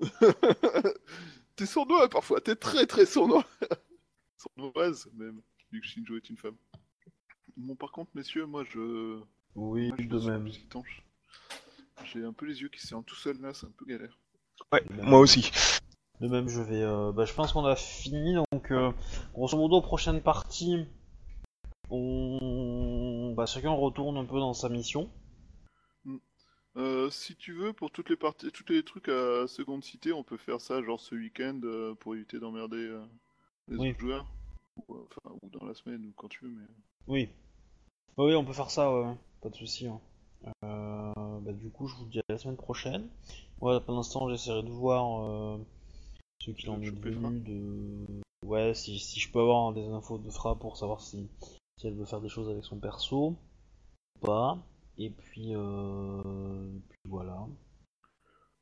t'es sournois parfois, t'es très très sournois. Sournoise même, vu que Shinjo est une femme. Bon, par contre, messieurs, moi je. Oui, moi, je de même. J'ai un peu les yeux qui serrent tout seul là, c'est un peu galère. Ouais, moi aussi. De même, je vais. euh, bah, je pense qu'on a fini, donc euh, grosso modo, prochaine partie, on. Bah, chacun retourne un peu dans sa mission. Euh, si tu veux, pour toutes les parties, tous les trucs à seconde cité, on peut faire ça genre ce week-end euh, pour éviter d'emmerder euh, les Oui. autres joueurs. Ou, euh, enfin, ou dans la semaine, ou quand tu veux, mais. Oui. Oui, on peut faire ça, ouais. Pas de soucis. hein. Euh, bah, du coup, je vous dis à la semaine prochaine. Ouais, pour l'instant, j'essaierai de voir euh, ce qu'il en est devenu de. Ouais, si, si je peux avoir des infos de Fra pour savoir si, si elle veut faire des choses avec son perso ou pas. Et puis, euh... et puis voilà.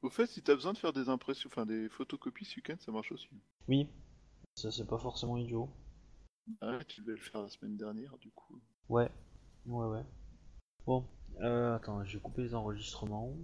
Au fait, si t'as besoin de faire des impressions, enfin des photocopies ce week-end, ça marche aussi. Oui, ça c'est pas forcément idiot. Ah, tu devais le faire la semaine dernière, du coup. Ouais, ouais, ouais. Bon, euh, attends, j'ai coupé les enregistrements.